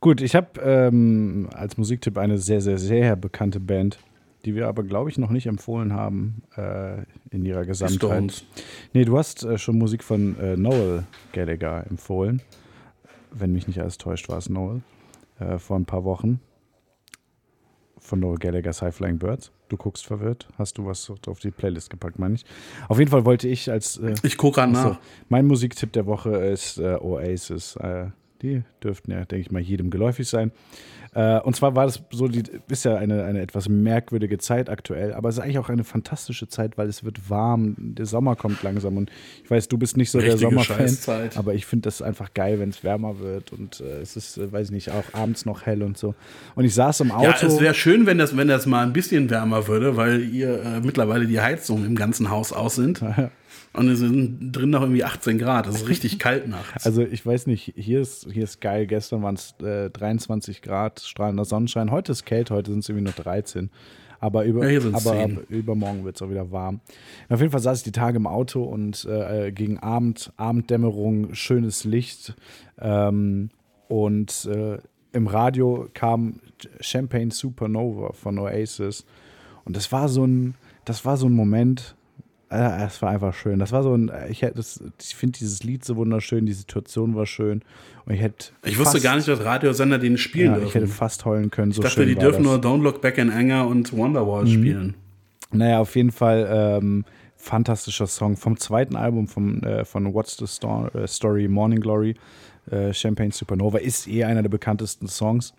S2: Gut, ich habe ähm, als Musiktipp eine sehr, sehr, sehr bekannte Band, die wir aber, glaube ich, noch nicht empfohlen haben äh, in ihrer Gesamtheit. Stones. Nee, du hast äh, schon Musik von äh, Noel Gallagher empfohlen. Wenn mich nicht alles täuscht, war es Noel. Äh, vor ein paar Wochen. Von Noel Gallagher's High Flying Birds. Du guckst verwirrt. Hast du was auf die Playlist gepackt, meine ich? Auf jeden Fall wollte ich als.
S3: Äh, ich gucke an nach.
S2: Mein Musiktipp der Woche ist äh, Oasis. Äh, die dürften ja, denke ich mal, jedem geläufig sein. Äh, und zwar war das so, die ist ja eine, eine etwas merkwürdige Zeit aktuell, aber es ist eigentlich auch eine fantastische Zeit, weil es wird warm, der Sommer kommt langsam und ich weiß, du bist nicht so Richtige der Sommerfan, aber ich finde das einfach geil, wenn es wärmer wird und äh, es ist, äh, weiß ich nicht, auch abends noch hell und so. Und ich saß im Auto. Ja,
S3: es wäre schön, wenn das, wenn das mal ein bisschen wärmer würde, weil ihr äh, mittlerweile die Heizungen im ganzen Haus aus sind. <laughs> Und es sind drin noch irgendwie 18 Grad. Das ist richtig <laughs> kalt nachts.
S2: Also ich weiß nicht, hier ist, hier ist geil. Gestern waren es äh, 23 Grad, strahlender Sonnenschein. Heute ist kalt, heute sind es irgendwie nur 13. Aber, über, ja, aber ab, übermorgen wird es auch wieder warm. Auf jeden Fall saß ich die Tage im Auto und äh, gegen Abend, Abenddämmerung, schönes Licht. Ähm, und äh, im Radio kam Champagne Supernova von Oasis. Und das war so ein, das war so ein Moment, es war einfach schön. Das war so ein, ich hätte ich finde dieses Lied so wunderschön, die Situation war schön. Und ich hätte.
S3: Ich wusste
S2: fast,
S3: gar nicht, dass Radiosender den spielen
S2: ja,
S3: dürfen.
S2: Ich hätte fast heulen können. So
S3: ich dachte,
S2: schön
S3: die dürfen
S2: das.
S3: nur Don't Look Back in Anger und Wonderwall
S2: Mhm.
S3: spielen.
S2: Naja, auf jeden Fall ähm, fantastischer Song vom zweiten Album vom, äh, von What's the äh, Story, Morning Glory. Äh, Champagne Supernova ist eh einer der bekanntesten Songs.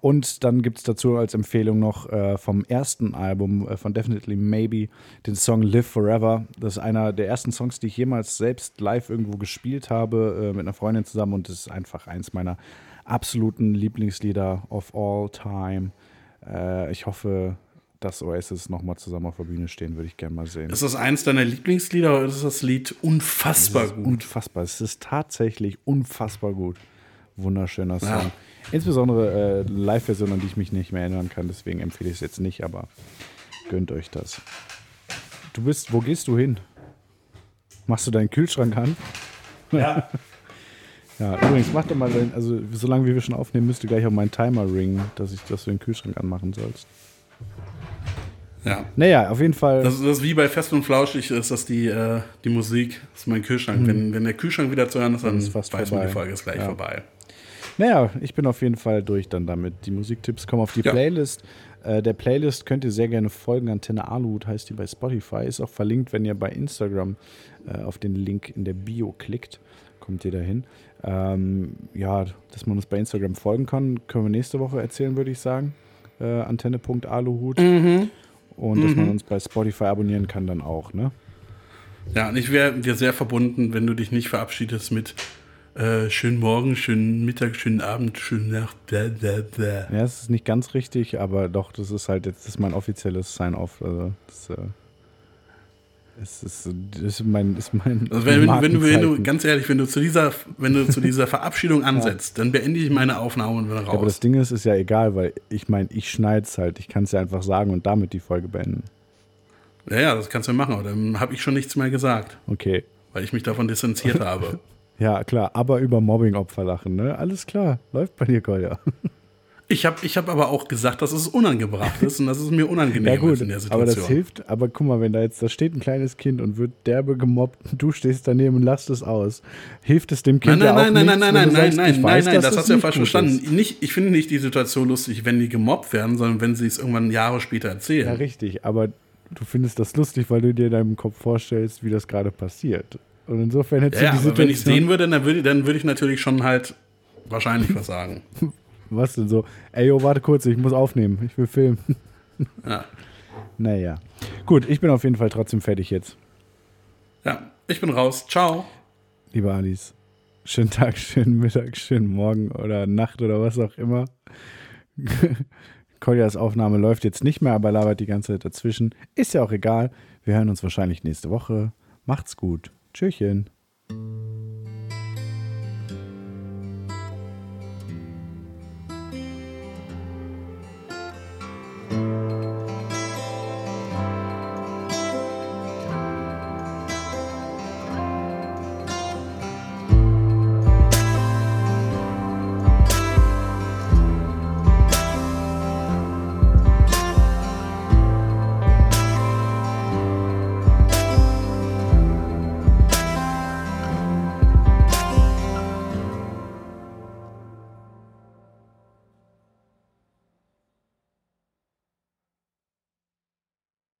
S2: Und dann gibt es dazu als Empfehlung noch äh, vom ersten Album äh, von Definitely Maybe den Song Live Forever. Das ist einer der ersten Songs, die ich jemals selbst live irgendwo gespielt habe, äh, mit einer Freundin zusammen. Und das ist einfach eins meiner absoluten Lieblingslieder of all time. Äh, ich hoffe, dass Oasis nochmal zusammen auf der Bühne stehen, würde ich gerne mal sehen.
S3: Ist das eins deiner Lieblingslieder oder ist das Lied unfassbar
S2: ist
S3: gut?
S2: Unfassbar. Es ist tatsächlich unfassbar gut. Wunderschöner Song.
S3: Ja.
S2: Insbesondere äh, Live-Version, an die ich mich nicht mehr erinnern kann. Deswegen empfehle ich es jetzt nicht, aber gönnt euch das. Du bist, wo gehst du hin? Machst du deinen Kühlschrank an?
S3: Ja. <laughs>
S2: Ja, übrigens, mach doch mal, also solange wir schon aufnehmen, müsste gleich auch mein Timer ringen, dass ich, dass du den Kühlschrank anmachen sollst.
S3: Ja.
S2: Naja, auf jeden Fall.
S3: Das, das ist wie bei Fest und Flauschig, ist das die, äh, die Musik, das ist mein Kühlschrank. Wenn, wenn der Kühlschrank wieder zu hören ist, dann
S2: ist fast
S3: weiß man,
S2: vorbei.
S3: die Folge ist gleich
S2: Ja.
S3: vorbei.
S2: Naja, ich bin auf jeden Fall durch dann damit. Die Musiktipps kommen auf die
S3: Ja.
S2: Playlist. Äh, der Playlist könnt ihr sehr gerne folgen. Antenne Aluhut heißt die bei Spotify. Ist auch verlinkt, wenn ihr bei Instagram äh, auf den Link in der Bio klickt. Kommt ihr dahin. Ähm, ja, dass man uns bei Instagram folgen kann, können wir nächste Woche erzählen, würde ich sagen. Äh, Antenne.aluhut. Und dass man uns bei Spotify abonnieren kann, dann auch, ne?
S3: Ja, und ich wäre dir sehr verbunden, wenn du dich nicht verabschiedest mit äh, schönen Morgen, schönen Mittag, schönen Abend, schönen Nacht. Blah, blah, blah.
S2: Ja, es ist nicht ganz richtig, aber doch, das ist halt jetzt das ist mein offizielles Sign-off. Also, das, äh, es ist, das ist mein, ist mein
S3: Also wenn, wenn, du, wenn du, ganz ehrlich, wenn du zu dieser, wenn du zu dieser Verabschiedung <laughs> ansetzt, dann beende ich meine Aufnahme und bin
S2: Ja, aber das
S3: raus.
S2: Ding ist, ist ja egal, weil ich meine, ich schneide es halt. Ich kann es ja einfach sagen und damit die Folge beenden.
S3: Ja, ja, das kannst du machen, aber dann habe ich schon nichts mehr gesagt,
S2: Okay.
S3: weil ich mich davon distanziert <laughs> habe.
S2: Ja, klar, aber über Mobbing-Opfer lachen, ne? Alles klar. Läuft bei dir, Kolja.
S3: Ich habe ich hab aber auch gesagt, dass es unangebracht ist und dass es mir unangenehm
S2: Ja, gut,
S3: ist in der
S2: aber
S3: Situation.
S2: das hilft. Aber guck mal, wenn da jetzt, da steht ein kleines Kind und wird derbe gemobbt, <laughs> du stehst daneben und lachst es aus. Hilft es dem Kind
S3: Nein,
S2: ja
S3: nein,
S2: auch
S3: nein, nein, nein, nein,
S2: sagst,
S3: nein, nein,
S2: weiß,
S3: nein,
S2: dass
S3: das hast du ja falsch verstanden.
S2: ist.
S3: Nicht, ich finde nicht die Situation lustig, wenn die gemobbt werden, sondern wenn sie es irgendwann Jahre später
S2: Ja,
S3: erzählen.
S2: richtig, aber du findest das lustig, weil du dir in deinem Kopf vorstellst, wie das gerade passiert. Und insofern hättest
S3: Ja, ja,
S2: du die
S3: aber wenn ich es
S2: Situation-
S3: sehen würde, dann würde, dann würde ich natürlich schon halt wahrscheinlich was sagen. <laughs>
S2: Was denn so? Ey, yo, warte kurz, ich muss aufnehmen. Ich will filmen.
S3: Ja. <laughs>
S2: Naja. Gut, ich bin auf jeden Fall trotzdem fertig jetzt.
S3: ja, ich bin raus. Ciao.
S2: Liebe Alice. Schönen Tag, <laughs> schönen Mittag, schönen Morgen oder Nacht oder was auch immer. <laughs> Koljas Aufnahme läuft jetzt nicht mehr, aber labert die ganze Zeit dazwischen. Ist ja auch egal. Wir hören uns wahrscheinlich nächste Woche. Macht's gut. Tschüsschen.